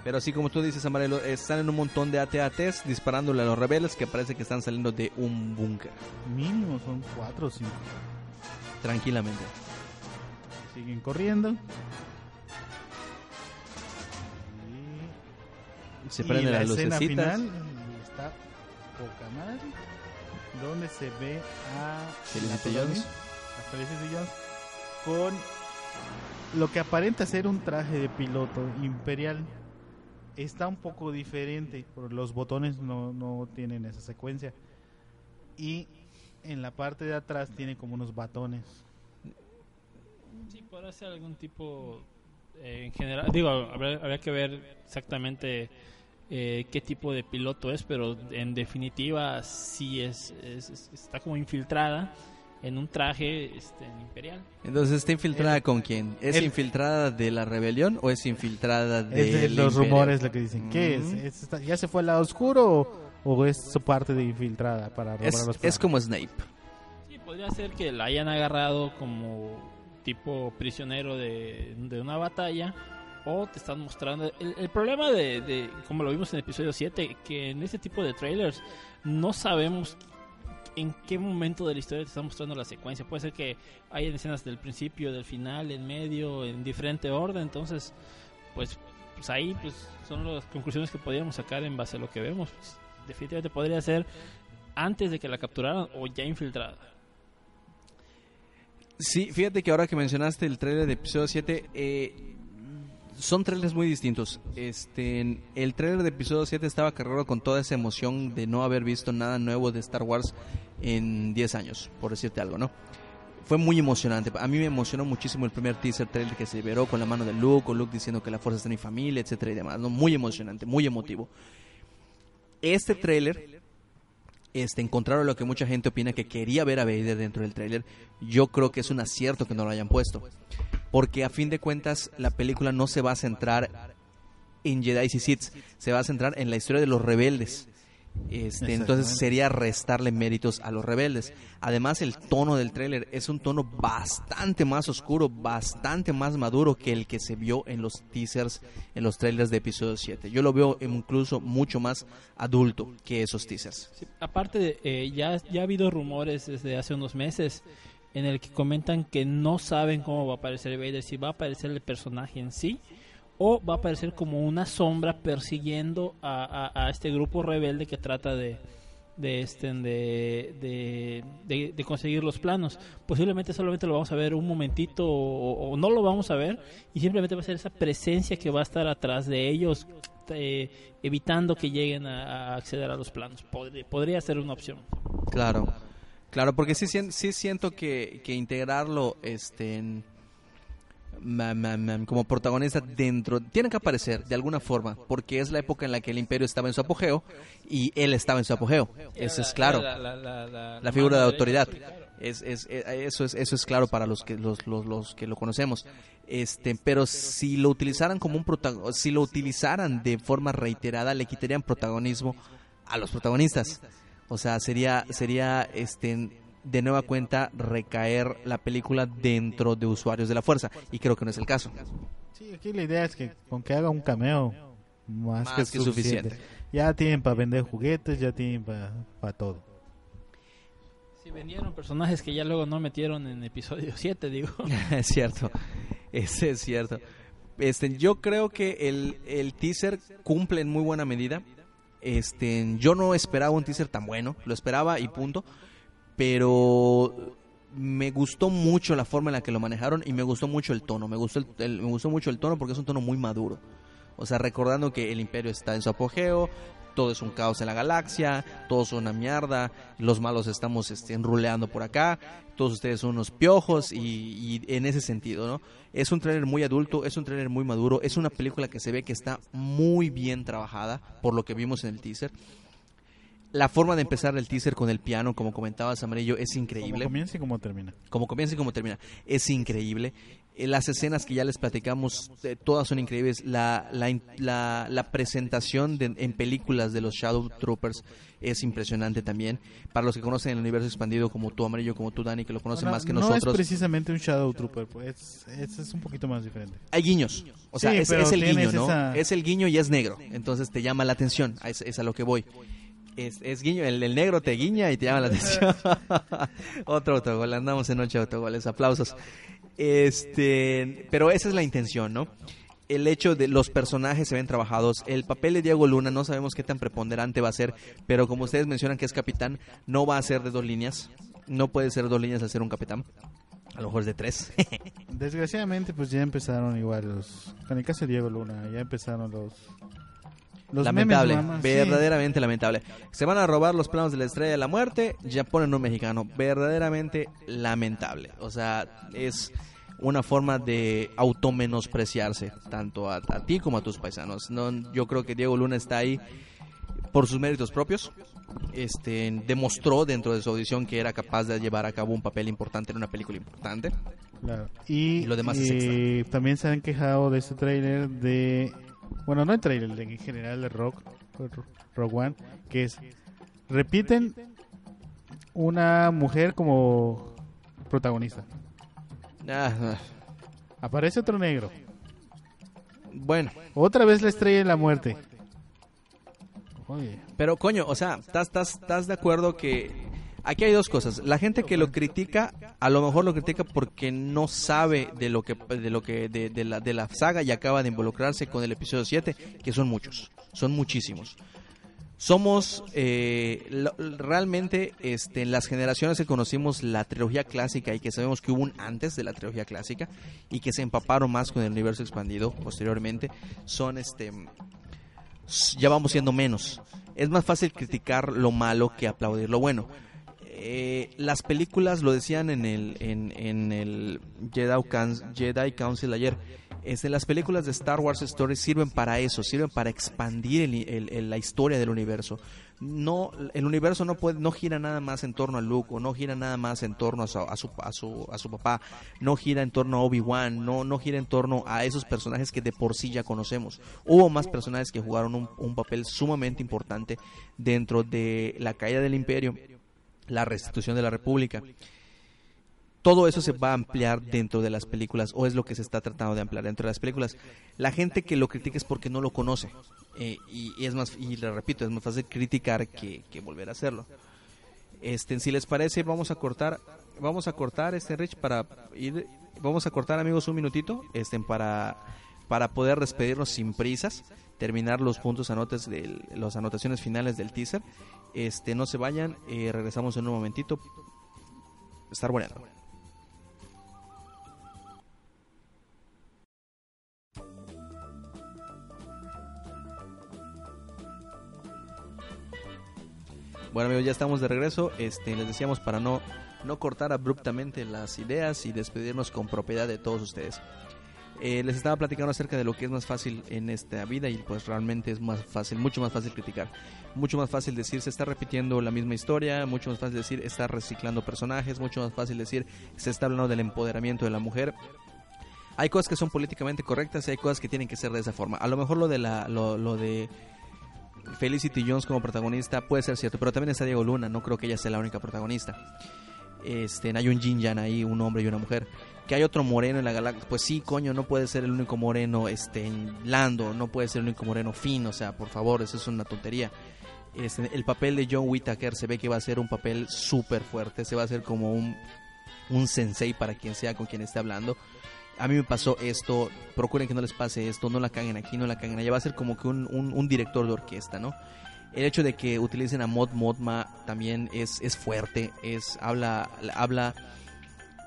Pero así como tú dices, Amarelo, están en un montón de AT-ATs disparándole a los rebeldes que parece que están saliendo de un búnker. Mínimo son cuatro o cinco. Tranquilamente. Siguen corriendo. Y- Se y prenden la las escena lucecitas. final está poca madre. Donde se ve a Felicity Jones. a Felicity Jones con lo que aparenta ser un traje de piloto imperial. Está un poco diferente, por los botones no, no tienen esa secuencia. Y en la parte de atrás tiene como unos batones. Sí, podrá ser algún tipo eh, en general. Digo, habría, habría que ver exactamente eh, qué tipo de piloto es, pero en definitiva sí es, es- es- está como infiltrada en un traje este, imperial. Entonces, ¿está infiltrada El- con quién? ¿Es el- infiltrada de la rebelión o es infiltrada de Es de los rumores lo que dicen. ¿Qué Mm. es? ¿Es- está- ¿Ya se fue al lado oscuro o, o es su parte de infiltrada para robar Es, los es como Snape. Sí, podría ser que la hayan agarrado como tipo prisionero de, de una batalla o te están mostrando... El, el problema de, de, como lo vimos en el episodio 7, que en este tipo de trailers no sabemos en qué momento de la historia te están mostrando la secuencia. Puede ser que hayan escenas del principio, del final, en medio, en diferente orden, entonces pues, pues ahí pues son las conclusiones que podríamos sacar en base a lo que vemos. Definitivamente podría ser antes de que la capturaran o ya infiltrada. Sí, fíjate que ahora que mencionaste el trailer de episodio 7, eh, son trailers muy distintos. Este, el trailer de episodio 7 estaba cargado con toda esa emoción de no haber visto nada nuevo de Star Wars en 10 años, por decirte algo, ¿no? Fue muy emocionante. A mí me emocionó muchísimo el primer teaser trailer que se liberó con la mano de Luke, o Luke diciendo que la fuerza está en mi familia, etcétera y demás, ¿no? Muy emocionante, muy emotivo. Este trailer este, en contrario a lo que mucha gente opina que quería ver a Vader dentro del tráiler, yo creo que es un acierto que no lo hayan puesto. Porque a fin de cuentas la película no se va a centrar en Jedi y Sith, se va a centrar en la historia de los rebeldes. Este, entonces sería restarle méritos a los rebeldes. Además el tono del tráiler es un tono bastante más oscuro, bastante más maduro que el que se vio en los teasers, en los trailers de episodio 7. Yo lo veo incluso mucho más adulto que esos teasers. Sí, aparte, de, eh, ya, ya ha habido rumores desde hace unos meses en el que comentan que no saben cómo va a aparecer Vader, si va a aparecer el personaje en sí o va a aparecer como una sombra persiguiendo a, a- a este grupo rebelde que trata de de este de, de, de- de conseguir los planos. Posiblemente solamente lo vamos a ver un momentito o, o no lo vamos a ver y simplemente va a ser esa presencia que va a estar atrás de ellos eh, evitando que lleguen a, a acceder a los planos. Podría, podría ser una opción. Claro, claro, porque sí, sien- sí siento que, que integrarlo este, en- como protagonista dentro, tiene que aparecer de alguna forma, porque es la época en la que el imperio estaba en su apogeo y él estaba en su apogeo. Eso es claro. la, la- la- la- la figura de autoridad. Es, es- eh, eso es eso es claro para los que los, los, los que lo conocemos. Este, pero si lo utilizaran como un si lo utilizaran de forma reiterada, le quitarían protagonismo a los protagonistas. O sea, sería sería este de nueva cuenta recaer la película dentro de usuarios de la fuerza y creo que no es el caso. Sí, aquí la idea es que con que haga un cameo, más, Más que, que suficiente. suficiente. Ya tienen para vender juguetes, ya tienen para todo. Si vendieron personajes que ya luego no metieron en episodio 7 digo es cierto, ese es cierto. Este, yo creo que el, el teaser cumple en muy buena medida. Este, yo no esperaba un teaser tan bueno, lo esperaba y punto. Pero me gustó mucho la forma en la que lo manejaron y me gustó mucho el tono. Me gustó, me gustó mucho el tono porque es un tono muy maduro. O sea, recordando que el imperio está en su apogeo, todo es un caos en la galaxia, todo es una mierda, los malos estamos este, enruleando por acá, todos ustedes son unos piojos y, y en ese sentido, ¿no? Es un tráiler muy adulto, es un tráiler muy maduro, es una película que se ve que está muy bien trabajada por lo que vimos en el teaser. La forma de empezar el teaser con el piano, como comentabas, Amarillo, es Como increíble comienza y como termina. como comienza y como termina. Es increíble. Eh, Las escenas que ya les platicamos, eh, todas son increíbles. La, la, la, la presentación de- en películas de los Shadow Troopers es impresionante también. Para los que conocen el universo expandido, como tú, Amarillo, como tú, Dani, que lo conocen Ahora, más que no nosotros, es precisamente un Shadow Trooper, pues es, es un poquito más diferente. hay guiños. O sea, Sí, es, es el guiño, ¿no? esa- Es el guiño y es negro. Entonces te llama la atención. A Es, es a lo que voy. Es, es guiño, el, el negro te guiña y te llama la atención. Otro autogol, andamos en noche de autogoles, aplausos. Este, pero esa es la intención, ¿no? El hecho de los personajes se ven trabajados. El papel de Diego Luna no sabemos qué tan preponderante va a ser, pero como ustedes mencionan que es capitán, no va a ser de dos líneas. No puede ser dos líneas al ser un capitán. A lo mejor es de tres. Desgraciadamente, pues ya empezaron igual los. Con el caso de Diego Luna, ya empezaron los. Los lamentable, memes, mamá, sí. verdaderamente lamentable. Se van a robar los planos de la estrella de la muerte, ya ponen un mexicano, verdaderamente lamentable. O sea, es una forma de automenospreciarse tanto a, a ti como a tus paisanos. No, yo creo que Diego Luna está ahí por sus méritos propios. Este demostró dentro de su audición que era capaz de llevar a cabo un papel importante en una película importante. Claro. Y, Y lo demás es también se han quejado de este tráiler de... Bueno, no el tráiler, de- en general de Rock, Rock One, que es... Repiten una mujer como protagonista. Ah, ah, Aparece otro negro. bueno, Otra vez la estrella de la muerte. Oye, Pero coño, o sea, ¿estás, estás, estás de acuerdo que aquí hay dos cosas? La gente que lo critica, a lo mejor lo critica porque no sabe de lo que de lo que de, de la, de la saga y acaba de involucrarse con el episodio 7, que son muchos, son muchísimos. Somos eh, realmente este, en las generaciones que conocimos la trilogía clásica y que sabemos que hubo un antes de la trilogía clásica y que se empaparon más con el universo expandido posteriormente, son este ya vamos siendo menos. Es más fácil criticar lo malo que aplaudir lo bueno. Eh, las películas lo decían en el en, en el Jedi, Council ayer. Este, las películas de Star Wars Stories sirven para eso, sirven para expandir el- el- la historia del universo. No, el universo no puede, no gira nada más en torno a Luke, o no gira nada más en torno a su, a su, a su, a su papá, no gira en torno a Obi-Wan, no, no gira en torno a esos personajes que de por sí ya conocemos. Hubo más personajes que jugaron un papel sumamente importante dentro de la caída del imperio, la restitución de la república. Todo eso se va a ampliar dentro de las películas, o es lo que se está tratando de ampliar dentro de las películas. La gente que lo critica es porque no lo conoce. eh, y, es más, y le repito, es más fácil criticar que, volver a hacerlo. Este, si les parece, vamos a cortar, vamos a cortar este Rich para ir, vamos a cortar amigos un minutito, este, para para poder despedirnos sin prisas, terminar los puntos anotes de las anotaciones finales del teaser. Este, no se vayan, eh, regresamos en un momentito. Estar bueno. Bueno amigos, ya estamos de regreso. Este, les decíamos para no, no cortar abruptamente las ideas y despedirnos con propiedad de todos ustedes. Eh, les estaba platicando acerca de lo que es más fácil en esta vida y pues realmente es más fácil, mucho más fácil criticar. Mucho más fácil decir se está repitiendo la misma historia, mucho más fácil decir está reciclando personajes, mucho más fácil decir se está hablando del empoderamiento de la mujer. Hay cosas que son políticamente correctas y hay cosas que tienen que ser de esa forma. A lo mejor lo de la lo, lo de Felicity Jones como protagonista puede ser cierto, pero también está Diego Luna, no creo que ella sea la única protagonista. Este, hay un Jin Yan ahí, un hombre y una mujer. Que hay otro moreno en la galaxia, pues sí, coño, no puede ser el único moreno este, en no puede ser el único moreno fin, o sea, por favor, eso es una tontería. Este, el papel de John Whittaker se ve que va a ser un papel súper fuerte, se va a hacer como un, un sensei para quien sea con quien esté hablando. A mí me pasó esto, procuren que no les pase esto, no la caguen aquí, no la caguen allá, va a ser como que un director de orquesta, ¿no? El hecho de que utilicen a Mod Modma también es, es fuerte, es habla, habla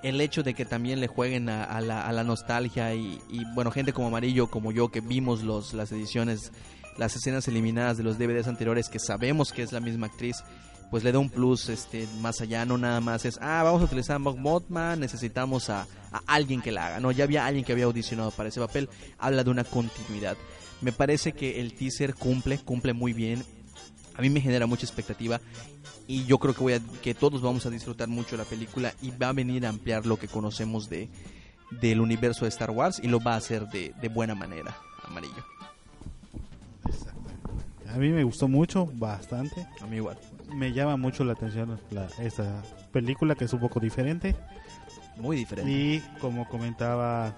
el hecho de que también le jueguen a, la, a la nostalgia y, y, bueno, gente como Amarillo, como yo, que vimos los, las ediciones, las escenas eliminadas de los DVDs anteriores, que sabemos que es la misma actriz, pues le da un plus este más allá, no nada más es, ah, vamos a utilizar a Mod Modma, necesitamos a, a alguien que la haga, no, ya había alguien que había audicionado para ese papel, habla de una continuidad. Me parece que el teaser cumple, cumple muy bien. A mí me genera mucha expectativa y yo creo que voy a, que todos vamos a disfrutar mucho la película y va a venir a ampliar lo que conocemos de del universo de Star Wars y lo va a hacer de, de buena manera, amarillo. A mí me gustó mucho, bastante. A mí igual. Me llama mucho la atención la- esta película que es un poco diferente. Muy diferente. Y como comentaba,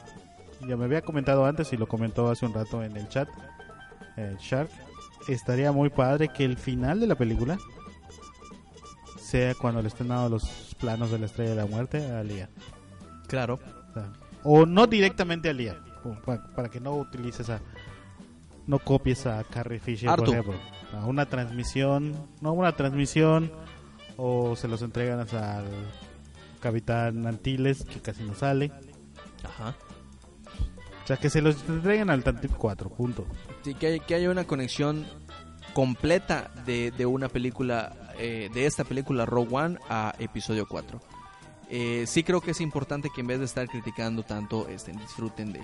ya me había comentado antes y lo comentó hace un rato en el chat, eh, Shark, estaría muy padre que el final de la película sea cuando le estén dando los planos de la estrella de la muerte a Lía. Claro. O, sea, o no directamente a Lía, para, que no utilices a. No copies a Carrie Fisher, Artu. por ejemplo. A una transmisión, no una transmisión, o se los entregan al Capitán Antilles, que casi no sale. Ajá. O sea, que se los entreguen al Tantic 4, punto. Sí, que, hay- que haya una conexión completa de, de una película, eh, de esta película Rogue One a episodio 4. Eh, sí creo que es importante que en vez de estar criticando tanto, este, disfruten de,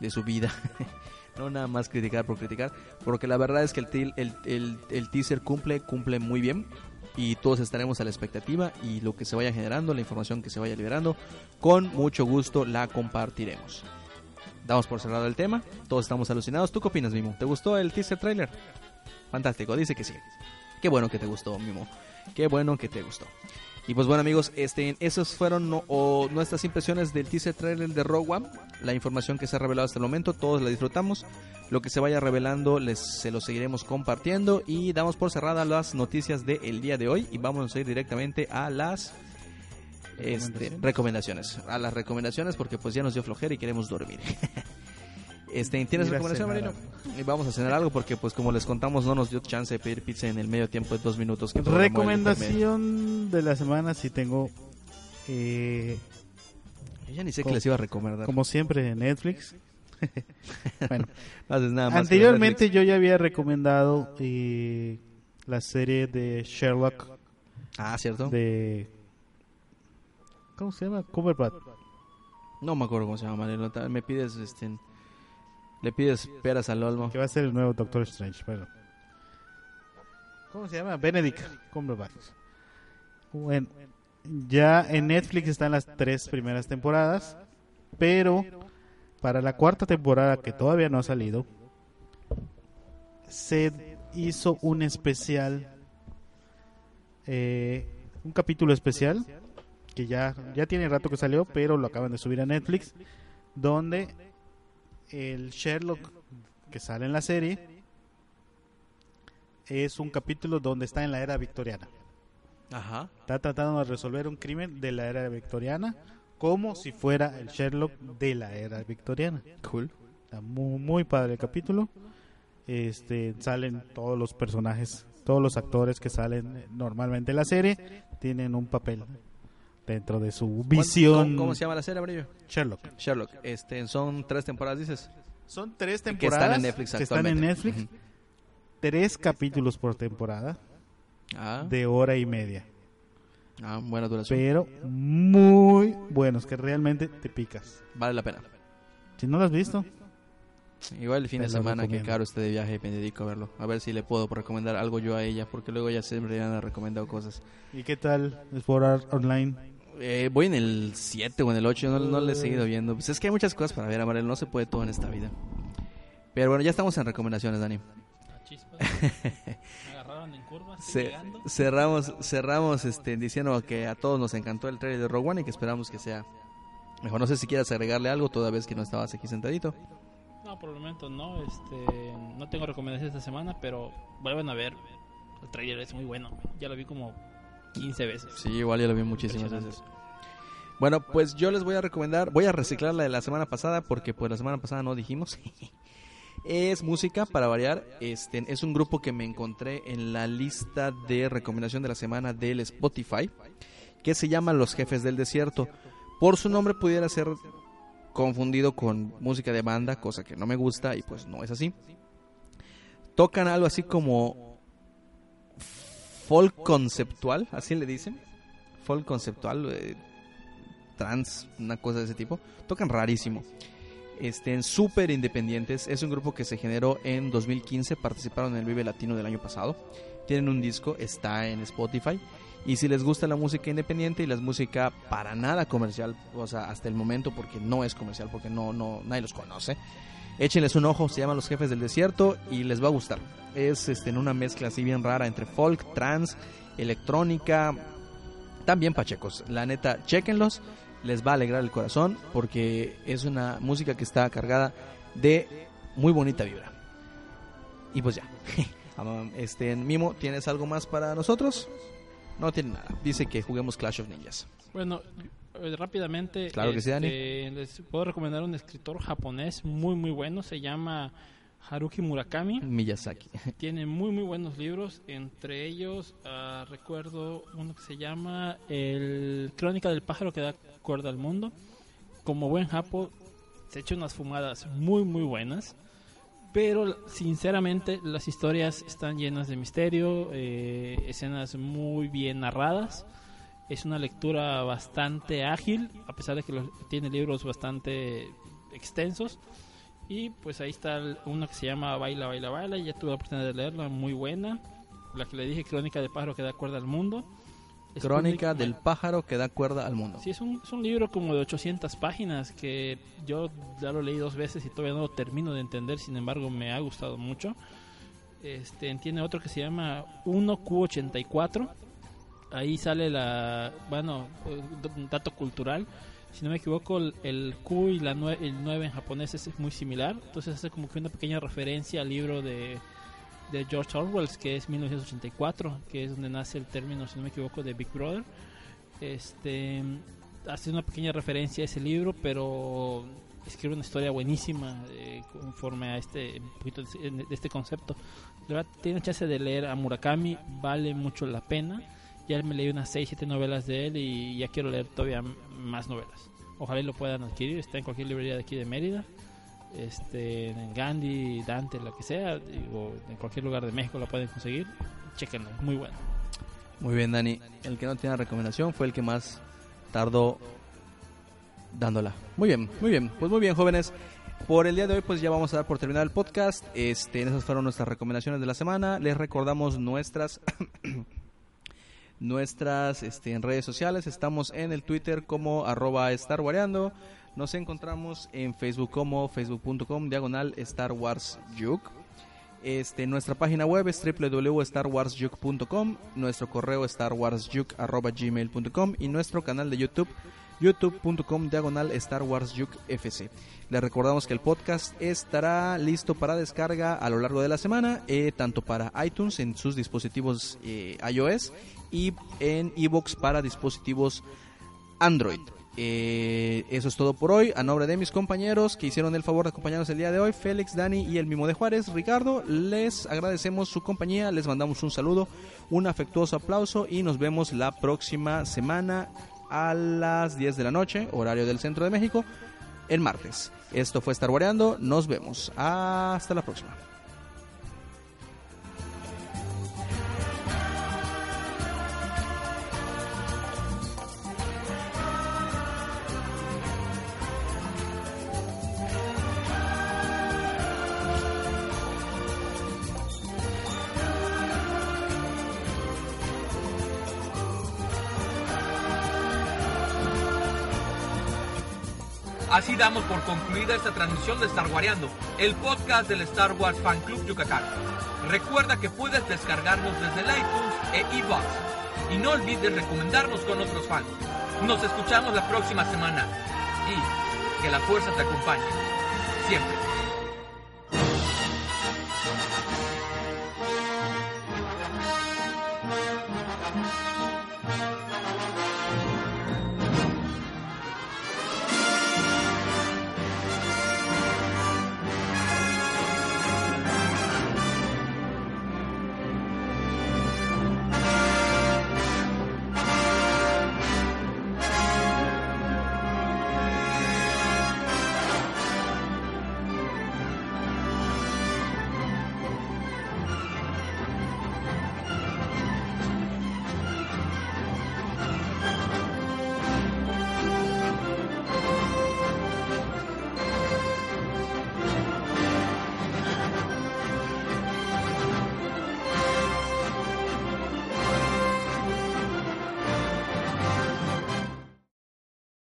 de su vida. no nada más criticar por criticar, porque la verdad es que el, el, el- el teaser cumple, cumple muy bien. Y todos estaremos a la expectativa y lo que se vaya generando, la información que se vaya liberando, con mucho gusto la compartiremos. Damos por cerrado el tema. Todos estamos alucinados. ¿Tú qué opinas, Mimo? ¿Te gustó el teaser trailer? Fantástico, dice que sí. Qué bueno que te gustó, Mimo. Qué bueno que te gustó. Y pues bueno amigos, este, esas fueron o nuestras impresiones del teaser trailer de Rogue One. La información que se ha revelado hasta el momento, todos la disfrutamos. Lo que se vaya revelando les, se lo seguiremos compartiendo y damos por cerrada las noticias del día de hoy y vamos a ir directamente a las este, recomendaciones. A las recomendaciones porque pues ya nos dio flojera y queremos dormir. este, ¿Tienes recomendación, Marino? Y vamos a cenar algo porque pues como les contamos no nos dio chance de pedir pizza en el medio tiempo de dos minutos. que. Recomendación de la semana, si tengo, eh, Yo ya ni sé que les iba a recomendar. como siempre, Netflix. bueno, No haces nada más anteriormente yo ya había recomendado eh, la serie de Sherlock Ah, ¿cierto? de... ¿Cómo se llama? Cumberbatch. No me acuerdo cómo se llama, Marino. Ta- Me pides, este... Le pides peras al olmo. Que va a ser el nuevo Doctor Strange. Bueno. ¿Cómo se llama? Benedict Cumberbatch. Bueno, ya en Netflix están las tres primeras temporadas, pero para la cuarta temporada que todavía no ha salido, se hizo un especial, eh, un capítulo especial que ya ya tiene rato que salió, pero lo acaban de subir a Netflix, donde el Sherlock que sale en la serie es un capítulo donde está en la era victoriana. Ajá. Está tratando de resolver un crimen de la era victoriana como si fuera el Sherlock de la era victoriana. Cool. Está muy, muy padre el capítulo. Este, salen todos los personajes, todos los actores que salen normalmente en la serie, tienen un papel dentro de su visión. ¿Cómo, cómo se llama la serie, Brillo? Sherlock. Sherlock. Este, son tres temporadas, dices. Son tres Que temporadas están en Netflix que están en actualmente. Netflix. Tres capítulos por temporada Ah, de hora y media. ah, buena duración. Pero muy buenos, que realmente te picas. Vale la pena. Si no lo has visto, Igual el fin de semana que. Caro esté de viaje me dedico a verlo. A ver si le puedo recomendar algo yo a ella, porque luego ella siempre me ha recomendado cosas. ¿y qué tal explorar online? Eh, voy en el 7 o en el 8, no, no le he seguido viendo. Pues es que hay muchas cosas para ver, Amarel, no se puede todo en esta vida. Pero bueno, ya estamos en recomendaciones, Dani. Me agarraron en curva, cerramos cerramos este, diciendo que a todos nos encantó el trailer de Rogue One y que esperamos que sea mejor. No sé si quieras agregarle algo toda vez que no estabas aquí sentadito. No, por el momento no. Este, no tengo recomendaciones esta semana, pero vuelvan a ver. El trailer es muy bueno. Ya lo vi como 15 veces. Sí, igual ya lo vi muchísimas veces. Bueno, pues yo les voy a recomendar, voy a reciclar la de la semana pasada porque pues la semana pasada no dijimos. es música para variar, este es un grupo que me encontré en la lista de recomendación de la semana del Spotify que se llama Los Jefes del Desierto. Por su nombre pudiera ser confundido con música de banda, cosa que no me gusta y pues no es así. Tocan algo así como folk conceptual, así le dicen. Folk conceptual, eh, trans, una cosa de ese tipo. Tocan rarísimo. Estén súper independientes. Es un grupo que se generó en 2015. Participaron en el Vive Latino del año pasado. Tienen un disco, está en Spotify. Y si les gusta la música independiente y la música para nada comercial, o sea, hasta el momento, porque no es comercial, porque no, no, nadie los conoce, échenles un ojo, se llaman Los Jefes del Desierto y les va a gustar. Es este, en una mezcla así bien rara entre folk, trans, electrónica, también pachecos. La neta, chequenlos, les va a alegrar el corazón porque es una música que está cargada de muy bonita vibra. Y pues ya. Um, este, Mimo, ¿tienes algo más para nosotros? No tiene nada. Dice que juguemos Clash of Ninjas. Bueno, rápidamente. Claro que sí, Dani. este, Les puedo recomendar un escritor japonés muy, muy bueno. Se llama Haruki Murakami. Miyazaki. Tiene muy, muy buenos libros. Entre ellos, ah, recuerdo uno que se llama El Crónica del pájaro que da cuerda al mundo. Como buen japo, se echa unas fumadas muy, muy buenas. Pero sinceramente las historias están llenas de misterio, eh, escenas muy bien narradas. Es una lectura bastante ágil, a pesar de que los- tiene libros bastante extensos. Y pues ahí está una que se llama Baila, Baila, Baila. Ya tuve la oportunidad de leerla, muy buena. La que le dije, Crónica del pájaro que da cuerda al mundo. Es Crónica del pájaro que da cuerda al mundo. Sí, es un, es un libro como de 800 páginas que yo ya lo leí dos veces y todavía no lo termino de entender, sin embargo me ha gustado mucho. Este, tiene otro que se llama 1Q84. Ahí sale la, bueno, eh, dato cultural. Si no me equivoco, el, el Q y la nue- el 9 en japonés es muy similar. Entonces hace como que una pequeña referencia al libro de, de George Orwell, que es 1984, que es donde nace el término, si no me equivoco, de Big Brother. Este hace una pequeña referencia a ese libro, pero escribe una historia buenísima eh, conforme a este poquito de, de este concepto. Tiene chance de leer a Murakami, vale mucho la pena. Ya me leí unas 6, 7 novelas de él y ya quiero leer todavía más novelas. Ojalá y lo puedan adquirir, está en cualquier librería de aquí de Mérida. Este, en Gandhi, Dante, lo que sea, o en cualquier lugar de México lo pueden conseguir. Chequenlo, muy bueno. Muy bien, Dani. El que no tiene recomendación fue el que más tardó dándola. Muy bien, muy bien. Pues muy bien, jóvenes. Por el día de hoy, pues ya vamos a dar por terminado el podcast. Este, esas fueron nuestras recomendaciones de la semana. Les recordamos nuestras nuestras este, en redes sociales. Estamos en el Twitter como arroba estarwareando. Nos encontramos en Facebook como facebook.com diagonal Star Wars Juke. Este, nuestra página web es www.starwarsjuke.com, nuestro correo starwarsjuke.gmail.com y nuestro canal de YouTube youtube.com diagonal Star Wars Juke FC. Les recordamos que el podcast estará listo para descarga a lo largo de la semana, eh, tanto para iTunes en sus dispositivos eh, iOS y en iBox para dispositivos Android. Eh, eso es todo por hoy. A nombre de mis compañeros que hicieron el favor de acompañarnos el día de hoy, Félix, Dani y el Mimo de Juárez, Ricardo, les agradecemos su compañía, les mandamos un saludo, un afectuoso aplauso y nos vemos la próxima semana a las 10 de la noche, horario del centro de México, el martes. Esto fue Star Wareando, nos vemos. Hasta la próxima. Damos por concluida esta transmisión de Star Wareando, el podcast del Star Wars Fan Club Yucatán. Recuerda que puedes descargarnos desde el iTunes e iBox. Y no olvides recomendarnos con otros fans. Nos escuchamos la próxima semana. Y que la fuerza te acompañe. Siempre.